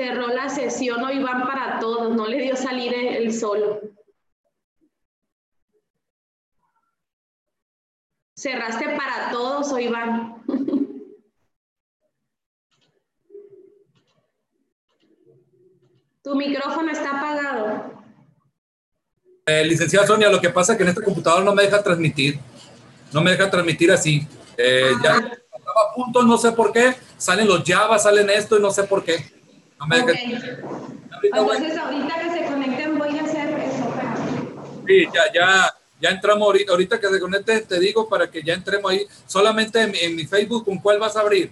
Cerró la sesión o Iván para todos, no le dio salir el solo. Cerraste para todos o Iván. tu micrófono está apagado. Eh, licenciada Sonia, lo que pasa es que en este computador no me deja transmitir. No me deja transmitir así. Eh, ya estaba a punto, no sé por qué. Salen los Java, salen esto y no sé por qué. No me deja. Entonces, ahorita que se conecten, voy a hacer eso. Sí, ya, ya, ya entramos ahorita. Ahorita que se conecte, te digo para que ya entremos ahí. Solamente en, en mi Facebook, ¿con cuál vas a abrir?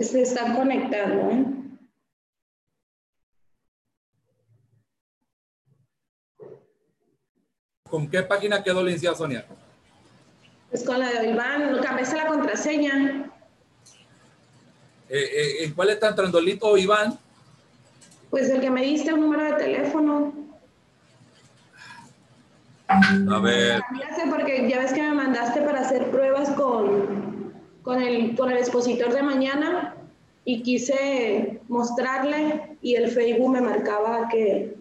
Se están conectando. ¿eh? ¿Con qué página quedó licenciada Sonia? Pues con la de Iván, cambiaste la contraseña. Eh, eh, ¿Cuál está entrando, Lito o Iván? Pues el que me diste un número de teléfono. A ver. Porque ya ves que me mandaste para hacer pruebas con, con, el, con el expositor de mañana y quise mostrarle y el Facebook me marcaba que,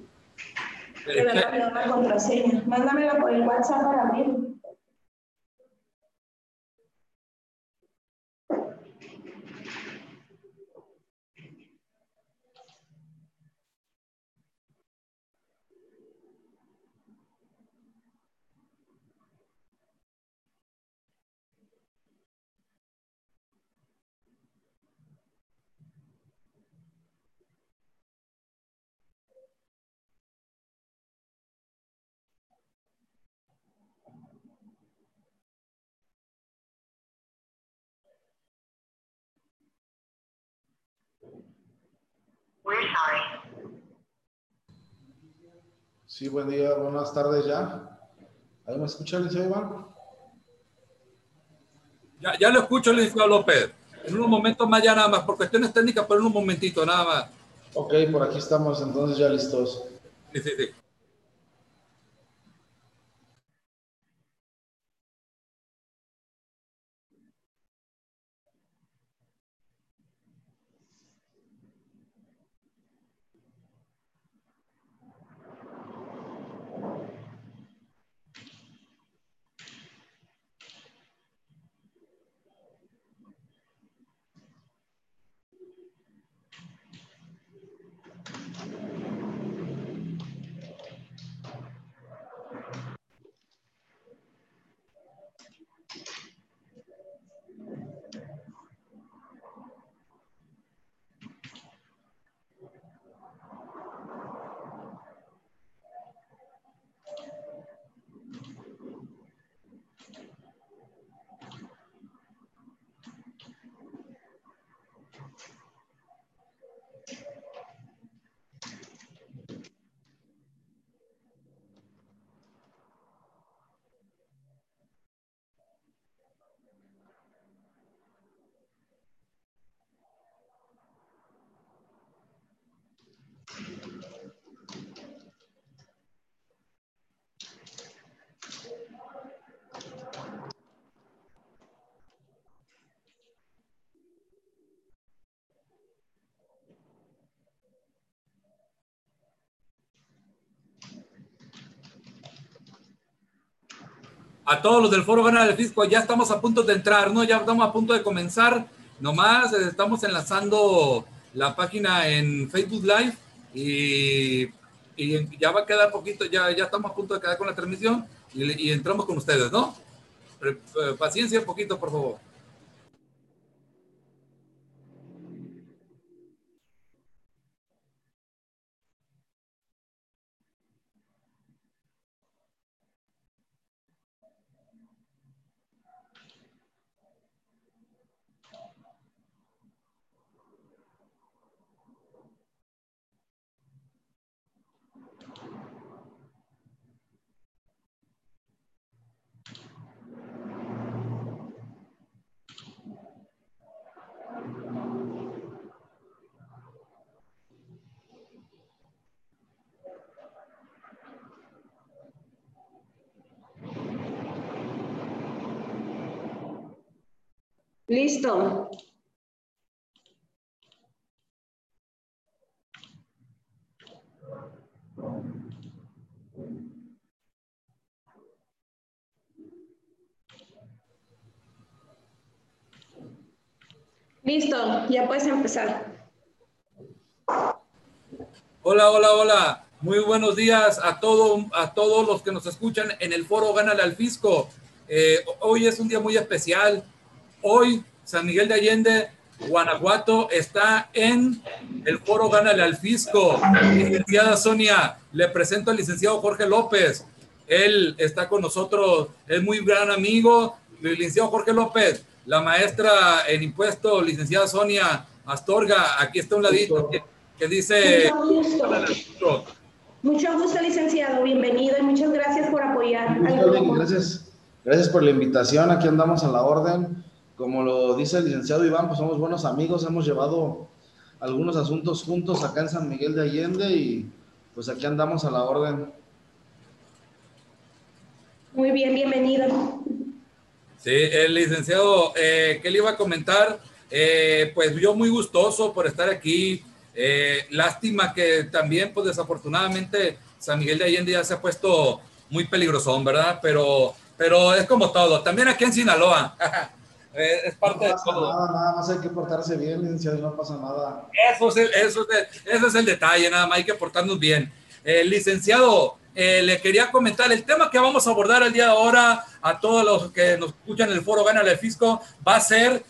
que me la contraseña. Mándamela por el WhatsApp para mí. Sí, buen día, buenas tardes ya. ¿Ahí me escucha, licenciado Iván? Ya, ya lo escucho, licenciado López. En unos momentos más ya nada más, por cuestiones técnicas, pero en un momentito nada más. Ok, por aquí estamos entonces ya listos. Sí, sí, sí. A todos los del Foro Gana del Fisco, ya estamos a punto de entrar, ¿no? Ya estamos a punto de comenzar. Nomás eh, estamos enlazando la página en Facebook Live y, ya va a quedar poquito, ya, ya estamos a punto de quedar con la transmisión y, y entramos con ustedes, ¿no? Eh, paciencia un poquito, por favor. Listo. Listo, ya puedes empezar. Hola, hola, hola. Muy buenos días a, todo, a todos los que nos escuchan en el foro Gánale al Fisco. Eh, hoy es un día muy especial Hoy San Miguel de Allende, Guanajuato, está en el foro Gánale al Fisco. Licenciada Sonia, le presento al licenciado Jorge López. Él está con nosotros, es muy gran amigo. licenciado Jorge López, la maestra en impuestos, licenciada Sonia Astorga, aquí está un ladito que, dice... Mucho gusto. Mucho gusto, licenciado. Bienvenido y muchas gracias por apoyar. Gracias. Gracias por la invitación. Aquí andamos a la orden como lo dice el licenciado Iván, pues somos buenos amigos, hemos llevado algunos asuntos juntos acá en San Miguel de Allende y pues aquí andamos a la orden. Muy bien, bienvenido. Sí, el licenciado, eh, ¿qué le iba a comentar? Eh, pues yo muy gustoso por estar aquí. Eh, lástima que también, pues desafortunadamente, San Miguel de Allende ya se ha puesto muy peligroso, ¿verdad? Pero, pero es como todo. También aquí en Sinaloa. Eh, es parte de todo. Nada, nada más hay que portarse bien, licenciado, no pasa nada. Eso es el, eso es es el detalle, nada más hay que portarnos bien. Eh, licenciado, eh, le quería comentar el tema que vamos a abordar el día de ahora a todos los que nos escuchan en el foro Gana el Fisco va a ser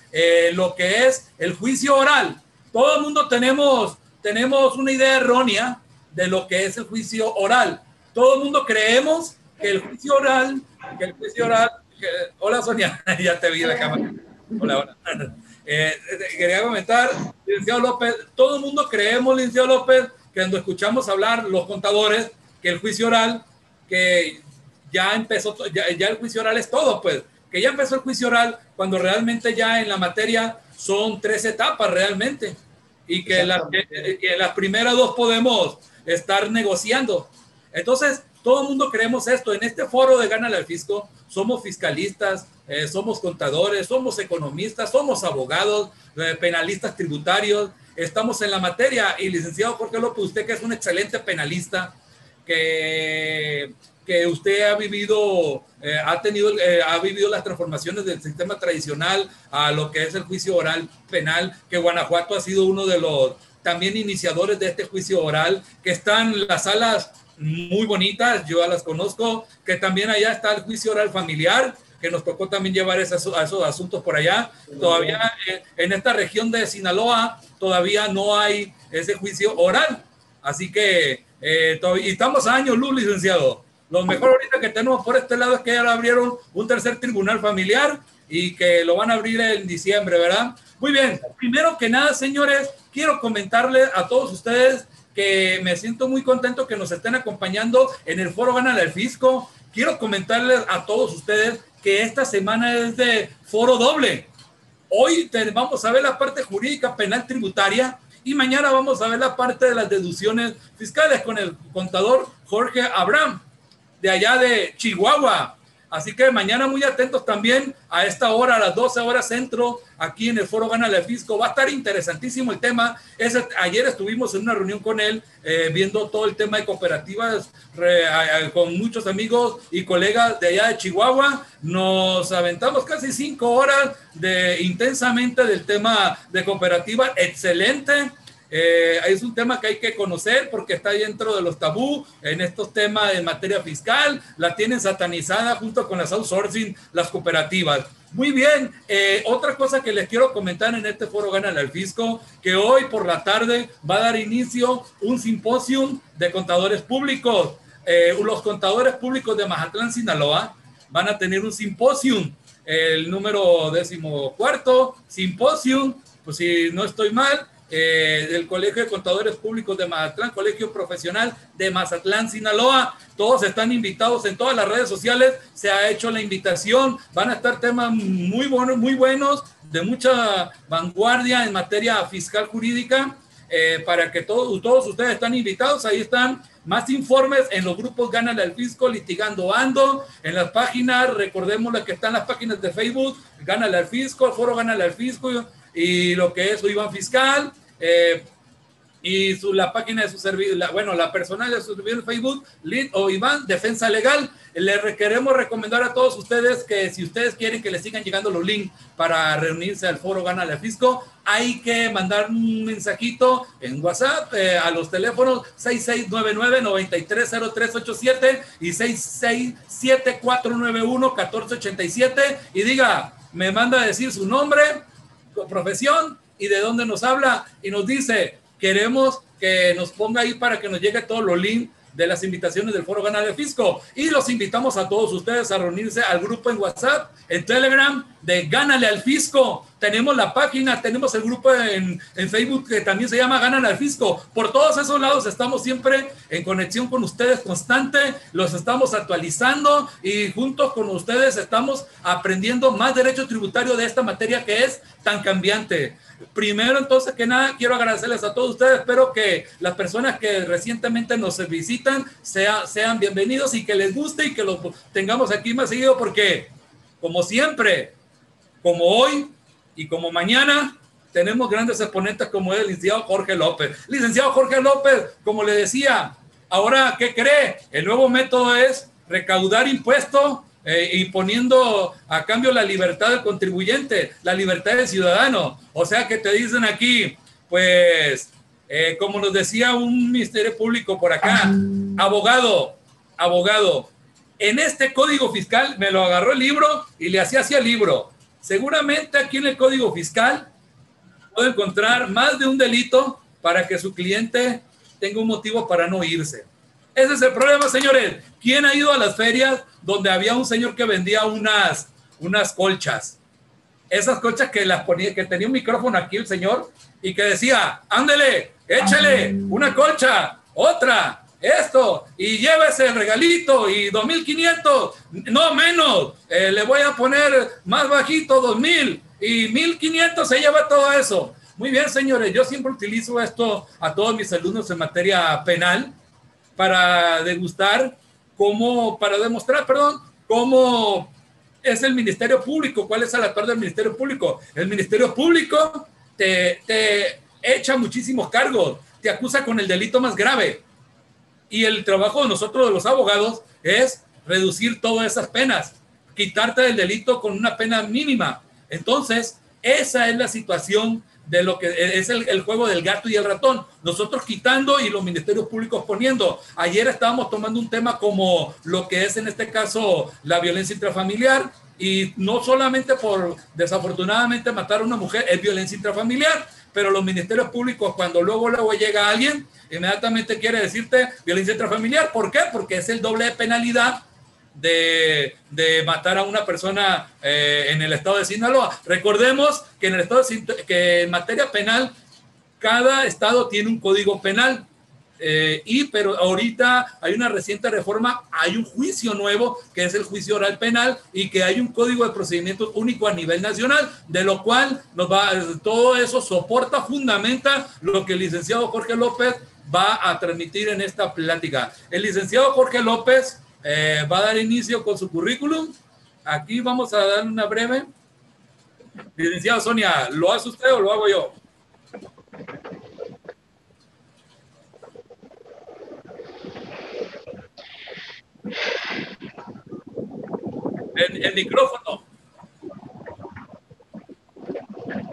lo que es el juicio oral. Todo el mundo tenemos, tenemos una idea errónea de lo que es el juicio oral. Todo el mundo creemos que el juicio oral, que el juicio oral hola Sonia, ya te vi en la cámara. Hola, hola. Eh, quería comentar, licenciado López, todo el mundo creemos, licenciado López, que cuando escuchamos hablar los contadores, que el juicio oral, que ya empezó, ya, el juicio oral es todo, pues, que ya empezó el juicio oral cuando realmente ya en la materia son tres etapas realmente y que, que las primeras dos podemos estar negociando. Entonces, todo el mundo creemos esto. En este foro de Gana al Fisco somos fiscalistas, eh, somos contadores, somos economistas, somos abogados, eh, penalistas tributarios. Estamos en la materia y licenciado Jorge López, usted que es un excelente penalista, que, que usted ha vivido, eh, ha tenido, ha vivido las transformaciones del sistema tradicional a lo que es el juicio oral penal, que Guanajuato ha sido uno de los también iniciadores de este juicio oral, que están las salas muy bonitas, yo las conozco, que también allá está el juicio oral familiar, que nos tocó también llevar esos, asuntos por allá. Todavía eh, en esta región de Sinaloa todavía no hay ese juicio oral. Así que eh, estamos a años luz, licenciado. Lo mejor ahorita que tenemos por este lado es que ya abrieron un tercer tribunal familiar y que lo van a abrir en diciembre, ¿verdad? Muy bien, primero que nada, señores, quiero comentarles a todos ustedes que me siento muy contento que nos estén acompañando en el foro Gana del Fisco. Quiero comentarles a todos ustedes que esta semana es de foro doble. Hoy vamos a ver la parte jurídica penal tributaria y mañana vamos a ver la parte de las deducciones fiscales con el contador Jorge Abraham de allá de Chihuahua. Así que mañana muy atentos también a esta hora, a las 12 horas centro, aquí en el foro Gana el Fisco. Va a estar interesantísimo el tema. ayer estuvimos en una reunión con él eh, viendo todo el tema de cooperativas con muchos amigos y colegas de allá de Chihuahua. Nos aventamos casi cinco horas de intensamente del tema de cooperativa. Excelente. Eh, es un tema que hay que conocer porque está dentro de los tabú en estos temas en materia fiscal. La tienen satanizada junto con las outsourcing, las cooperativas. Muy bien, eh, otra cosa que les quiero comentar en este foro Gana al Fisco, que hoy por la tarde va a dar inicio un simposium de contadores públicos. Eh, los contadores públicos de Mazatlán, Sinaloa, van a tener un simposium, el número décimo cuarto, simposium, pues si no estoy mal, eh, del Colegio de Contadores Públicos de Mazatlán, Colegio Profesional de Mazatlán, Sinaloa. Todos están invitados en todas las redes sociales. Se ha hecho la invitación. Van a estar temas muy buenos, muy buenos, de mucha vanguardia en materia fiscal jurídica. Eh, para que todos, todos ustedes están invitados. Ahí están más informes en los grupos Gánale al Fisco, Litigando Ando, en las páginas, recordemos que están las páginas de Facebook, Gánale al Fisco, el foro Gánale al Fisco y lo que es su IBAN fiscal. Eh, y su, la página de su servidor, bueno, la personal de su servidor Facebook, Lid o Iván, Defensa Legal. Le queremos recomendar a todos ustedes que si ustedes quieren que les sigan llegando los links para reunirse al foro Gana la Fisco, hay que mandar un mensajito en WhatsApp eh, a los teléfonos 6699-930387 y 667-491-1487 y diga, me manda a decir su nombre, profesión y de dónde nos habla y nos dice, queremos que nos ponga ahí para que nos llegue todos los links de las invitaciones del Foro Ganal de Fisco. Y los invitamos a todos ustedes a reunirse al grupo en WhatsApp, en Telegram de Gánale al Fisco. Tenemos la página, tenemos el grupo en, en, Facebook que también se llama Gánale al Fisco. Por todos esos lados estamos siempre en conexión con ustedes constante, los estamos actualizando y juntos con ustedes estamos aprendiendo más derecho tributario de esta materia que es tan cambiante. Primero, entonces, que nada, quiero agradecerles a todos ustedes. Espero que las personas que recientemente nos visitan sea, sean bienvenidos y que les guste y que lo tengamos aquí más seguido, porque, como siempre, como hoy y como mañana, tenemos grandes exponentes como el licenciado Jorge López. Licenciado Jorge López, como le decía, ahora, ¿qué cree? El nuevo método es recaudar impuestos eh, y poniendo a cambio la libertad del contribuyente, la libertad del ciudadano. O sea que te dicen aquí, pues, eh, como nos decía un ministerio público por acá, abogado, abogado, en este código fiscal me lo agarró el libro y le hacía así el libro. Seguramente aquí en el código fiscal puede encontrar más de un delito para que su cliente tenga un motivo para no irse. Ese es el problema, señores. ¿Quién ha ido a las ferias donde había un señor que vendía unas, unas colchas? Esas colchas que las ponía, que tenía un micrófono aquí el señor y que decía, ándele, échele una colcha, otra, esto, y llévese el regalito y 2.500, no menos, eh, le voy a poner más bajito 2.000 y 1.500 se lleva todo eso. Muy bien, señores, yo siempre utilizo esto a todos mis alumnos en materia penal para degustar cómo, para demostrar, perdón, cómo es el Ministerio Público, cuál es el actuar del Ministerio Público. El Ministerio Público te, te echa muchísimos cargos, te acusa con el delito más grave. Y el trabajo de nosotros, de los abogados, es reducir todas esas penas, quitarte del delito con una pena mínima. Entonces, esa es la situación de lo que es el, juego del gato y el ratón. Nosotros quitando y los ministerios públicos poniendo. Ayer estábamos tomando un tema como lo que es en este caso la violencia intrafamiliar y no solamente por desafortunadamente matar a una mujer es violencia intrafamiliar, pero los ministerios públicos cuando luego luego llega alguien inmediatamente quiere decirte violencia intrafamiliar. ¿Por qué? Porque es el doble de penalidad de, matar a una persona eh, en el estado de Sinaloa. Recordemos que en el estado que en materia penal cada estado tiene un código penal. Eh, y pero ahorita hay una reciente reforma, hay un juicio nuevo que es el juicio oral penal y que hay un código de procedimientos único a nivel nacional, de lo cual nos va, todo eso soporta, fundamenta lo que el licenciado Jorge López va a transmitir en esta plática. El licenciado Jorge López eh, va a dar inicio con su currículum. Aquí vamos a dar una breve. Licenciado Sonia, ¿lo hace usted o lo hago yo? El, el micrófono.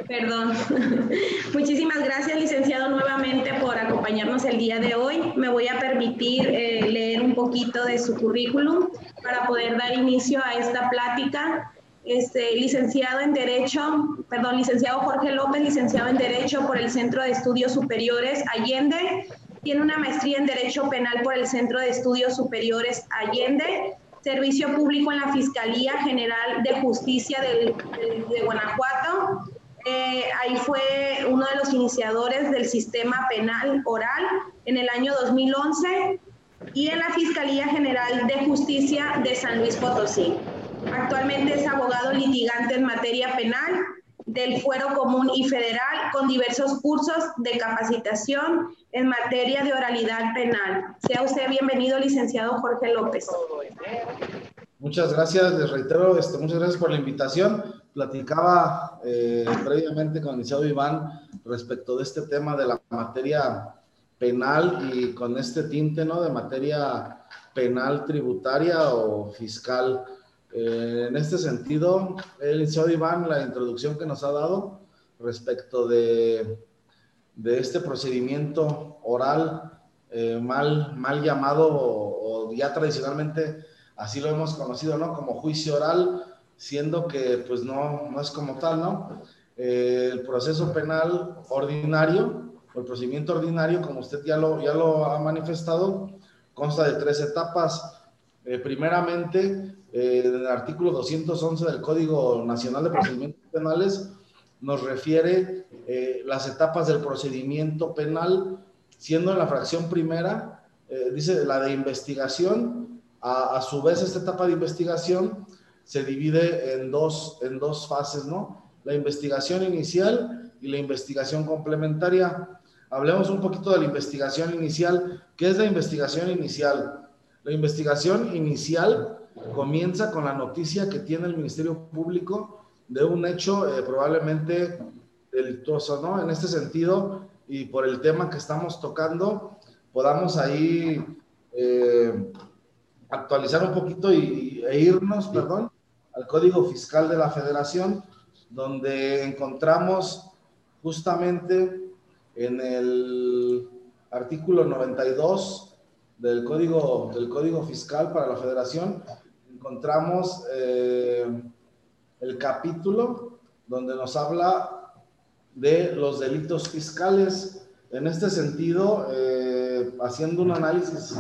Perdón. Muchísimas gracias, licenciado, nuevamente por acompañarnos el día de hoy. Me voy a permitir eh, leer un poquito de su currículum para poder dar inicio a esta plática. Este, licenciado en Derecho, perdón, licenciado Jorge López, licenciado en Derecho por el Centro de Estudios Superiores Allende. Tiene una maestría en Derecho Penal por el Centro de Estudios Superiores Allende servicio público en la Fiscalía General de Justicia de Guanajuato, eh, ahí fue uno de los iniciadores del sistema penal oral en el año 2011 y en la Fiscalía General de Justicia de San Luis Potosí. Actualmente es abogado litigante en materia penal del Fuero Común y Federal con diversos cursos de capacitación en materia de oralidad penal. Sea usted bienvenido, licenciado Jorge López. Muchas gracias, les reitero, este, muchas gracias por la invitación. Platicaba eh, previamente con el licenciado Iván respecto de este tema de la materia penal y con este tinte, ¿no? De materia penal tributaria o fiscal. Eh, en este sentido, el licenciado Iván, la introducción que nos ha dado respecto de, de este procedimiento oral eh, mal, mal llamado o, o ya tradicionalmente así lo hemos conocido, ¿no? Como juicio oral, siendo que pues no, no es como tal, ¿no? Eh, el proceso penal ordinario, o el procedimiento ordinario, como usted ya lo, ya lo ha manifestado, consta de tres etapas. Eh, primeramente, eh, el artículo 211 del Código Nacional de Procedimientos Penales nos refiere las etapas del procedimiento penal, siendo en la fracción primera, dice la de investigación, a, su vez, esta etapa de investigación se divide en dos, en dos fases, ¿no? La investigación inicial y la investigación complementaria. Hablemos un poquito de la investigación inicial. ¿Qué es la investigación inicial? La investigación inicial comienza con la noticia que tiene el Ministerio Público de un hecho eh, probablemente delictuoso, ¿no? En este sentido, y por el tema que estamos tocando, podamos ahí eh, actualizar un poquito y, e irnos, perdón, al Código Fiscal de la Federación, donde encontramos justamente en el artículo 92 del Código, del Código Fiscal para la Federación, encontramos eh, el capítulo donde nos habla de los delitos fiscales. En este sentido, eh, haciendo un análisis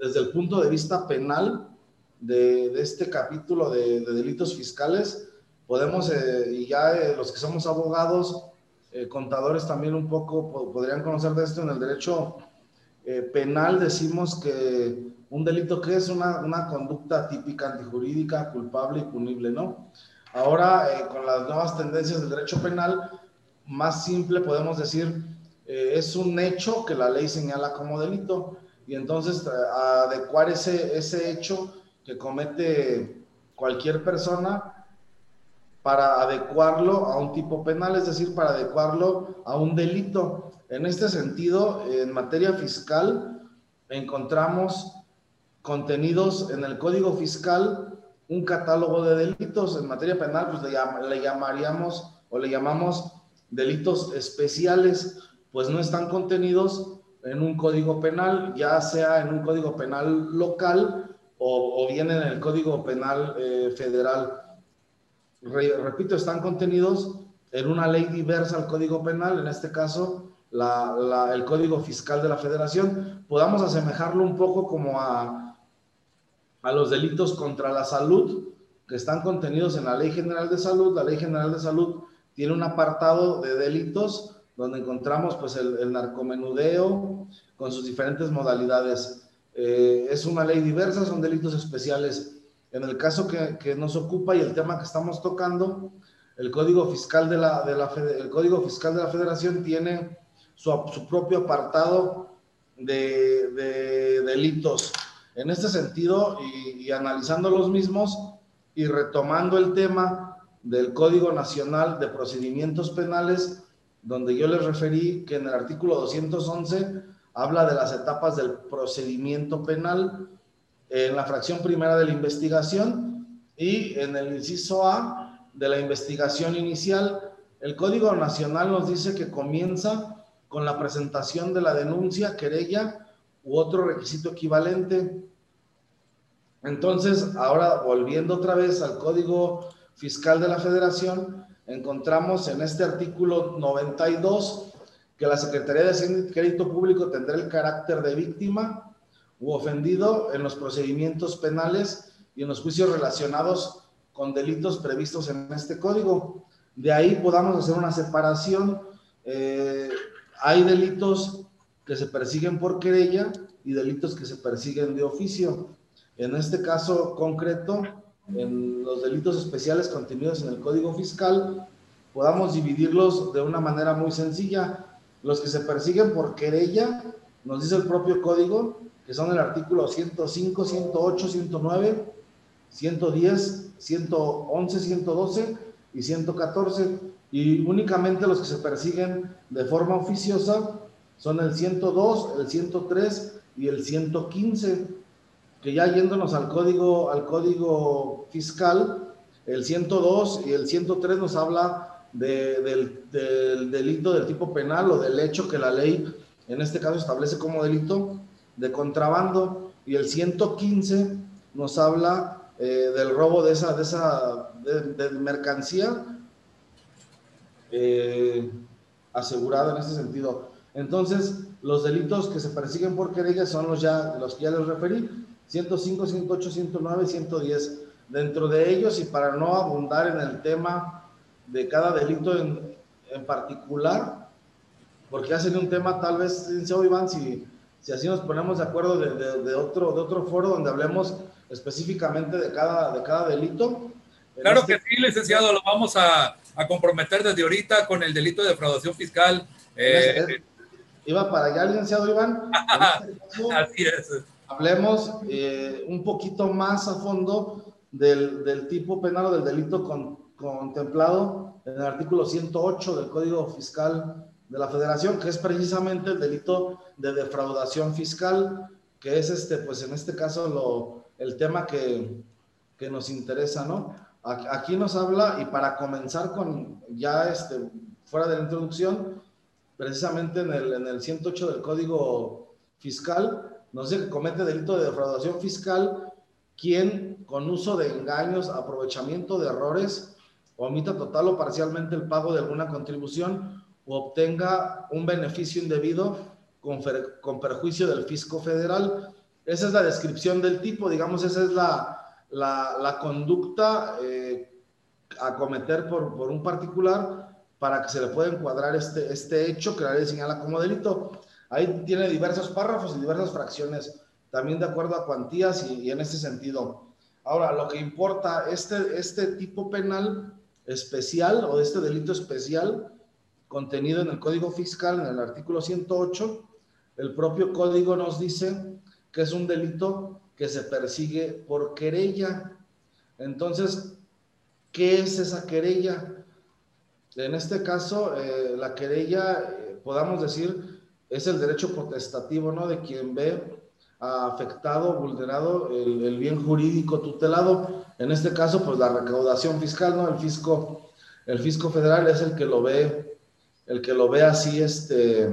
desde el punto de vista penal de, este capítulo de, delitos fiscales, podemos, eh, y ya eh, los que somos abogados, eh, contadores también un poco podrían conocer de esto. En el derecho penal, decimos que un delito que es una, una conducta típica antijurídica, culpable y punible, ¿no? Ahora, con las nuevas tendencias del derecho penal, más simple podemos decir, es un hecho que la ley señala como delito y entonces adecuar ese, ese hecho que comete cualquier persona para adecuarlo a un tipo penal, es decir, para adecuarlo a un delito. En este sentido, en materia fiscal, encontramos contenidos en el Código Fiscal, un catálogo de delitos. En materia penal, pues le, le llamaríamos o le llamamos delitos especiales, pues no están contenidos en un código penal, ya sea en un código penal local o, bien en el código penal eh, federal. repito, están contenidos en una ley diversa al código penal, en este caso el código fiscal de la federación. Podamos asemejarlo un poco como a, a los delitos contra la salud que están contenidos en la ley general de salud. La ley general de salud tiene un apartado de delitos donde encontramos pues el, narcomenudeo con sus diferentes modalidades. Eh, es una ley diversa, son delitos especiales. En el caso que, que, nos ocupa y el tema que estamos tocando, el Código Fiscal de la, de la, el Código Fiscal de la Federación tiene su, su propio apartado de, de, delitos. En este sentido, y, analizando los mismos y retomando el tema del Código Nacional de Procedimientos Penales, donde yo les referí que en el artículo 211 habla de las etapas del procedimiento penal en la fracción primera de la investigación y en el inciso A de la investigación inicial. El Código Nacional nos dice que comienza con la presentación de la denuncia, querella u otro requisito equivalente. Entonces, ahora volviendo otra vez al Código Fiscal de la Federación, encontramos en este artículo 92 que la Secretaría de Crédito Público tendrá el carácter de víctima u ofendido en los procedimientos penales y en los juicios relacionados con delitos previstos en este código. De ahí podamos hacer una separación. Eh, hay delitos que se persiguen por querella y delitos que se persiguen de oficio. En este caso concreto, en los delitos especiales contenidos en el Código Fiscal, podamos dividirlos de una manera muy sencilla. Los que se persiguen por querella, nos dice el propio código, que son el artículo 105, 108, 109, 110, 111, 112 y 114. Y únicamente los que se persiguen de forma oficiosa son el 102, el 103 y el 115, que ya yéndonos al código, al código fiscal, el 102 y el 103 nos habla del, del delito del tipo penal o del hecho que la ley en este caso establece como delito de contrabando y el 115 nos habla eh, del robo de esa, de esa de, mercancía eh, asegurada en ese sentido. Entonces, los delitos que se persiguen por querella son los, ya, los que ya les referí, 105, 108, 109, 110. Dentro de ellos, y para no abundar en el tema de cada delito en, en particular, porque hacen un tema tal vez, Iván, si si así nos ponemos de acuerdo de, otro, de otro foro donde hablemos específicamente de cada, de cada delito. Claro este que sí, licenciado, lo vamos a, comprometer desde ahorita con el delito de defraudación fiscal. Eh, iba para allá, licenciado Iván. Este así es. Hablemos eh, un poquito más a fondo del, tipo penal o del delito contemplado en el artículo 108 del Código Fiscal de la Federación, que es precisamente el delito de defraudación fiscal, que es este, pues en este caso lo, el tema que, que nos interesa, ¿no? Aquí nos habla, y para comenzar con ya este, fuera de la introducción, precisamente en el, en el 108 del Código Fiscal, nos dice que comete delito de defraudación fiscal quien con uso de engaños, aprovechamiento de errores, omita total o parcialmente el pago de alguna contribución o obtenga un beneficio indebido con, con, perjuicio del fisco federal. Esa es la descripción del tipo, digamos, esa es la, la, conducta eh, a cometer por, por, un particular para que se le pueda encuadrar este, este hecho que la ley señala como delito. Ahí tiene diversos párrafos y diversas fracciones, también de acuerdo a cuantías y, en ese sentido. Ahora, lo que importa, este, este tipo penal especial o este delito especial, contenido en el Código Fiscal, en el artículo 108, el propio código nos dice que es un delito que se persigue por querella. Entonces, ¿qué es esa querella? En este caso, eh, la querella, eh, podamos decir, es el derecho potestativo, ¿no? De quien ve afectado, vulnerado el, el, bien jurídico tutelado. En este caso, pues la recaudación fiscal, ¿no? El fisco, el fisco federal es el que lo ve el que lo vea así, este,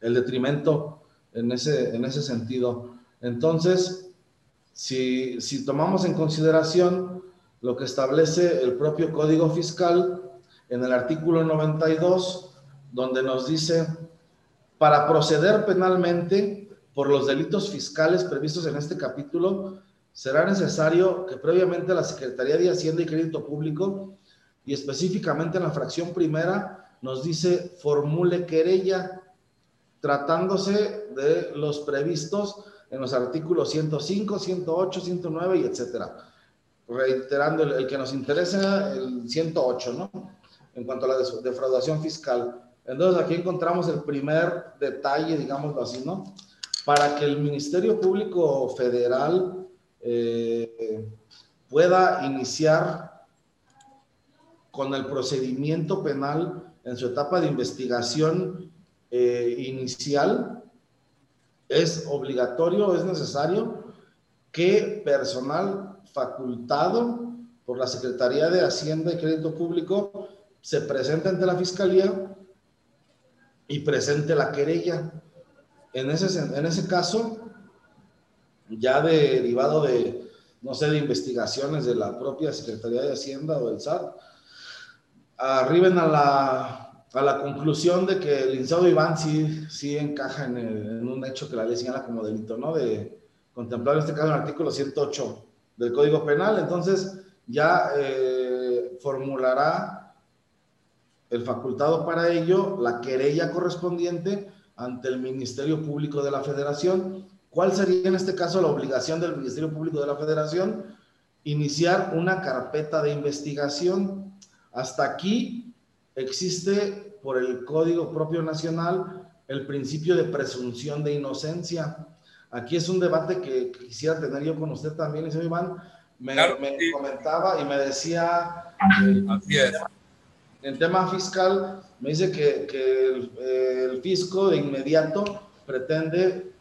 el detrimento en ese, en ese sentido. Entonces, si, si tomamos en consideración lo que establece el propio Código Fiscal en el artículo 92, donde nos dice, para proceder penalmente por los delitos fiscales previstos en este capítulo, será necesario que previamente la Secretaría de Hacienda y Crédito Público, y específicamente en la fracción primera, nos dice formule querella, tratándose de los previstos en los artículos 105, 108, 109 y etcétera. Reiterando, el, que nos interesa, el 108, ¿no? En cuanto a la defraudación fiscal. Entonces aquí encontramos el primer detalle, digámoslo así, ¿no? para que el Ministerio Público Federal eh, pueda iniciar con el procedimiento penal en su etapa de investigación eh, inicial, es obligatorio, es necesario que personal facultado por la Secretaría de Hacienda y Crédito Público se presente ante la Fiscalía y presente la querella. En ese, en ese caso, ya derivado de, no sé, de investigaciones de la propia Secretaría de Hacienda o del SAT, arriben a la, a la conclusión de que el licenciado Iván sí, sí encaja en, en, un hecho que la ley señala como delito, ¿no? De contemplar en este caso el artículo 108 del Código Penal. Entonces, ya eh, formulará el facultado para ello la querella correspondiente ante el Ministerio Público de la Federación. ¿Cuál sería en este caso la obligación del Ministerio Público de la Federación? Iniciar una carpeta de investigación. Hasta aquí existe por el Código Propio Nacional el principio de presunción de inocencia. Aquí es un debate que quisiera tener yo con usted también, señor Iván. Me, me comentaba y me decía, eh, en tema fiscal, me dice que, el, fisco de inmediato pretende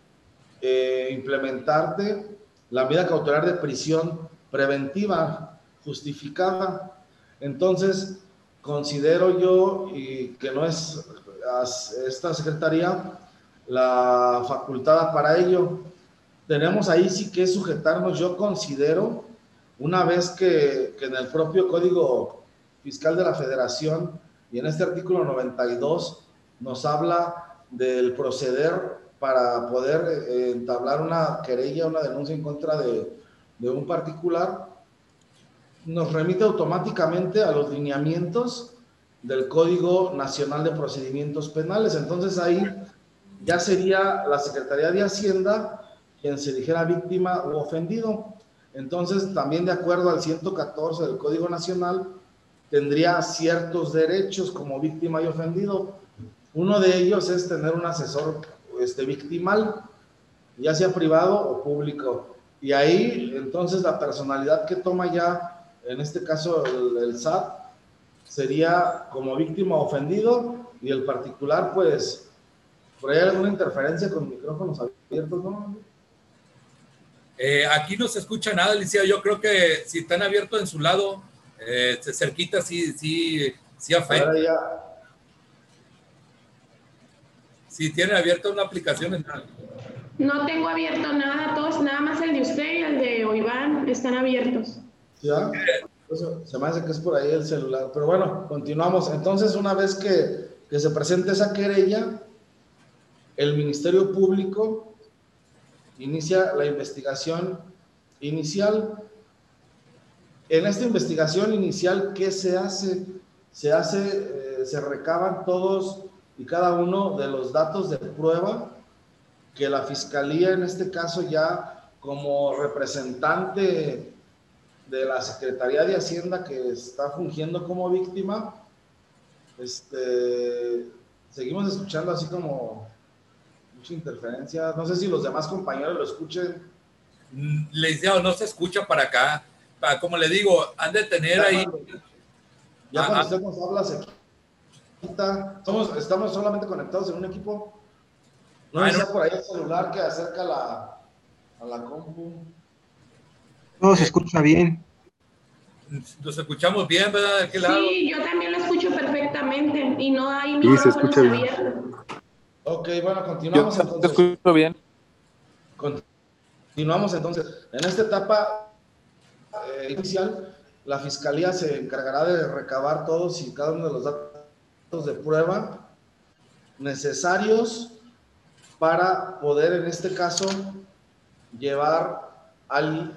eh, implementarte la medida cautelar de prisión preventiva justificada. Entonces, considero yo y que no es esta secretaría la facultada para ello. Tenemos ahí sí que sujetarnos, yo considero, una vez que en el propio Código Fiscal de la Federación y en este artículo 92 nos habla del proceder para poder eh, entablar una querella, una denuncia en contra de, de un particular, nos remite automáticamente a los lineamientos del Código Nacional de Procedimientos Penales. Entonces ahí ya sería la Secretaría de Hacienda quien se dijera víctima o ofendido. Entonces, también de acuerdo al 114 del Código Nacional, tendría ciertos derechos como víctima y ofendido. Uno de ellos es tener un asesor este, victimal, ya sea privado o público. Y ahí, entonces, la personalidad que toma ya, en este caso el, el SAT, sería como víctima ofendido y el particular, pues, ahí alguna interferencia con micrófonos abiertos, ¿no? Eh, aquí no se escucha nada, Alicia. Yo creo que si están abiertos en su lado, eh, cerquita, sí, sí, sí afecta. Si tienen abierta una aplicación en No tengo abierto nada, todos, nada más el de usted y el de Oiván están abiertos. ¿Ya? se me hace que es por ahí el celular. Pero bueno, continuamos. Entonces, una vez que, que se presente esa querella, el Ministerio Público inicia la investigación inicial. En esta investigación inicial, ¿qué se hace? Se hace, eh, se recaban todos y cada uno de los datos de prueba que la Fiscalía, en este caso ya como representante de la Secretaría de Hacienda que está fungiendo como víctima, este, seguimos escuchando así como mucha interferencia. No sé si los demás compañeros lo escuchen. Mm, les digo, no se escucha para acá. Como le digo, han de tener ya ahí. Cuando, ya cuando ah, usted nos habla, se quita. Somos, estamos solamente conectados en un equipo. No ah, por ahí el celular que acerca la, a la compu. No, se escucha bien. Nos escuchamos bien, ¿verdad? ¿De lado? Sí, yo también lo escucho perfectamente y no hay sí, se escucha abiertos. Ok, bueno, continuamos Yo, entonces. Te escucho bien. Continuamos entonces. En esta etapa eh, inicial, la Fiscalía se encargará de recabar todos y cada uno de los datos de prueba necesarios para poder, en este caso, llevar al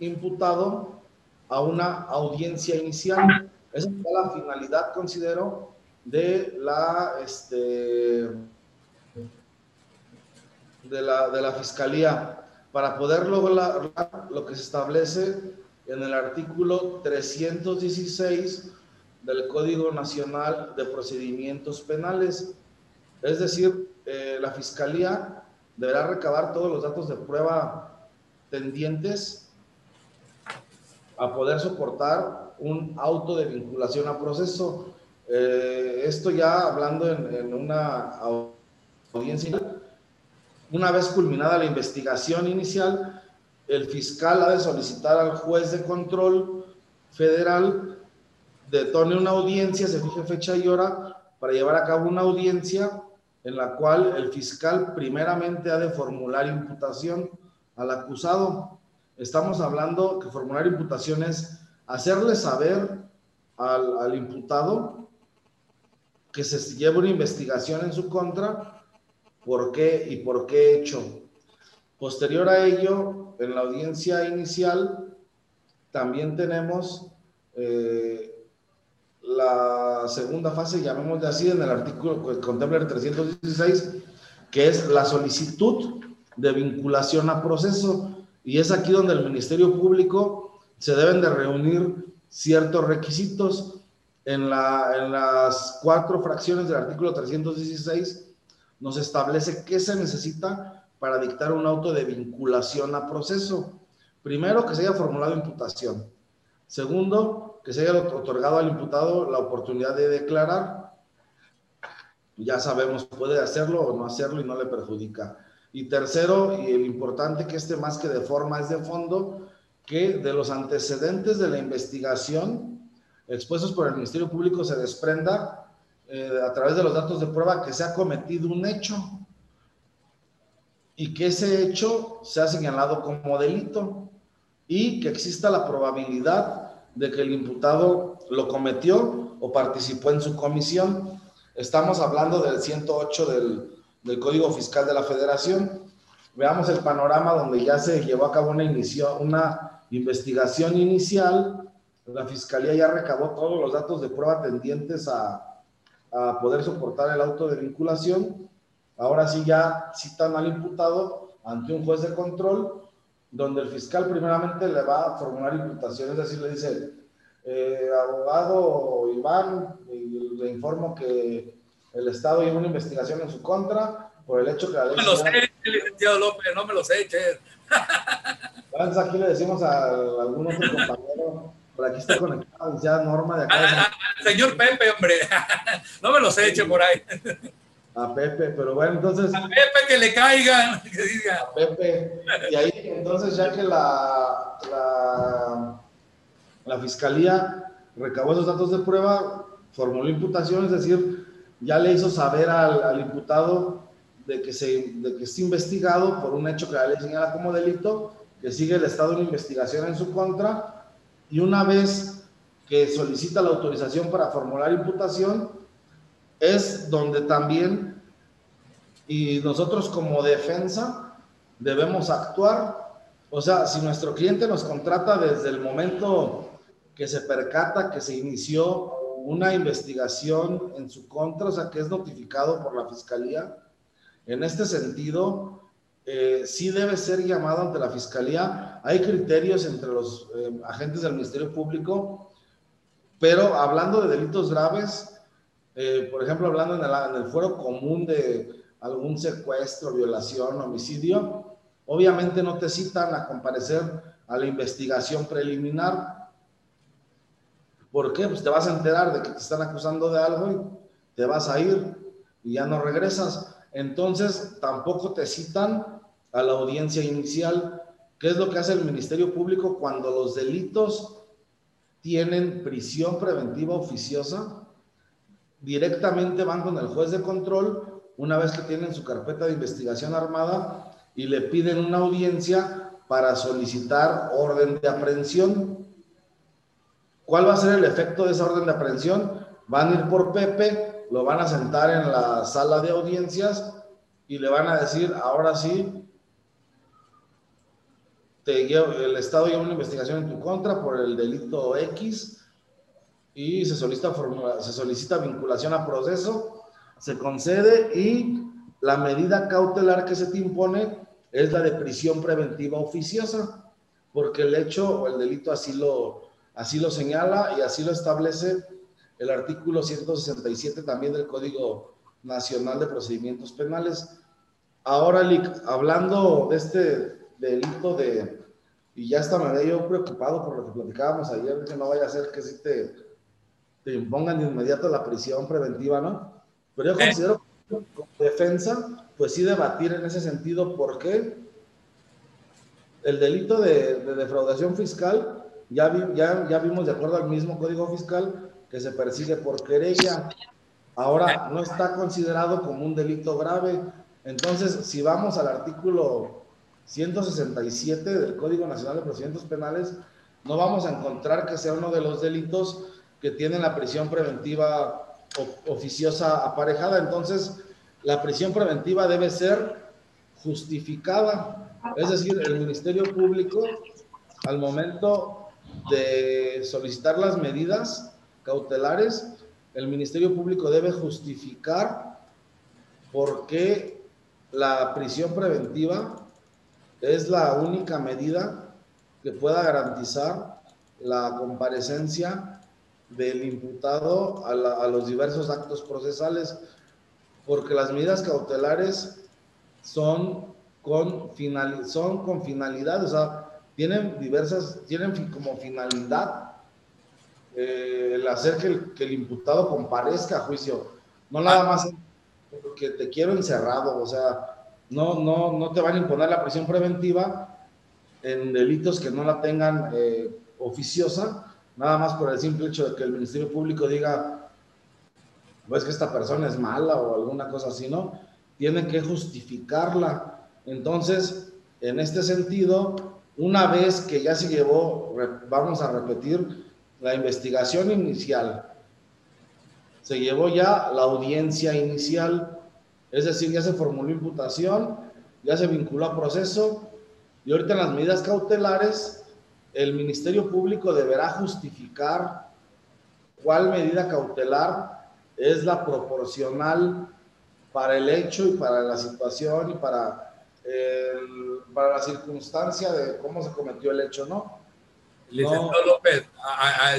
imputado a una audiencia inicial. Esa es la finalidad, considero, de la este, de la, de la Fiscalía para poder lograr lo que se establece en el artículo 316 del Código Nacional de Procedimientos Penales. Es decir, eh, la Fiscalía deberá recabar todos los datos de prueba tendientes a poder soportar un auto de vinculación a proceso. Eh, esto ya hablando en, en una audiencia, una vez culminada la investigación inicial, el fiscal ha de solicitar al juez de control federal detone una audiencia, se fije fecha y hora para llevar a cabo una audiencia en la cual el fiscal primeramente ha de formular imputación al acusado. Estamos hablando que formular imputación es hacerle saber al, al imputado que se lleva una investigación en su contra, por qué y por qué hecho. Posterior a ello, en la audiencia inicial, también tenemos eh, la segunda fase, llamémosle así, en el artículo que contempla el 316, que es la solicitud de vinculación a proceso. Y es aquí donde el Ministerio Público se deben de reunir ciertos requisitos. En, la, en las cuatro fracciones del artículo 316 nos establece qué se necesita para dictar un auto de vinculación a proceso. Primero, que se haya formulado imputación. Segundo, que se haya otorgado al imputado la oportunidad de declarar. Ya sabemos, puede hacerlo o no hacerlo y no le perjudica. Y tercero, y el importante que este más que de forma es de fondo, que de los antecedentes de la investigación expuestos por el Ministerio Público se desprenda eh, a través de los datos de prueba que se ha cometido un hecho y que ese hecho se ha señalado como delito y que exista la probabilidad de que el imputado lo cometió o participó en su comisión. Estamos hablando del 108 del, del Código Fiscal de la Federación. Veamos el panorama donde ya se llevó a cabo una, inicio, una investigación inicial. La Fiscalía ya recabó todos los datos de prueba tendientes a, a poder soportar el auto de vinculación Ahora sí ya citan al imputado ante un juez de control, donde el fiscal primeramente le va a formular imputaciones, es decir, le dice, eh, abogado Iván, le informo que el Estado lleva una investigación en su contra por el hecho que la ley... No me lo sé, licenciado López, no me lo sé, che. Entonces aquí le decimos a algún otro compañero, por aquí está conectado, ya Norma de acá. Ah, ah, señor Pepe, hombre, no me lo sé, che, por ahí. A Pepe, pero bueno, entonces. A Pepe que le caigan, que diga. A Pepe. Y ahí, entonces, ya que la, la, la fiscalía recabó esos datos de prueba, formuló imputación, es decir, ya le hizo saber al, al imputado de que, se, de que es investigado por un hecho que la ley señala como delito, que sigue el estado de una investigación en su contra, y una vez que solicita la autorización para formular imputación, es donde también, y nosotros como defensa, debemos actuar. O sea, si nuestro cliente nos contrata desde el momento que se percata que se inició una investigación en su contra, o sea, que es notificado por la fiscalía, en este sentido, eh, sí debe ser llamado ante la fiscalía. Hay criterios entre los eh, agentes del Ministerio Público, pero hablando de delitos graves, eh, por ejemplo, hablando en el, en el fuero común de algún secuestro, violación, homicidio, obviamente no te citan a comparecer a la investigación preliminar. ¿Por qué? Pues te vas a enterar de que te están acusando de algo y te vas a ir y ya no regresas. Entonces, tampoco te citan a la audiencia inicial. ¿Qué es lo que hace el Ministerio Público cuando los delitos tienen prisión preventiva oficiosa? directamente van con el juez de control una vez que tienen su carpeta de investigación armada y le piden una audiencia para solicitar orden de aprehensión. ¿Cuál va a ser el efecto de esa orden de aprehensión? Van a ir por Pepe, lo van a sentar en la sala de audiencias y le van a decir, ahora sí, el Estado lleva una investigación en tu contra por el delito X, y se solicita, se solicita vinculación a proceso, se concede y la medida cautelar que se te impone es la de prisión preventiva oficiosa, porque el hecho o el delito así lo, así lo señala y así lo establece el artículo 167 también del Código Nacional de Procedimientos Penales. Ahora, hablando de este delito de, y ya hasta me había yo preocupado por lo que platicábamos ayer, que no vaya a ser que si te, te impongan de inmediato la prisión preventiva, ¿no? Pero yo considero como defensa, pues sí debatir en ese sentido, por qué el delito de, defraudación fiscal, ya, ya, ya vimos de acuerdo al mismo código fiscal que se persigue por querella. Ahora no está considerado como un delito grave. Entonces, si vamos al artículo 167 del Código Nacional de Procedimientos Penales, no vamos a encontrar que sea uno de los delitos que tienen la prisión preventiva oficiosa aparejada. Entonces, la prisión preventiva debe ser justificada. Es decir, el Ministerio Público, al momento de solicitar las medidas cautelares, el Ministerio Público debe justificar por qué la prisión preventiva es la única medida que pueda garantizar la comparecencia del imputado a, los diversos actos procesales, porque las medidas cautelares son con, final, son con finalidad, o sea, tienen diversas, tienen como finalidad eh, el hacer que el, que el, imputado comparezca a juicio, no nada más porque te quiero encerrado, o sea, no, no, no te van a imponer la prisión preventiva en delitos que no la tengan eh, oficiosa, nada más por el simple hecho de que el Ministerio Público diga, pues que esta persona es mala o alguna cosa así, ¿no? Tienen que justificarla. Entonces, en este sentido, una vez que ya se llevó, vamos a repetir, la investigación inicial, se llevó ya la audiencia inicial, es decir, ya se formuló imputación, ya se vinculó a proceso y ahorita en las medidas cautelares el Ministerio Público deberá justificar cuál medida cautelar es la proporcional para el hecho y para la situación y para, para la circunstancia de cómo se cometió el hecho, ¿no? Licenciado López,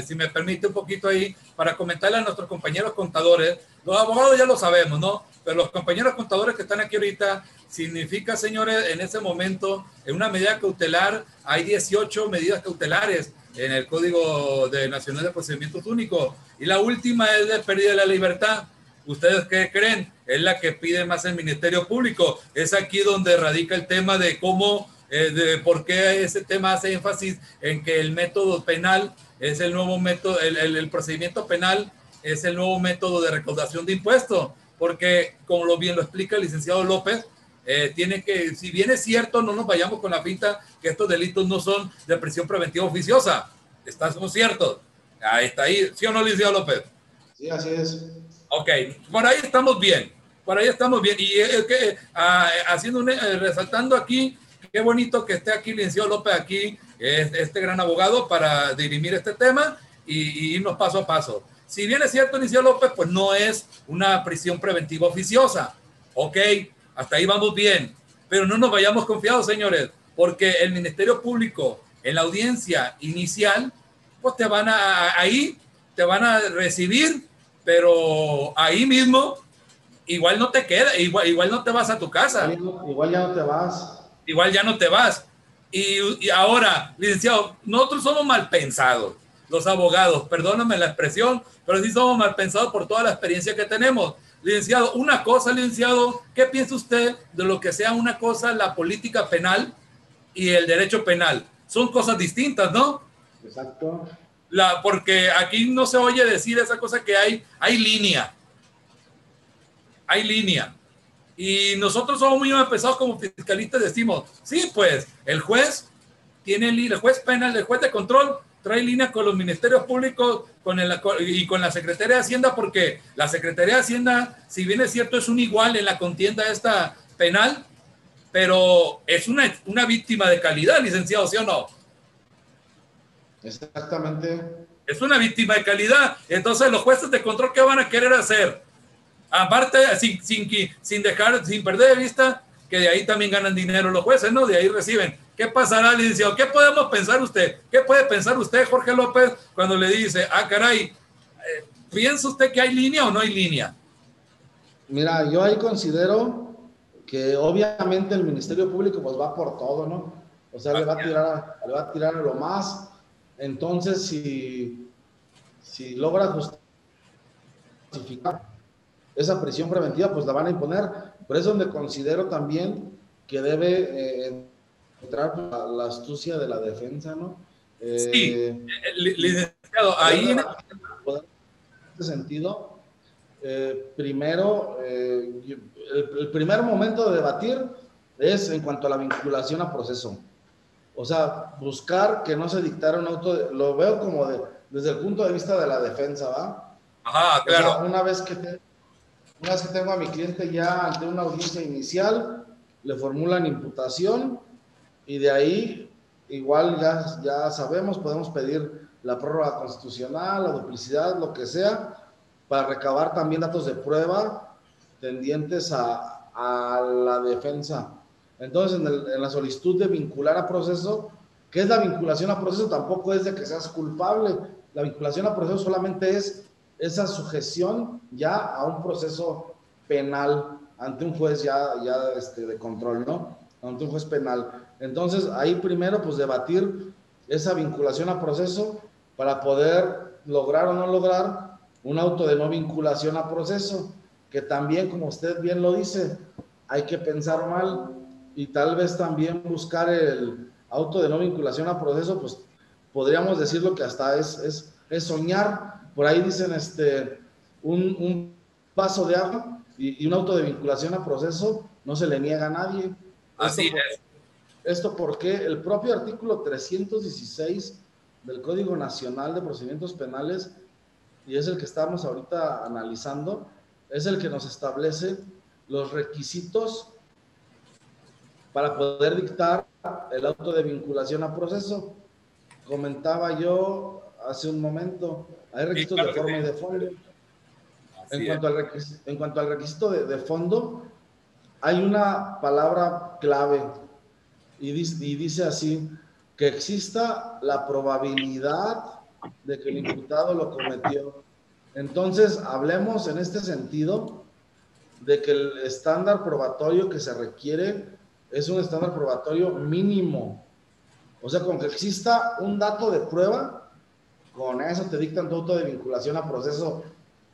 si me permite un poquito ahí, para comentarle a nuestros compañeros contadores, los abogados ya lo sabemos, ¿no? Pero los compañeros contadores que están aquí ahorita, significa, señores, en ese momento, en una medida cautelar, hay 18 medidas cautelares en el Código de Nacional de Procedimientos Únicos. Y la última es de pérdida de la libertad. ¿Ustedes qué creen? Es la que pide más el Ministerio Público. Es aquí donde radica el tema de cómo eh, de por qué ese tema hace énfasis en que el método penal es el nuevo método, el, el, procedimiento penal es el nuevo método de recaudación de impuestos, porque como lo bien lo explica el licenciado López, eh, tiene que, si bien es cierto, no nos vayamos con la pinta que estos delitos no son de prisión preventiva oficiosa. ¿Estamos ciertos? Ahí está ahí, ¿sí o no, licenciado López? Sí, así es. Ok, por ahí estamos bien, por ahí estamos bien. Y es que, ah, haciendo un, eh, resaltando aquí Qué bonito que esté aquí licenciado López, aquí, este gran abogado, para dirimir este tema y, irnos paso a paso. Si bien es cierto, licenciado López, pues no es una prisión preventiva oficiosa. Ok, hasta ahí vamos bien. Pero no nos vayamos confiados, señores, porque el Ministerio Público en la audiencia inicial, pues te van a, ahí, te van a recibir, pero ahí mismo, igual no te queda, igual, igual no te vas a tu casa. igual ya no te vas igual ya no te vas. Y, ahora, licenciado, nosotros somos mal pensados, los abogados, perdóname la expresión, pero sí somos mal pensados por toda la experiencia que tenemos. Licenciado, una cosa, licenciado, ¿qué piensa usted de lo que sea una cosa la política penal y el derecho penal? Son cosas distintas, ¿no? Exacto. La, porque aquí no se oye decir esa cosa que hay, hay línea. Hay línea. Y nosotros somos muy pesados como fiscalistas, decimos, sí, pues el juez tiene el juez penal, el juez de control trae línea con los ministerios públicos con el, y con la Secretaría de Hacienda, porque la Secretaría de Hacienda, si bien es cierto, es un igual en la contienda esta penal, pero es una, una víctima de calidad, licenciado, ¿sí o no? Exactamente. Es una víctima de calidad. Entonces, los jueces de control, ¿qué van a querer hacer? Aparte, sin, sin, sin dejar, sin perder de vista que de ahí también ganan dinero los jueces, ¿no? De ahí reciben. ¿Qué pasará, licenciado? ¿Qué podemos pensar usted? ¿Qué puede pensar usted, Jorge López, cuando le dice, ah, caray, eh, ¿piensa usted que hay línea o no hay línea? Mira, yo ahí considero que obviamente el Ministerio Público pues va por todo, ¿no? O sea, le va a tirar, le va a tirar lo más. Entonces, si, si logra justificar esa prisión preventiva, pues la van a imponer. Por eso es donde considero también que debe eh, entrar la, astucia de la defensa, ¿no? sí, eh, licenciado, ahí en este sentido, eh, primero, el, el, primer momento de debatir es en cuanto a la vinculación a proceso. O sea, buscar que no se dictara un auto, lo veo como de, desde el punto de vista de la defensa, ¿va? Ajá, claro. una, vez que una vez que tengo a mi cliente ya ante una audiencia inicial, le formulan imputación y de ahí, igual ya, ya sabemos, podemos pedir la prórroga constitucional, la duplicidad, lo que sea, para recabar también datos de prueba tendientes a, a la defensa. Entonces, en, la solicitud de vincular a proceso, ¿qué es la vinculación a proceso? Tampoco es de que seas culpable. La vinculación a proceso solamente es esa sujeción ya a un proceso penal ante un juez ya, ya este, de control, ¿no? Ante un juez penal. Entonces, ahí primero, pues debatir esa vinculación a proceso para poder lograr o no lograr un auto de no vinculación a proceso, que también, como usted bien lo dice, hay que pensar mal y tal vez también buscar el auto de no vinculación a proceso, pues podríamos decirlo que hasta es, es, es soñar. Por ahí dicen este, un, un vaso de agua y, un auto de vinculación a proceso no se le niega a nadie. Así es. Esto porque el propio artículo 316 del Código Nacional de Procedimientos Penales, y es el que estamos ahorita analizando, es el que nos establece los requisitos para poder dictar el auto de vinculación a proceso. Comentaba yo hace un momento, hay requisitos de forma y de fondo. En cuanto, al requisito, en cuanto, al requisito, de, fondo, hay una palabra clave y dice, y dice así, que exista la probabilidad de que el imputado lo cometió. Entonces, hablemos en este sentido de que el estándar probatorio que se requiere es un estándar probatorio mínimo. O sea, con que exista un dato de prueba, con eso te dictan tu auto de vinculación a proceso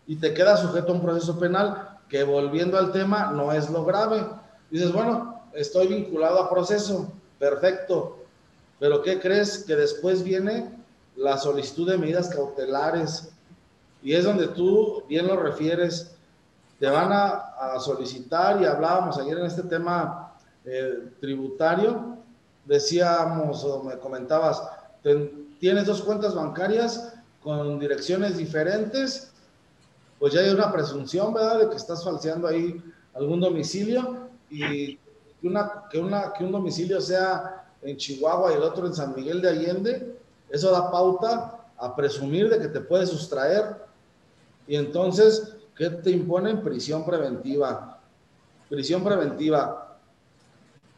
y te queda sujeto a un proceso penal que volviendo al tema no es lo grave. Dices, bueno, estoy vinculado a proceso, perfecto, pero ¿qué crees? Que después viene la solicitud de medidas cautelares. Y es donde tú bien lo refieres, te van a, a solicitar y hablábamos ayer en este tema eh, tributario, decíamos o me comentabas, tienes dos cuentas bancarias con direcciones diferentes, pues ya hay una presunción, ¿verdad?, de que estás falseando ahí algún domicilio y que, una, que, una, que un domicilio sea en Chihuahua y el otro en San Miguel de Allende, eso da pauta a presumir de que te puedes sustraer. Y entonces, ¿qué te imponen? Prisión preventiva. Prisión preventiva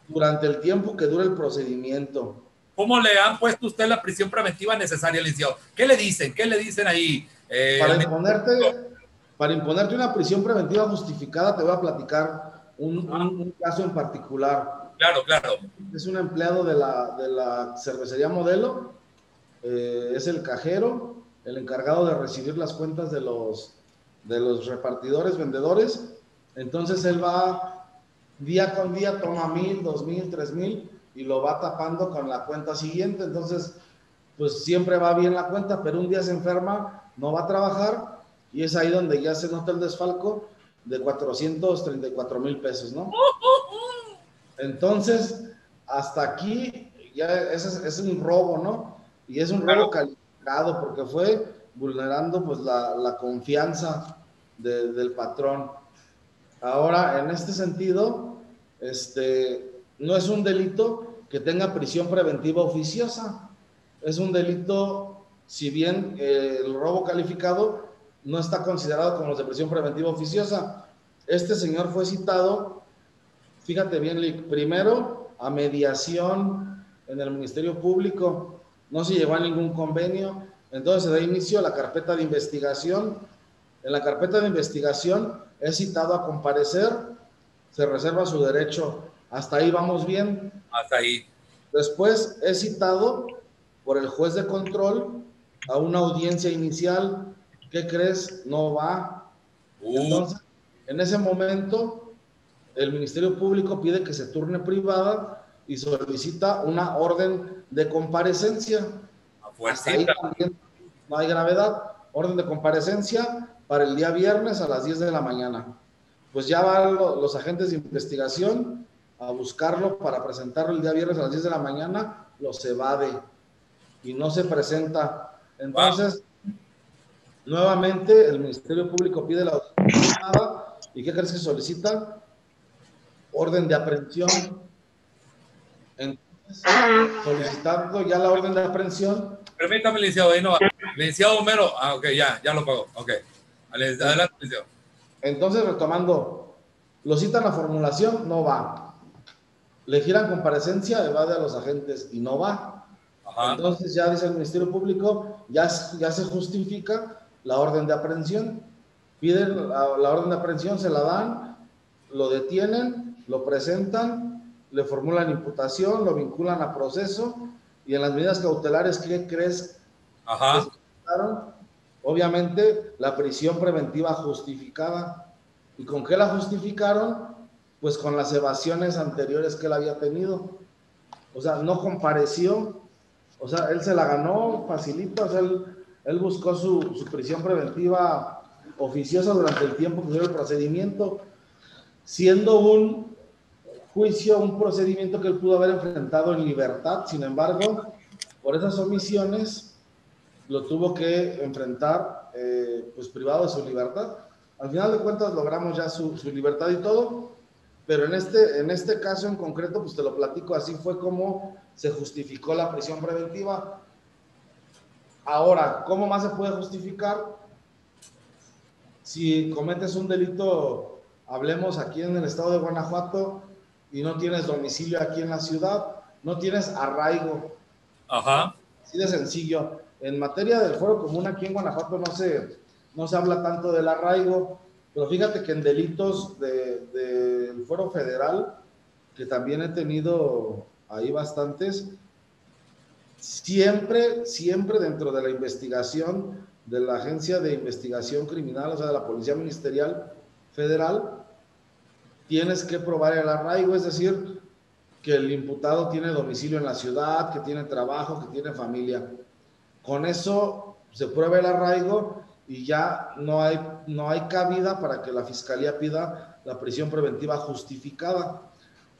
durante el tiempo que dura el procedimiento. ¿Cómo le han puesto usted la prisión preventiva necesaria, licenciado? ¿Qué le dicen? ¿Qué le dicen ahí? Eh, para, imponerte, para imponerte una prisión preventiva justificada, te voy a platicar un, caso en particular. Claro, claro. Es un empleado de la, de la cervecería Modelo, eh, es el cajero, el encargado de recibir las cuentas de los, de los repartidores, vendedores. Entonces él va día con día toma mil, dos mil, tres mil y lo va tapando con la cuenta siguiente. Entonces, pues siempre va bien la cuenta, pero un día se enferma, no va a trabajar y es ahí donde ya se nota el desfalco de 434 mil pesos, ¿no? Entonces, hasta aquí ya es, es, un robo, ¿no? Y es un robo calificado porque fue vulnerando pues la, la confianza del patrón. Ahora, en este sentido, este, no es un delito que tenga prisión preventiva oficiosa. Es un delito, si bien eh, el robo calificado no está considerado como los de prisión preventiva oficiosa. Este señor fue citado, fíjate bien, primero a mediación en el Ministerio Público, no se llevó a ningún convenio, entonces se da inicio a la carpeta de investigación. En la carpeta de investigación es citado a comparecer se reserva su derecho. Hasta ahí vamos bien. Hasta ahí. Después es citado por el juez de control a una audiencia inicial. ¿Qué crees? No va. Uh, Entonces, en ese momento, el Ministerio Público pide que se turne privada y solicita una orden de comparecencia. a Hasta ahí también no hay gravedad. Orden de comparecencia para el día viernes a las 10 de la mañana. Pues ya van lo- los agentes de investigación a buscarlo para presentarlo el día viernes a las 10 de la mañana, los evade y no se presenta. Entonces, nuevamente el Ministerio Público pide la audiencia y ¿qué crees que solicita? Orden de aprehensión. Entonces, solicitando ya la orden de aprehensión, Permítame, licenciado, ahí no va. Licenciado Homero, ah, ok, ya, ya lo pagó. Ok. Adelante, licenciado. Entonces, retomando, lo citan a formulación, no va. Le giran comparecencia, evade a los agentes y no va. Ajá. Entonces ya dice el Ministerio Público, ya, ya se justifica la orden de aprehensión. Piden la, la orden de aprehensión, se la dan, lo detienen, lo presentan, le formulan imputación, lo vinculan a proceso y en las medidas cautelares, ¿qué crees Ajá. obviamente, la prisión preventiva justificada. ¿Y con qué la justificaron? Pues con las evasiones anteriores que él había tenido. O sea, no compareció. O sea, él se la ganó facilito. O sea, él, él buscó su, prisión preventiva oficiosa durante el tiempo que duró el procedimiento, siendo un juicio, un procedimiento que él pudo haber enfrentado en libertad. Sin embargo, por esas omisiones, lo tuvo que enfrentar eh, pues privado de su libertad. Al final de cuentas logramos ya su, su, libertad y todo, pero en este, en este caso en concreto, pues te lo platico, así fue como se justificó la prisión preventiva. Ahora, ¿cómo más se puede justificar? Si cometes un delito, hablemos aquí en el estado de Guanajuato, y no tienes domicilio aquí en la ciudad, no tienes arraigo. Ajá. Así de sencillo en materia del foro común aquí en Guanajuato no se, no se habla tanto del arraigo, pero fíjate que en delitos del de, de foro federal, que también he tenido ahí bastantes, siempre, siempre dentro de la investigación de la Agencia de Investigación Criminal, o sea, de la Policía Ministerial Federal, tienes que probar el arraigo, es decir, que el imputado tiene domicilio en la ciudad, que tiene trabajo, que tiene familia. Con eso se prueba el arraigo y ya no hay, no hay cabida para que la fiscalía pida la prisión preventiva justificada,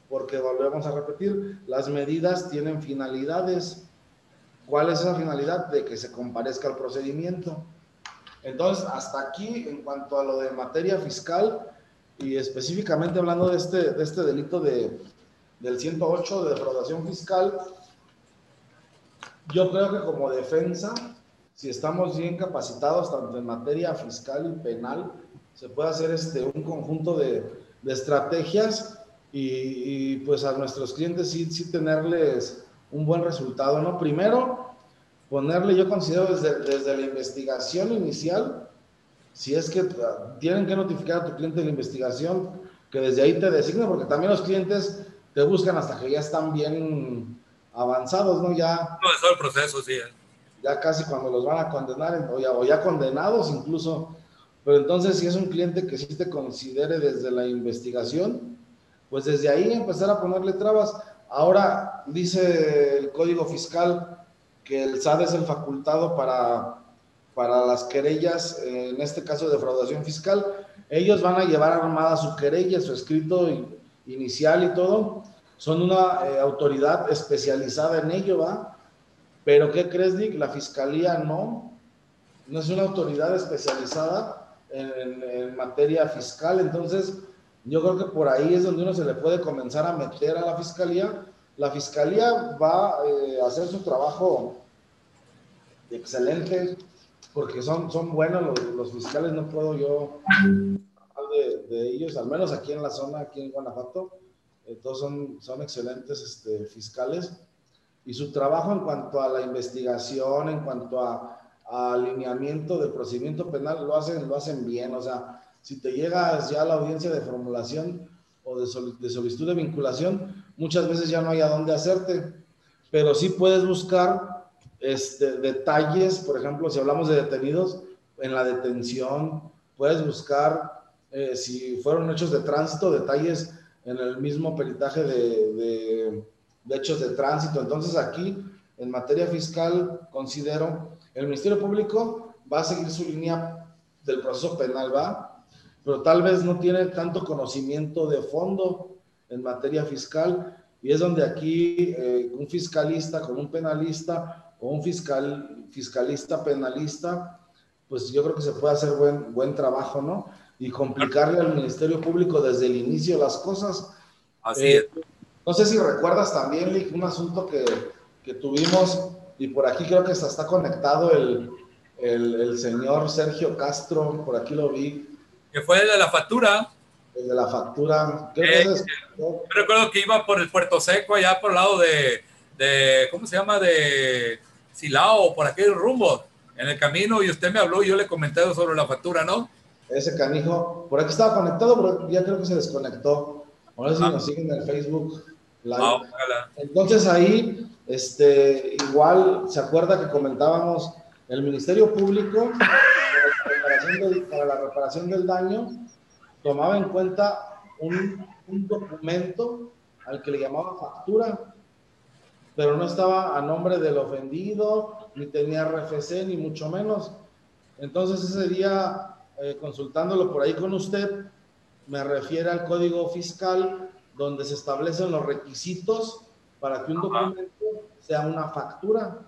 porque volvemos a repetir, las medidas tienen finalidades. ¿Cuál es esa finalidad? De que se comparezca al procedimiento. Entonces, hasta aquí, en cuanto a lo de materia fiscal, y específicamente hablando de este, de este delito de, del 108 de defraudación fiscal, yo creo que como defensa, si estamos bien capacitados tanto en materia fiscal y penal, se puede hacer este, un conjunto de, de estrategias y, y, pues a nuestros clientes sí, sí tenerles un buen resultado, ¿no? Primero, ponerle, yo considero desde, desde la investigación inicial, si es que tienen que notificar a tu cliente de la investigación, que desde ahí te designa, porque también los clientes te buscan hasta que ya están bien avanzados, ¿no? Ya... No, es todo el proceso, sí. Ya casi cuando los van a condenar, o ya, o ya condenados incluso. Pero entonces, si es un cliente que sí te considere desde la investigación, pues desde ahí empezar a ponerle trabas. Ahora dice el Código Fiscal que el SAD es el facultado para, para las querellas, en este caso de defraudación fiscal. Ellos van a llevar armada su querella, su escrito inicial y todo. Son una eh, autoridad especializada en ello, ¿va? Pero ¿qué crees, Nick? La fiscalía no. No es una autoridad especializada en, en, en materia fiscal. Entonces, yo creo que por ahí es donde uno se le puede comenzar a meter a la fiscalía. La fiscalía va eh, a hacer su trabajo excelente, porque son, son buenos los, los fiscales, no puedo yo hablar de, de, ellos, al menos aquí en la zona, aquí en Guanajuato, eh, todos son, son excelentes este, fiscales. Y su trabajo en cuanto a la investigación, en cuanto a, a alineamiento del procedimiento penal, lo hacen, lo hacen bien. O sea, si te llegas ya a la audiencia de formulación, o de, solicitud de vinculación, muchas veces ya no hay a dónde hacerte, pero sí puedes buscar este, detalles, por ejemplo, si hablamos de detenidos, en la detención, puedes buscar eh, si fueron hechos de tránsito, detalles en el mismo peritaje de, de hechos de tránsito. Entonces aquí, en materia fiscal, considero, el Ministerio Público va a seguir su línea del proceso penal, ¿va? Pero tal vez no tiene tanto conocimiento de fondo en materia fiscal y es donde aquí eh, un fiscalista con un penalista o un fiscal, fiscalista penalista, pues yo creo que se puede hacer buen, buen trabajo, ¿no? Y complicarle al Ministerio Público desde el inicio las cosas. Así es. Eh, no sé si recuerdas también, Lick, un asunto que, que, tuvimos, y por aquí creo que hasta está conectado el, el, el señor Sergio Castro, por aquí lo vi, que fue el de la factura. El de la factura. Eh, yo recuerdo que iba por el Puerto Seco, allá por el lado de, de ¿cómo se llama? De Silao, por aquel rumbo, en el camino, y usted me habló y yo le comenté sobre la factura, ¿no? Ese canijo, por aquí estaba conectado, pero ya creo que se desconectó. Ahora sí ah. nos siguen en el Facebook ah, Entonces ahí, este, igual, ¿se acuerda que comentábamos el Ministerio Público para la reparación del daño tomaba en cuenta un, un, documento al que le llamaba factura, pero no estaba a nombre del ofendido, ni tenía RFC, ni mucho menos. Entonces ese día, eh, consultándolo por ahí con usted, me refiere al código fiscal donde se establecen los requisitos para que un documento sea una factura.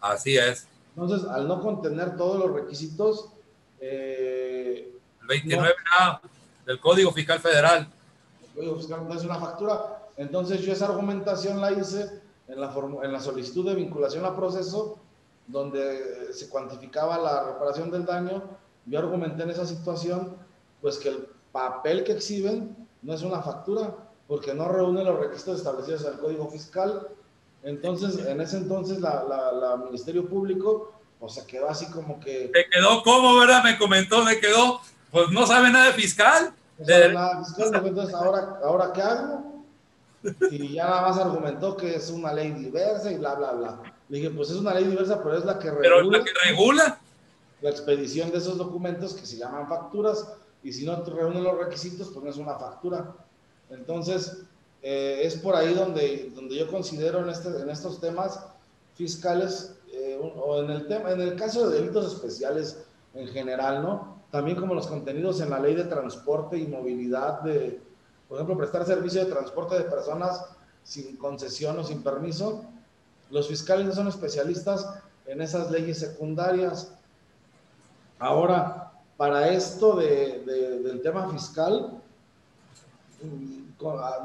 Así es. Entonces, al no contener todos los requisitos, el 29A del Código Fiscal Federal. El Código Fiscal no es una factura. Entonces yo esa argumentación la hice en la, en la solicitud de vinculación a proceso, donde se cuantificaba la reparación del daño. Yo argumenté en esa situación, pues que el papel que exhiben no es una factura, porque no reúne los requisitos establecidos en el Código Fiscal. Entonces, en ese entonces, la, la, la Ministerio Público o sea, quedó así como que... ¿Te quedó cómo, verdad? Me comentó, me quedó, pues no sabe nada de fiscal. No sabe nada de fiscal, entonces, ¿ahora, ¿ahora qué hago? Y ya nada más argumentó que es una ley diversa y bla, bla, bla. Le dije, pues es una ley diversa, pero es la que regula... Pero es la que regula. La expedición de esos documentos que se llaman facturas y si no reúnen los requisitos, pues no es una factura. Entonces, eh, es por ahí donde, donde yo considero en, este, en estos temas fiscales o en el, tema, en el caso de delitos especiales en general, ¿no? También como los contenidos en la ley de transporte y movilidad, de, por ejemplo, prestar servicio de transporte de personas sin concesión o sin permiso, los fiscales no son especialistas en esas leyes secundarias. Ahora, para esto de, del tema fiscal,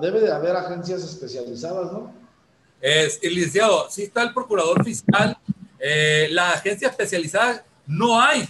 debe de haber agencias especializadas, ¿no? Es, licenciado, sí está el procurador fiscal eh, la agencia especializada no hay.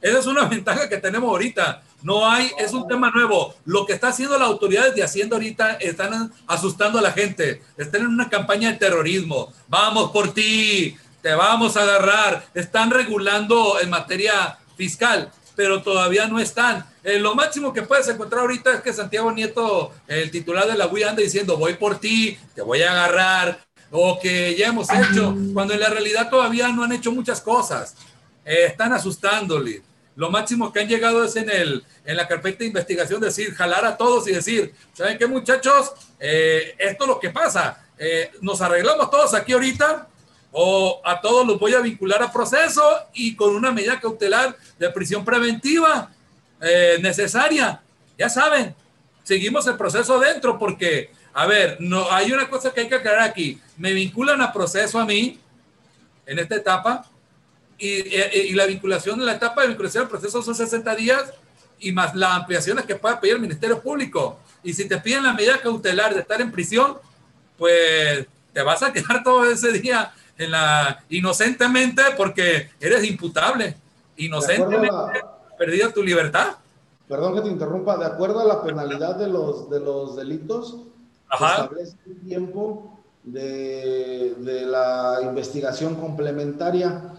Esa es una ventaja que tenemos ahorita. No hay, es un tema nuevo. Lo que está haciendo las autoridades de Hacienda ahorita están asustando a la gente. Están en una campaña de terrorismo. Vamos por ti, te vamos a agarrar. Están regulando en materia fiscal, pero todavía no están. Eh, lo máximo que puedes encontrar ahorita es que Santiago Nieto, el titular de la UI, anda diciendo, voy por ti, te voy a agarrar, o que ya hemos hecho, cuando en la realidad todavía no han hecho muchas cosas. Eh, están asustándole. Lo máximo que han llegado es en, el, en la carpeta de investigación decir, jalar a todos y decir, ¿saben qué muchachos? Eh, esto es lo que pasa. Eh, nos arreglamos todos aquí ahorita o a todos los voy a vincular a proceso y con una medida cautelar de prisión preventiva necesaria. Ya saben, seguimos el proceso adentro porque a ver, no, hay una cosa que hay que aclarar aquí. Me vinculan a proceso a mí en esta etapa y, la vinculación de la etapa de vinculación al proceso son 60 días y más las ampliaciones que pueda pedir el Ministerio Público. Y si te piden la medida cautelar de estar en prisión, pues te vas a quedar todo ese día en la inocentemente porque eres imputable, inocentemente perdida tu libertad. Perdón que te interrumpa, de acuerdo a la penalidad de los, de los delitos, establece el tiempo de, de, la investigación complementaria.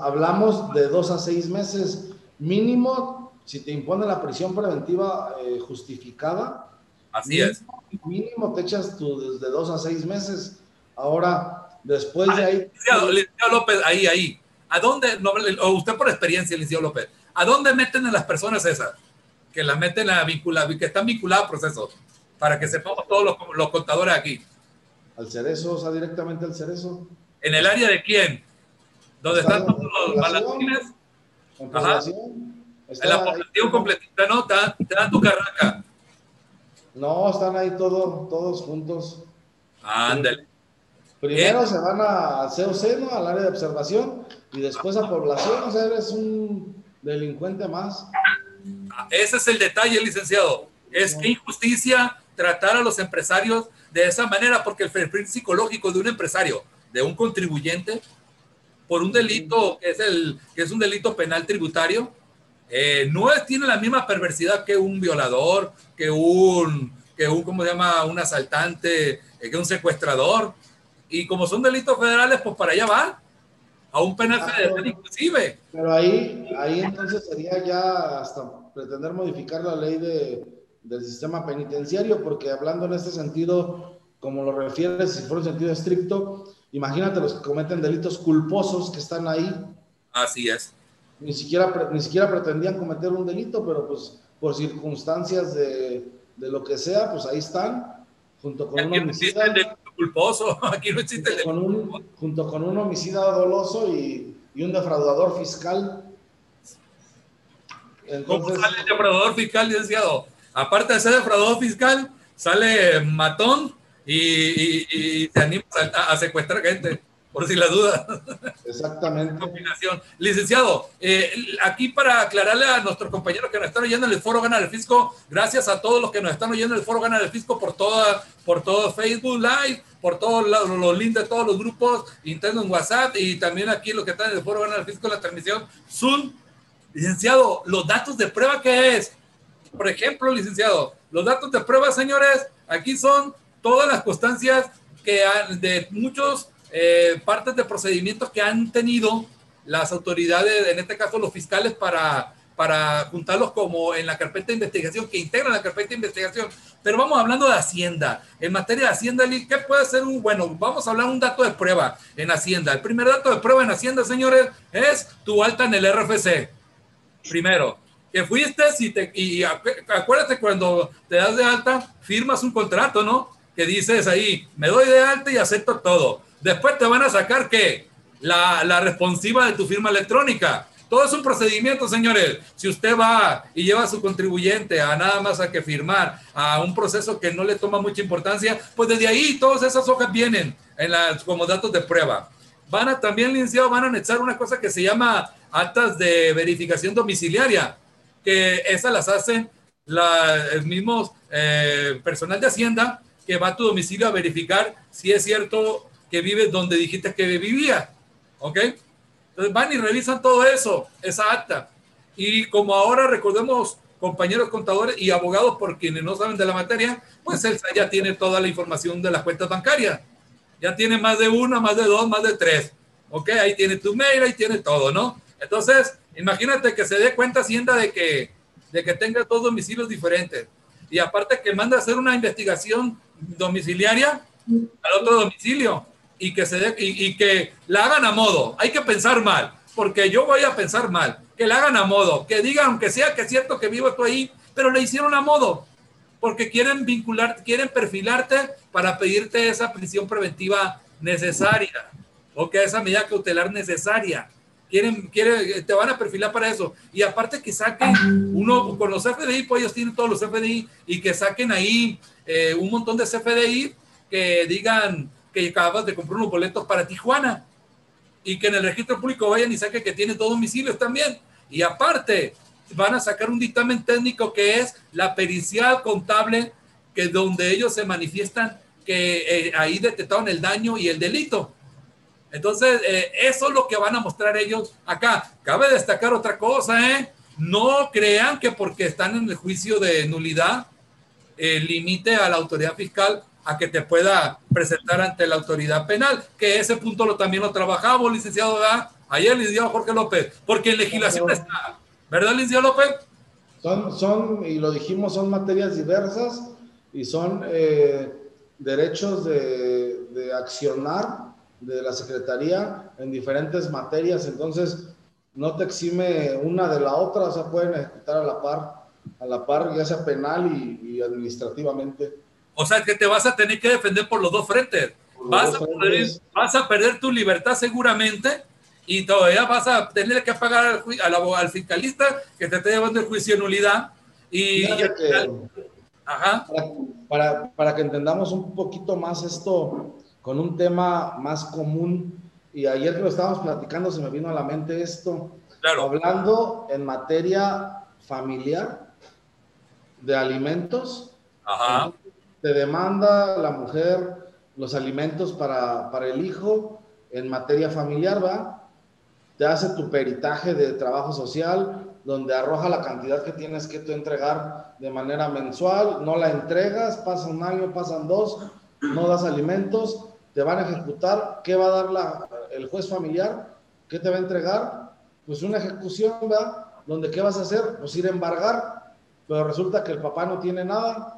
hablamos de dos a seis meses mínimo si te impone la prisión preventiva eh, justificada Así es. Mínimo te echas tú desde dos a seis meses. Ahora, después de ahí. Licenciado, López, ahí, ahí. ¿A dónde, no, o usted por experiencia, licenciado López, ¿a dónde meten a las personas esas? Que las meten a vincular, que están vinculadas al proceso, para que sepamos todos los, los contadores aquí. Al cerezo, o sea, directamente al cerezo. ¿En el área de quién? ¿Dónde Está están todos los? En Ajá. Está la población completita, ¿no? Te dan tu carraca. No, están ahí todo, todos juntos. Ándale. Primero se van a COC, ¿no? Al área de observación, y después a población, o sea, eres un delincuente más. Ese es el detalle, licenciado. Es que injusticia tratar a los empresarios de esa manera, porque el perfil psicológico de un empresario, de un contribuyente, por un delito que es, el, que es un delito penal tributario, eh, no es- tiene la misma perversidad que un violador, que un, que un ¿cómo se llama? Un asaltante, eh, que un secuestrador. Y como son delitos federales, pues para allá va. A un penal Ah, federal inclusive. Pero ahí, ahí entonces sería ya hasta pretender modificar la ley de, del sistema penitenciario, porque hablando en este sentido, como lo refieres, si fuera un sentido estricto, imagínate los que cometen delitos culposos que están ahí, Así es. ni siquiera, ni siquiera pretendían cometer un delito, pero pues por circunstancias de, de lo que sea, pues ahí están, junto con un homicida, el culposo. Aquí no existe el delito con un, junto con un homicida doloso y, y un defraudador fiscal. ¿Cómo Entonces, sale el defraudador fiscal, licenciado? Aparte de ser defraudador fiscal, sale matón y, y, y te anima a, a secuestrar gente, por si la duda. exactamente. combinación. Licenciado, eh, aquí para aclararle a nuestros compañeros que nos están oyendo en el Foro Gana del Fisco, gracias a todos los que nos están oyendo en el Foro Gana del Fisco por toda, por todo Facebook Live, por todos los, los links de todos los grupos internos en WhatsApp y también aquí los que están en el Foro Gana del Fisco en la transmisión Zoom. Licenciado, los datos de prueba, ¿qué es? Por ejemplo, licenciado, los datos de prueba, señores, aquí son todas las constancias que de muchos eh, partes de procedimientos que han tenido las autoridades, en este caso los fiscales, para, para juntarlos como en la carpeta de investigación, que integran la carpeta de investigación. Pero vamos hablando de Hacienda. En materia de Hacienda, ¿qué puede ser un, bueno, vamos a hablar un dato de prueba en Hacienda. El primer dato de prueba en Hacienda, señores, es tu alta en el RFC. Primero, que fuiste y, te, y acu- acuérdate cuando te das de alta, firmas un contrato, ¿no? Que dices ahí, me doy de alta y acepto todo. Después te van a sacar que la, la responsiva de tu firma electrónica. Todo es un procedimiento, señores. Si usted va y lleva a su contribuyente a nada más a que firmar a un proceso que no le toma mucha importancia, pues desde ahí todas esas hojas vienen en las, como datos de prueba. Van a también, licenciado, van a anexar una cosa que se llama actas de verificación domiciliaria, que esas las hacen la, el mismo eh, personal de Hacienda que va a tu domicilio a verificar si es cierto que vives donde dijiste que vivía. ¿Ok? Entonces van y revisan todo eso, esa acta. Y como ahora recordemos, compañeros contadores y abogados, por quienes no saben de la materia, pues él ya tiene toda la información de las cuentas bancarias. Ya tiene más de una, más de dos, más de tres. ¿Ok? Ahí tiene tu mail, ahí tiene todo, ¿no? Entonces, imagínate que se dé cuenta Hacienda de que, de que tenga dos domicilios diferentes. Y aparte que manda a hacer una investigación domiciliaria al otro domicilio y que, se dé- y, y que la hagan a modo. Hay que pensar mal, porque yo voy a pensar mal. Que la hagan a modo, que digan, aunque sea que es cierto que vivo tú ahí, pero le hicieron a modo, porque quieren vincular, quieren perfilarte para pedirte esa prisión preventiva necesaria o que esa medida cautelar necesaria. Quieren, quieren, te van a perfilar para eso. Y aparte que saquen uno con los CFDI, pues ellos tienen todos los CFDI y que saquen ahí eh, un montón de CFDI que digan que acabas de comprar unos boletos para Tijuana y que en el registro público vayan y saquen que tiene dos domicilios también. Y aparte, van a sacar un dictamen técnico que es la pericial contable, que donde ellos se manifiestan que eh, ahí detectaron el daño y el delito. Entonces, eh, eso es lo que van a mostrar ellos acá. Cabe destacar otra cosa, ¿eh? No crean que porque están en el juicio de nulidad, eh, limite a la autoridad fiscal a que te pueda presentar ante la autoridad penal, que ese punto lo, también lo trabajamos, licenciado, ¿verdad? Ayer, licenciado Jorge López, porque en legislación está, ¿verdad, licenciado López? Son, son, y lo dijimos, son materias diversas y son eh, derechos de, de accionar de la Secretaría en diferentes materias, entonces no te exime una de la otra, o sea, pueden ejecutar a la par, a la par, ya sea penal y, y administrativamente. O sea, que te vas a tener que defender por los dos frentes. Los Vas, dos a perder, vas a perder tu libertad seguramente y todavía vas a tener que pagar al, al al fiscalista que te esté llevando el juicio en nulidad. Y, Fíjate que- ajá, para, para, para que entendamos un poquito más esto con un tema más común, y ayer que lo estábamos platicando se me vino a la mente esto, claro. hablando en materia familiar de alimentos, Ajá. Te demanda la mujer los alimentos para, para el hijo en materia familiar, ¿va? Te hace tu peritaje de trabajo social, donde arroja la cantidad que tienes que tú entregar de manera mensual, no la entregas, pasa un año, pasan dos, no das alimentos, te van a ejecutar, ¿qué va a dar la, el juez familiar? ¿Qué te va a entregar? Pues una ejecución, ¿va? Donde ¿qué vas a hacer? Pues ir a embargar, pero resulta que el papá no tiene nada,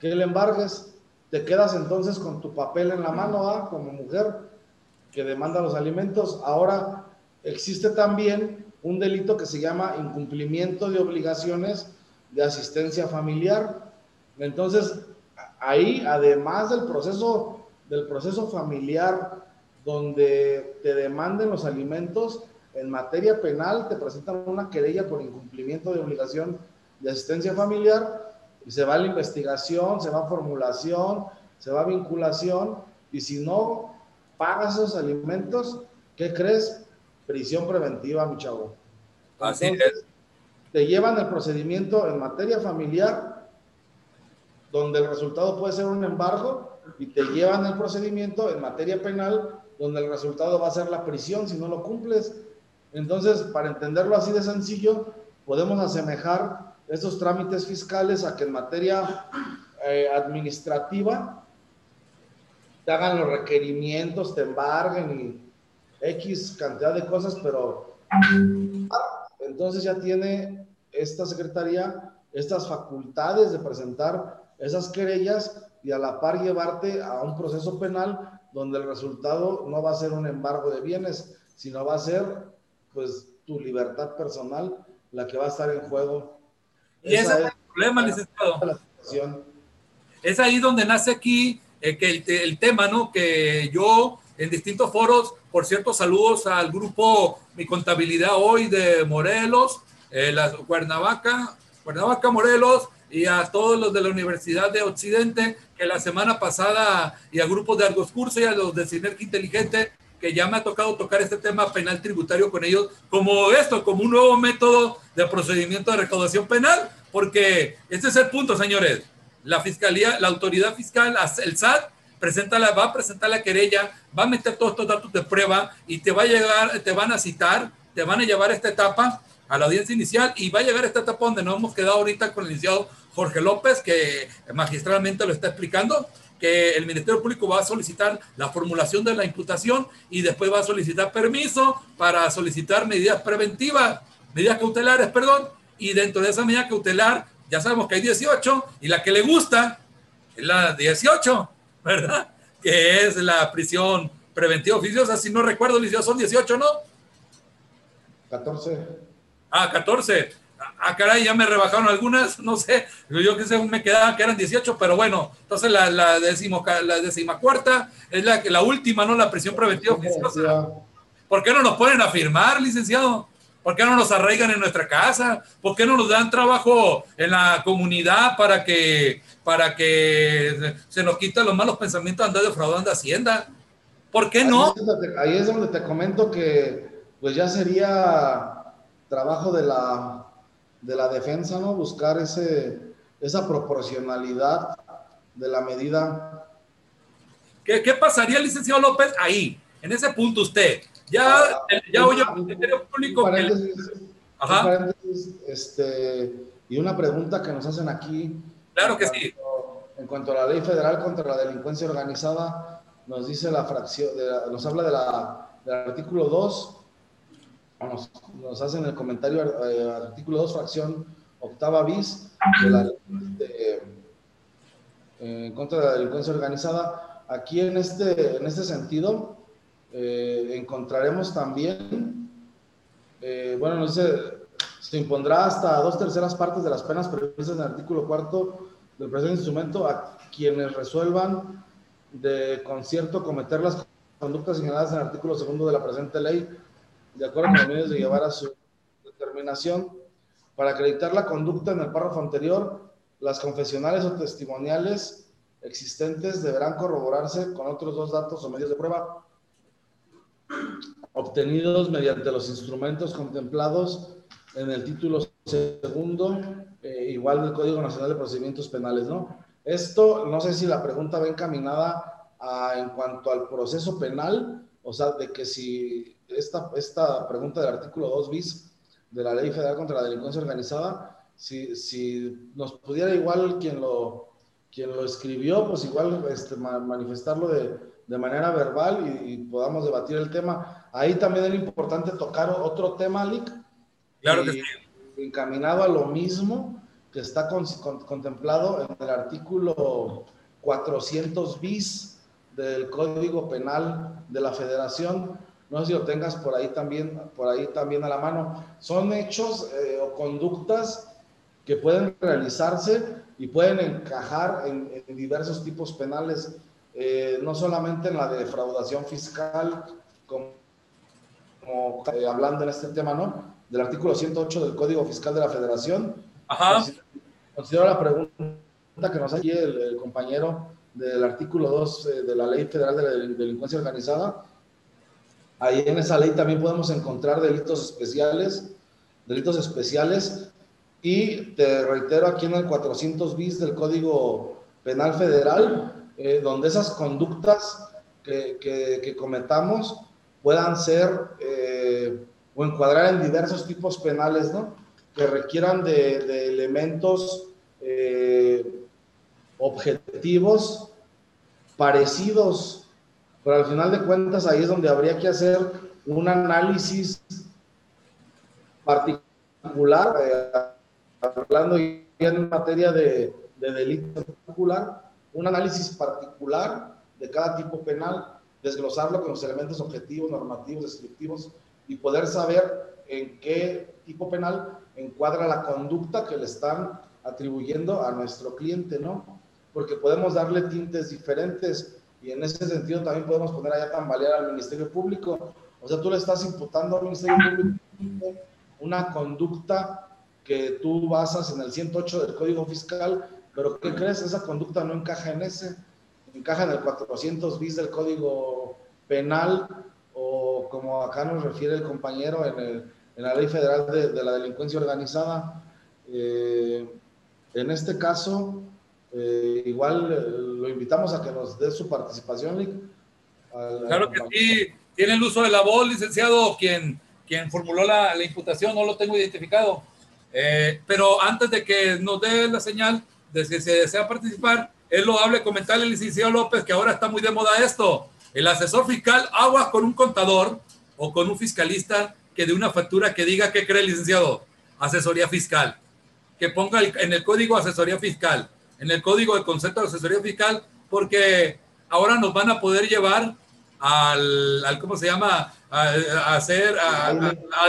que le embargues, te quedas entonces con tu papel en la mano, ¿va? Como mujer que demanda los alimentos. Ahora existe también un delito que se llama incumplimiento de obligaciones de asistencia familiar. Entonces, ahí, además del proceso, del proceso familiar, donde te demanden los alimentos, en materia penal te presentan una querella por incumplimiento de obligación de asistencia familiar y se va a la investigación, se va a formulación, se va a vinculación y si no pagas esos alimentos, ¿qué crees? Prisión preventiva, mi chavo. Así Entonces, Te llevan el procedimiento en materia familiar, donde el resultado puede ser un embargo, y te llevan el procedimiento en materia penal, donde el resultado va a ser la prisión si no lo cumples. Entonces, para entenderlo así de sencillo, podemos asemejar estos trámites fiscales a que en materia eh, administrativa te hagan los requerimientos, te embarguen y X cantidad de cosas, pero entonces ya tiene esta secretaría estas facultades de presentar esas querellas y a la par llevarte a un proceso penal donde el resultado no va a ser un embargo de bienes, sino va a ser pues tu libertad personal la que va a estar en juego. Y ese es el problema, licenciado. la situación. Es ahí donde nace aquí eh, que el, el tema, ¿no? Que yo en distintos foros, por cierto, saludos al grupo Mi Contabilidad Hoy de Morelos, eh, la Cuernavaca, Cuernavaca, Morelos, y a todos los de la Universidad de Occidente, que la semana pasada, y a grupos de Argos Curso y a los de Sinergia Inteligente, que ya me ha tocado tocar este tema penal tributario con ellos, como esto, como un nuevo método de procedimiento de recaudación penal, porque este es el punto, señores. La fiscalía, la autoridad fiscal, el SAT, presenta la, va a presentar la querella, va a meter todos estos datos de prueba y te va a llegar, te van a citar, te van a llevar a esta etapa, a la audiencia inicial, y va a llegar a esta etapa donde nos hemos quedado ahorita con el licenciado Jorge López, que magistralmente lo está explicando, que el Ministerio Público va a solicitar la formulación de la imputación y después va a solicitar permiso para solicitar medidas preventivas, medidas cautelares, perdón, y dentro de esa medida cautelar ya sabemos que hay 18 y la que le gusta es la 18, ¿verdad? Que es la prisión preventiva oficiosa, si no recuerdo, son 18, ¿no? 14. Ah, 14. Ah, caray, ya me rebajaron algunas, no sé, yo que sé, me quedaba que eran 18, pero bueno, entonces la, la, décimo, la decimacuarta es la, la última, ¿no? La prisión preventiva oficiosa. ¿Por qué no nos ponen a firmar, licenciado? ¿Por qué no nos arraigan en nuestra casa? ¿Por qué no nos dan trabajo en la comunidad para que, para que se nos quiten los malos pensamientos de andar defraudando Hacienda? ¿Por qué no? Ahí es, donde te, ahí es donde te comento que pues ya sería trabajo de la, de la defensa, ¿no? Buscar ese, esa proporcionalidad de la medida. ¿Qué, qué pasaría, licenciado López, ahí, en ese punto usted? Ya, Ah, ya oye Público. Un paréntesis, que, ajá. paréntesis, este, y una pregunta que nos hacen aquí. Claro que en sí. En cuanto a la ley federal contra la delincuencia organizada, nos dice la fracción, de la, nos habla de la, del artículo 2, nos, nos hacen el comentario, eh, artículo 2, fracción octava bis, de la, de, en contra la delincuencia organizada. Aquí en este, en este sentido, eh, encontraremos también, eh, bueno, no sé, se impondrá hasta dos terceras partes de las penas previstas en el artículo cuarto del presente instrumento a quienes resuelvan de concierto cometer las conductas señaladas en el artículo segundo de la presente ley, de acuerdo con los medios de llevar a su determinación. Para acreditar la conducta en el párrafo anterior, las confesionales o testimoniales existentes deberán corroborarse con otros dos datos o medios de prueba obtenidos mediante los instrumentos contemplados en el título segundo, eh, igual del Código Nacional de Procedimientos Penales, ¿no? Esto, no sé si la pregunta va encaminada en cuanto al proceso penal, o sea, de que si esta, esta pregunta del artículo 2 bis de la Ley Federal contra la Delincuencia Organizada, si, si nos pudiera igual quien lo, quien lo escribió, pues igual este, manifestarlo de, de manera verbal y, podamos debatir el tema. Ahí también es importante tocar otro tema, Lick. Claro que sí. Encaminado a lo mismo que está contemplado en el artículo 400 bis del Código Penal de la Federación. No sé si lo tengas por ahí también, por ahí también a la mano. Son hechos eh, o conductas que pueden realizarse y pueden encajar en, diversos tipos penales, eh, no solamente en la defraudación fiscal, como, eh, hablando en este tema, ¿no? Del artículo 108 del Código Fiscal de la Federación, Ajá. Considero la pregunta que nos hace aquí el, compañero del artículo 2 eh, de la Ley Federal de la Delincuencia Organizada. Ahí en esa ley también podemos encontrar delitos especiales, delitos especiales, y te reitero aquí en el 400 bis del Código Penal Federal, eh, donde esas conductas que, cometamos puedan ser eh, o encuadrar en diversos tipos penales, ¿no? que requieran de, elementos eh, objetivos parecidos, pero al final de cuentas ahí es donde habría que hacer un análisis particular, eh, hablando en materia de, de delito particular, un análisis particular de cada tipo penal, desglosarlo con los elementos objetivos, normativos, descriptivos y poder saber en qué tipo penal encuadra la conducta que le están atribuyendo a nuestro cliente, ¿no? Porque podemos darle tintes diferentes y en ese sentido también podemos poner allá tambalear al Ministerio Público. O sea, tú le estás imputando al Ministerio Público una conducta que tú basas en el 108 del Código Fiscal, pero ¿qué crees? Esa conducta no encaja en ese, encaja en el 400 bis del Código Penal o como acá nos refiere el compañero en el en la Ley Federal de, la Delincuencia Organizada. Eh, en este caso, eh, igual eh, lo invitamos a que nos dé su participación, Lick. Claro que sí. Tiene el uso de la voz, licenciado, quien, quien formuló la, la imputación, no lo tengo identificado. pero antes de que nos dé la señal de que se desea participar, él lo hable, comentarle al licenciado López que ahora está muy de moda esto. El asesor fiscal agua con un contador o con un fiscalista que de una factura que diga que cree el licenciado, asesoría fiscal, que ponga en el código asesoría fiscal, en el código de concepto de asesoría fiscal, porque ahora nos van a poder llevar al, ¿cómo se llama? A, ser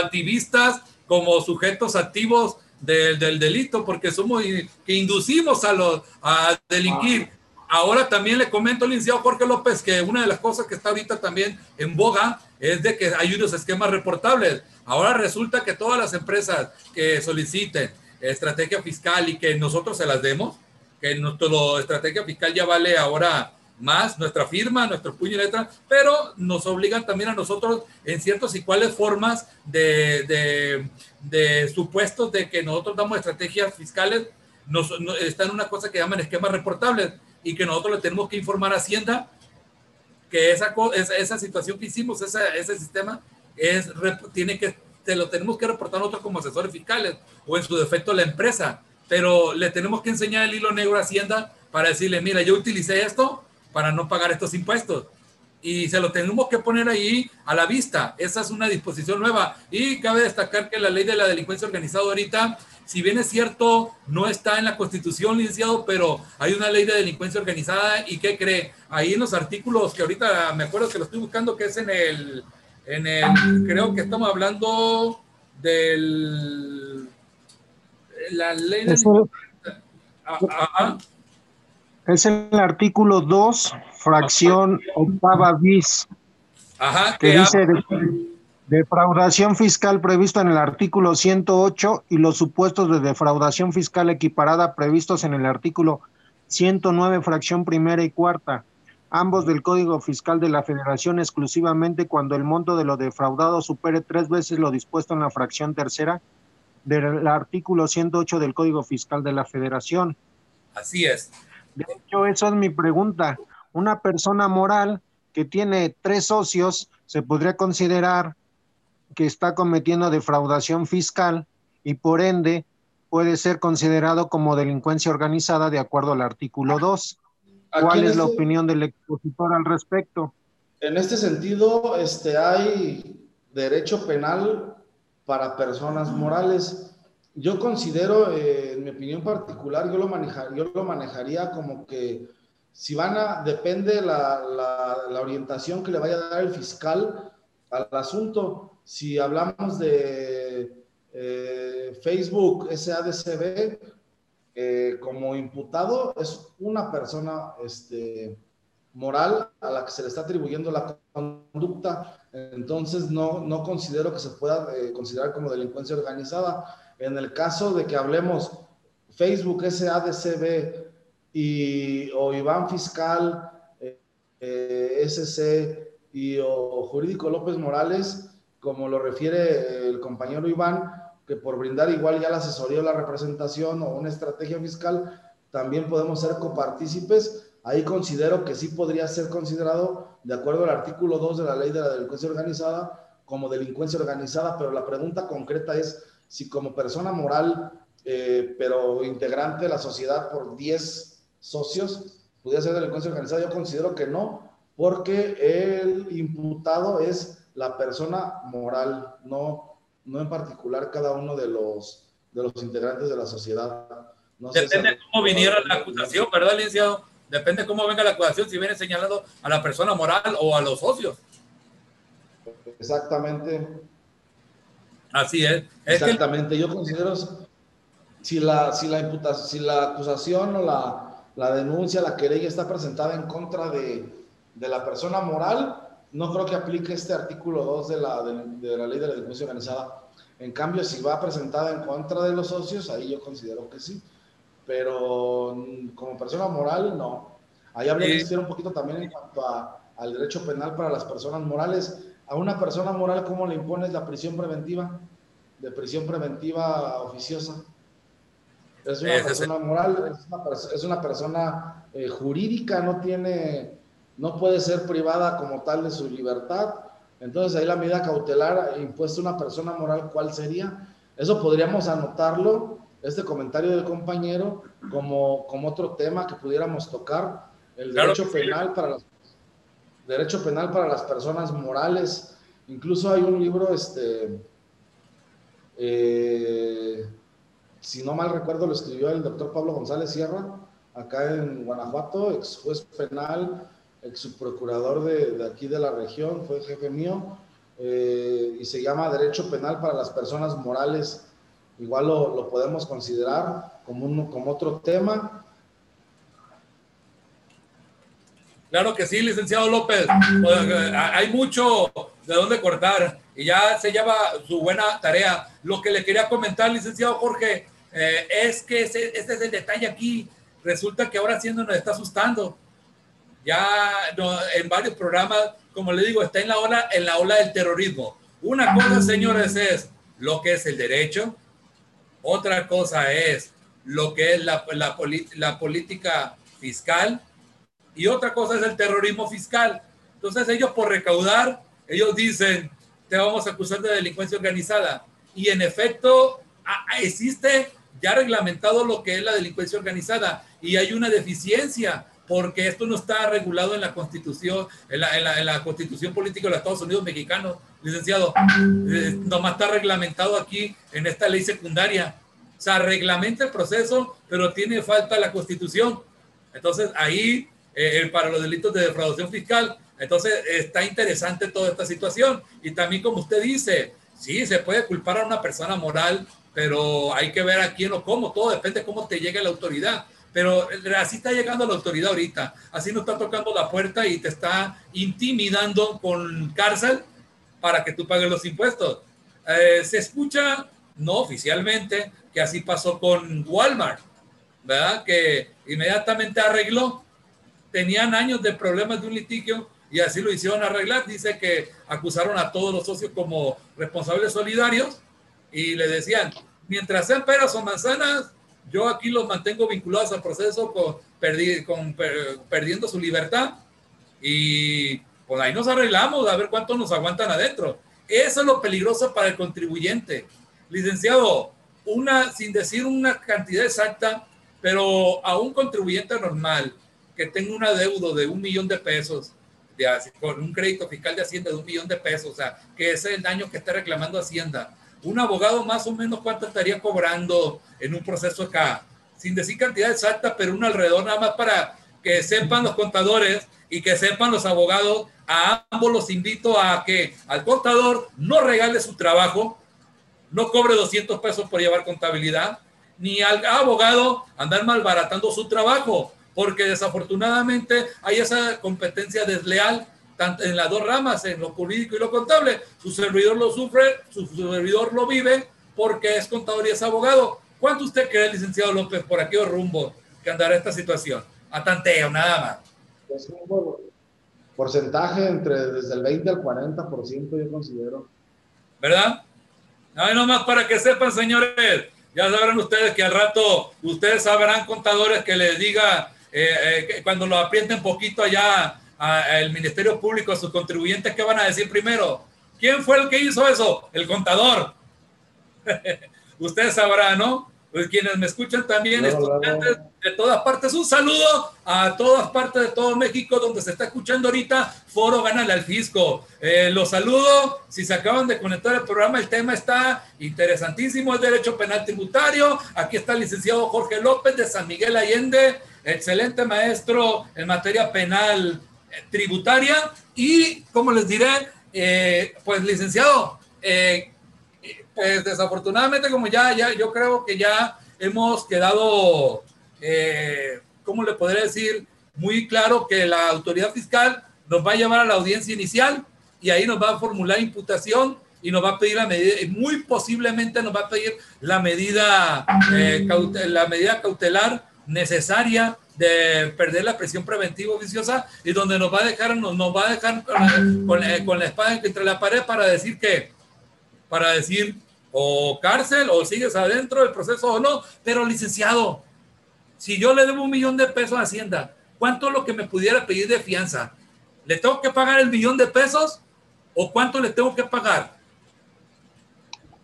activistas como sujetos activos del, del, delito, porque somos que inducimos a los a delinquir. Ahora también le comento al licenciado Jorge López que una de las cosas que está ahorita también en boga es de que hay unos esquemas reportables. Ahora resulta que todas las empresas que soliciten estrategia fiscal y que nosotros se las demos, que nuestra estrategia fiscal ya vale ahora más, nuestra firma, nuestro puño y letra, pero nos obligan también a nosotros en ciertas y cuáles formas de, de, de supuestos de que nosotros damos estrategias fiscales, nos, está en una cosa que llaman esquemas reportables y que nosotros le tenemos que informar a Hacienda que esa, esa, esa situación que hicimos, esa, ese sistema, es, tiene que, te lo tenemos que reportar nosotros como asesores fiscales o en su defecto la empresa, pero le tenemos que enseñar el hilo negro a Hacienda para decirle, mira, yo utilicé esto para no pagar estos impuestos. Y se lo tenemos que poner ahí a la vista. Esa es una disposición nueva. Y cabe destacar que la ley de la delincuencia organizada ahorita si bien es cierto, no está en la Constitución, licenciado, pero hay una ley de delincuencia organizada y ¿qué cree? Ahí en los artículos que ahorita me acuerdo que lo estoy buscando, que es en el, en el, creo que estamos hablando del, la ley de... Es el artículo 2, fracción octava bis, Ajá, que dice defraudación fiscal prevista en el artículo 108 y los supuestos de defraudación fiscal equiparada previstos en el artículo 109, fracción primera y cuarta, ambos del Código Fiscal de la Federación exclusivamente cuando el monto de lo defraudado supere tres veces lo dispuesto en la fracción tercera del artículo 108 del Código Fiscal de la Federación. Así es. De hecho, eso es mi pregunta. Una persona moral que tiene tres socios se podría considerar que está cometiendo defraudación fiscal y por ende puede ser considerado como delincuencia organizada de acuerdo al artículo 2. ¿Cuál es la este opinión del expositor al respecto? En este sentido, este, hay derecho penal para personas morales yo considero, eh, en mi opinión particular, yo lo, manejar, yo lo manejaría como que si van a, depende la, la, orientación que le vaya a dar el fiscal al asunto. Si hablamos de eh, Facebook SADCB eh, como imputado, es una persona este, moral a la que se le está atribuyendo la conducta, entonces no, no considero que se pueda considerar como delincuencia organizada en el caso de que hablemos Facebook SADCB y, o Iván Fiscal, eh, SC y o Jurídico López Morales, como lo refiere el compañero Iván, que por brindar igual ya la asesoría o la representación o una estrategia fiscal, también podemos ser copartícipes. Ahí considero que sí podría ser considerado, de acuerdo al artículo 2 de la ley de la delincuencia organizada, como delincuencia organizada, pero la pregunta concreta es, si como persona moral, eh, pero integrante de la sociedad por 10 socios, pudiera ser delincuencia organizada, yo considero que no, porque el imputado es la persona moral, no, no en particular cada uno de los, de los integrantes de la sociedad. Depende cómo viniera la acusación, ¿verdad, licenciado? Depende cómo venga la acusación, si viene señalado a la persona moral o a los socios. Exactamente. Así es. Exactamente. Yo considero si la, si la, imputación, si la acusación o la, la, denuncia, la querella está presentada en contra de, de, la persona moral, no creo que aplique este artículo 2 de la, de, la ley de la delincuencia organizada. En cambio, si va presentada en contra de los socios, ahí yo considero que sí. Pero mm, como persona moral, no. Ahí habría que un poquito también en cuanto a, al derecho penal para las personas morales a una persona moral, ¿cómo le impones la prisión preventiva? De prisión preventiva oficiosa. Es una persona moral, es una, persona eh, jurídica, no tiene, no puede ser privada como tal de su libertad. Entonces ahí la medida cautelar impuesta a una persona moral, ¿cuál sería? Eso podríamos anotarlo, este comentario del compañero, como, como otro tema que pudiéramos tocar, el derecho penal para las derecho penal para las personas morales. Incluso hay un libro, este, eh, si no mal recuerdo, lo escribió el doctor Pablo González Sierra, acá en Guanajuato, ex juez penal, ex subprocurador de, de aquí de la región, fue jefe mío, eh, y se llama Derecho Penal para las Personas Morales. Igual lo, lo podemos considerar como, un, como otro tema Claro que sí, licenciado López. Pues, eh, hay mucho de dónde cortar y ya se lleva su buena tarea. Lo que le quería comentar, licenciado Jorge, eh, es que ese, este es el detalle aquí. Resulta que ahora sí nos está asustando. Ya en varios programas, como le digo, está en la ola, en la ola del terrorismo. Una cosa, señores, es lo que es el derecho. Otra cosa es lo que es la, la, la política fiscal y otra cosa es el terrorismo fiscal. Entonces ellos por recaudar, ellos dicen, te vamos a acusar de delincuencia organizada. Y en efecto, existe ya reglamentado lo que es la delincuencia organizada y hay una deficiencia porque esto no está regulado en la constitución, en la, en la, constitución política de los Estados Unidos mexicanos, licenciado. Eh, nomás está reglamentado aquí en esta ley secundaria O sea, reglamenta el proceso, pero tiene falta la constitución. Entonces, ahí, eh, para los delitos de defraudación fiscal, entonces está interesante toda esta situación. Y también, como usted dice, sí, se puede culpar a una persona moral, pero hay que ver a quién o cómo. Todo depende de cómo te llegue la autoridad. Pero así está llegando la autoridad ahorita. Así no está tocando la puerta y te está intimidando con cárcel para que tú pagues los impuestos. Eh, se escucha, no oficialmente, que así pasó con Walmart, ¿verdad? Que inmediatamente arregló. Tenían años de problemas de un litigio y así lo hicieron arreglar. Dice que acusaron a todos los socios como responsables solidarios y le decían, mientras sean peras o manzanas, yo aquí los mantengo vinculados al proceso con, con perdiendo su libertad y pues ahí nos arreglamos a ver cuánto nos aguantan adentro. Eso es lo peligroso para el contribuyente. Licenciado, una, sin decir una cantidad exacta, pero a un contribuyente normal que tenga un adeudo de un millón de pesos, de, con un crédito fiscal de Hacienda de un millón de pesos, o sea, que ese es el daño que está reclamando Hacienda, un abogado más o menos cuánto estaría cobrando en un proceso acá, sin decir cantidad exacta, pero un alrededor nada más para que sepan los contadores y que sepan los abogados. A ambos los invito a que al contador no regale su trabajo, no cobre 200 pesos por llevar contabilidad, ni al abogado andar malbaratando su trabajo, porque desafortunadamente hay esa competencia desleal en las dos ramas, en lo jurídico y lo contable. Su servidor lo sufre, su servidor lo vive porque es contador y es abogado. ¿Cuánto usted cree, licenciado López, por aquí o rumbo que andará esta situación? A tanteo, nada más. Es un porcentaje entre desde el 20 al 40%, yo considero. ¿Verdad? No, nomás para que sepan, señores, ya sabrán ustedes que al rato ustedes sabrán contadores que les diga eh, eh, cuando lo aprieten poquito allá al Ministerio Público, a sus contribuyentes, ¿qué van a decir primero? ¿Quién fue el que hizo eso? El contador. Ustedes sabrán, ¿no? Pues quienes me escuchan también, estudiantes de todas partes, un saludo a todas partes de todo México donde se está escuchando ahorita Foro Gánale al Fisco. Eh, los saludo, si se acaban de conectar al programa, el tema está interesantísimo, el derecho penal tributario. Aquí está el licenciado Jorge López de San Miguel Allende, excelente maestro en materia penal tributaria y, como les diré, eh, pues licenciado, eh, pues desafortunadamente como ya, ya, yo creo que ya hemos quedado, eh, ¿cómo le podría decir? Muy claro que la autoridad fiscal nos va a llevar a la audiencia inicial y ahí nos va a formular imputación y nos va a pedir la medida, muy posiblemente nos va a pedir la medida, la medida cautelar necesaria de perder la presión preventiva viciosa y donde nos va a dejar, nos, nos va a dejar con la, con, la espada entre la pared para decir que, para decir o cárcel o sigues adentro del proceso o no, pero licenciado, si yo le debo un millón de pesos a Hacienda, ¿cuánto es lo que me pudiera pedir de fianza? ¿Le tengo que pagar el millón de pesos o cuánto le tengo que pagar?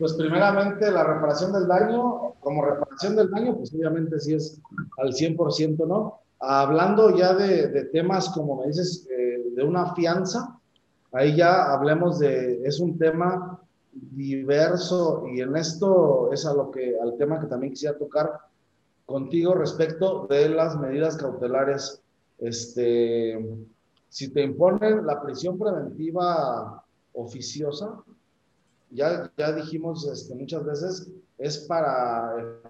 Pues primeramente la reparación del daño, como reparación del daño, pues obviamente sí es al 100%, ¿no? Hablando ya de, de temas, como me dices, eh, de una fianza, ahí ya hablemos de, es un tema diverso y en esto es a lo que, al tema que también quisiera tocar contigo respecto de las medidas cautelares. Este, si te imponen la prisión preventiva oficiosa, ya, ya dijimos este, muchas veces, es para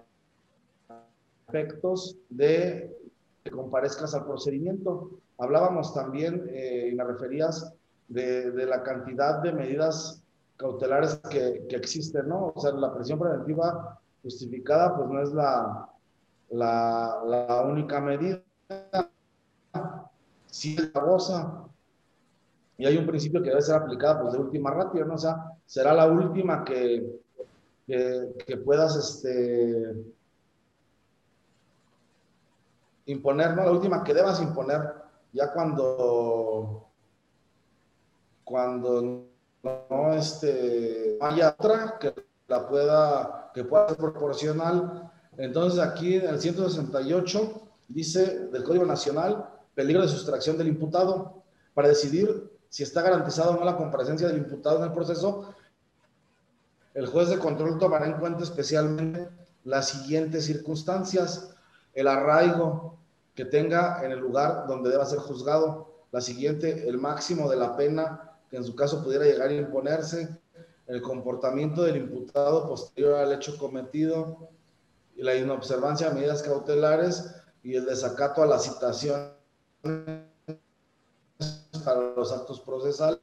efectos de que comparezcas al procedimiento. Hablábamos también, eh, y me referías, de, la cantidad de medidas cautelares que, que, existen, ¿no? O sea, la presión preventiva justificada, pues no es la, la, la única medida. Si es gravosa, y hay un principio que debe ser aplicado pues de última ratio, ¿no? O sea, será la última que, que, puedas este, imponer, ¿no? La última que debas imponer ya cuando, cuando no, este, haya otra que la pueda, que pueda ser proporcional. Entonces aquí en el 168 dice del Código Nacional, peligro de sustracción del imputado, para decidir si está garantizado o no la comparecencia del imputado en el proceso, el juez de control tomará en cuenta especialmente las siguientes circunstancias. El arraigo que tenga en el lugar donde deba ser juzgado. La siguiente, el máximo de la pena que en su caso pudiera llegar a imponerse. El comportamiento del imputado posterior al hecho cometido. Y la inobservancia de medidas cautelares y el desacato a la citación para los actos procesales.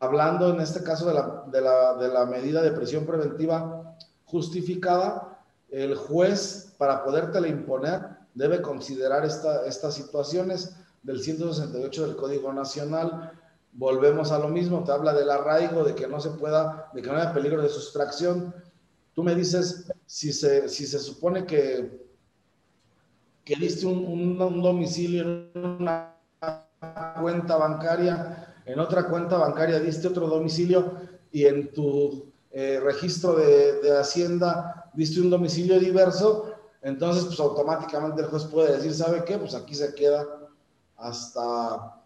hablando en este caso de la, medida de prisión preventiva justificada, el juez, para podértela imponer, debe considerar esta, estas situaciones del 168 del Código Nacional. Volvemos a lo mismo, te habla del arraigo, de que no se pueda, de que no haya peligro de sustracción. Tú me dices, si se, supone que, diste un, un, un domicilio en una cuenta bancaria, en otra cuenta bancaria diste otro domicilio y en tu eh, registro de, de, Hacienda diste un domicilio diverso, entonces pues automáticamente el juez puede decir, ¿sabe qué? Pues aquí se queda hasta,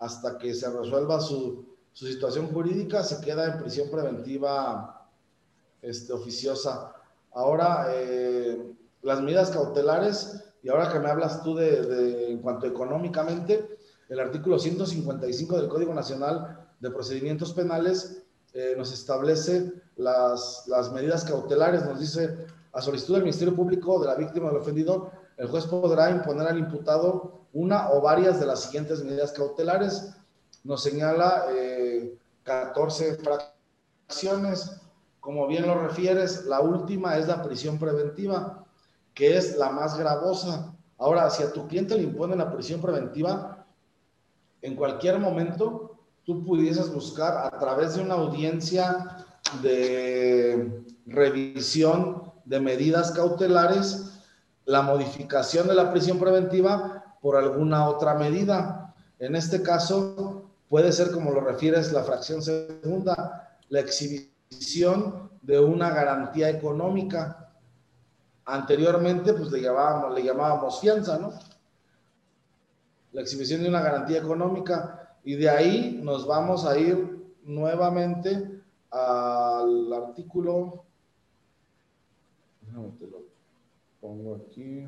hasta que se resuelva su, su situación jurídica, se queda en prisión preventiva este, oficiosa. Ahora, eh, las medidas cautelares, y ahora que me hablas tú de, de en cuanto económicamente, el artículo 155 del Código Nacional de Procedimientos Penales eh, nos establece las, medidas cautelares, nos dice, a solicitud del Ministerio Público de la víctima del ofendido, el juez podrá imponer al imputado una o varias de las siguientes medidas cautelares. Nos señala eh, 14 fracciones. Como bien lo refieres, la última es la prisión preventiva, que es la más gravosa. Ahora, si a tu cliente le imponen la prisión preventiva, en cualquier momento tú pudieses buscar a través de una audiencia de revisión de medidas cautelares la modificación de la prisión preventiva por alguna otra medida. En este caso, puede ser, como lo refieres, la fracción segunda, la exhibición de una garantía económica. Anteriormente, pues le llamábamos, le llamábamos fianza, ¿no? La exhibición de una garantía económica y de ahí nos vamos a ir nuevamente al artículo, te lo pongo aquí,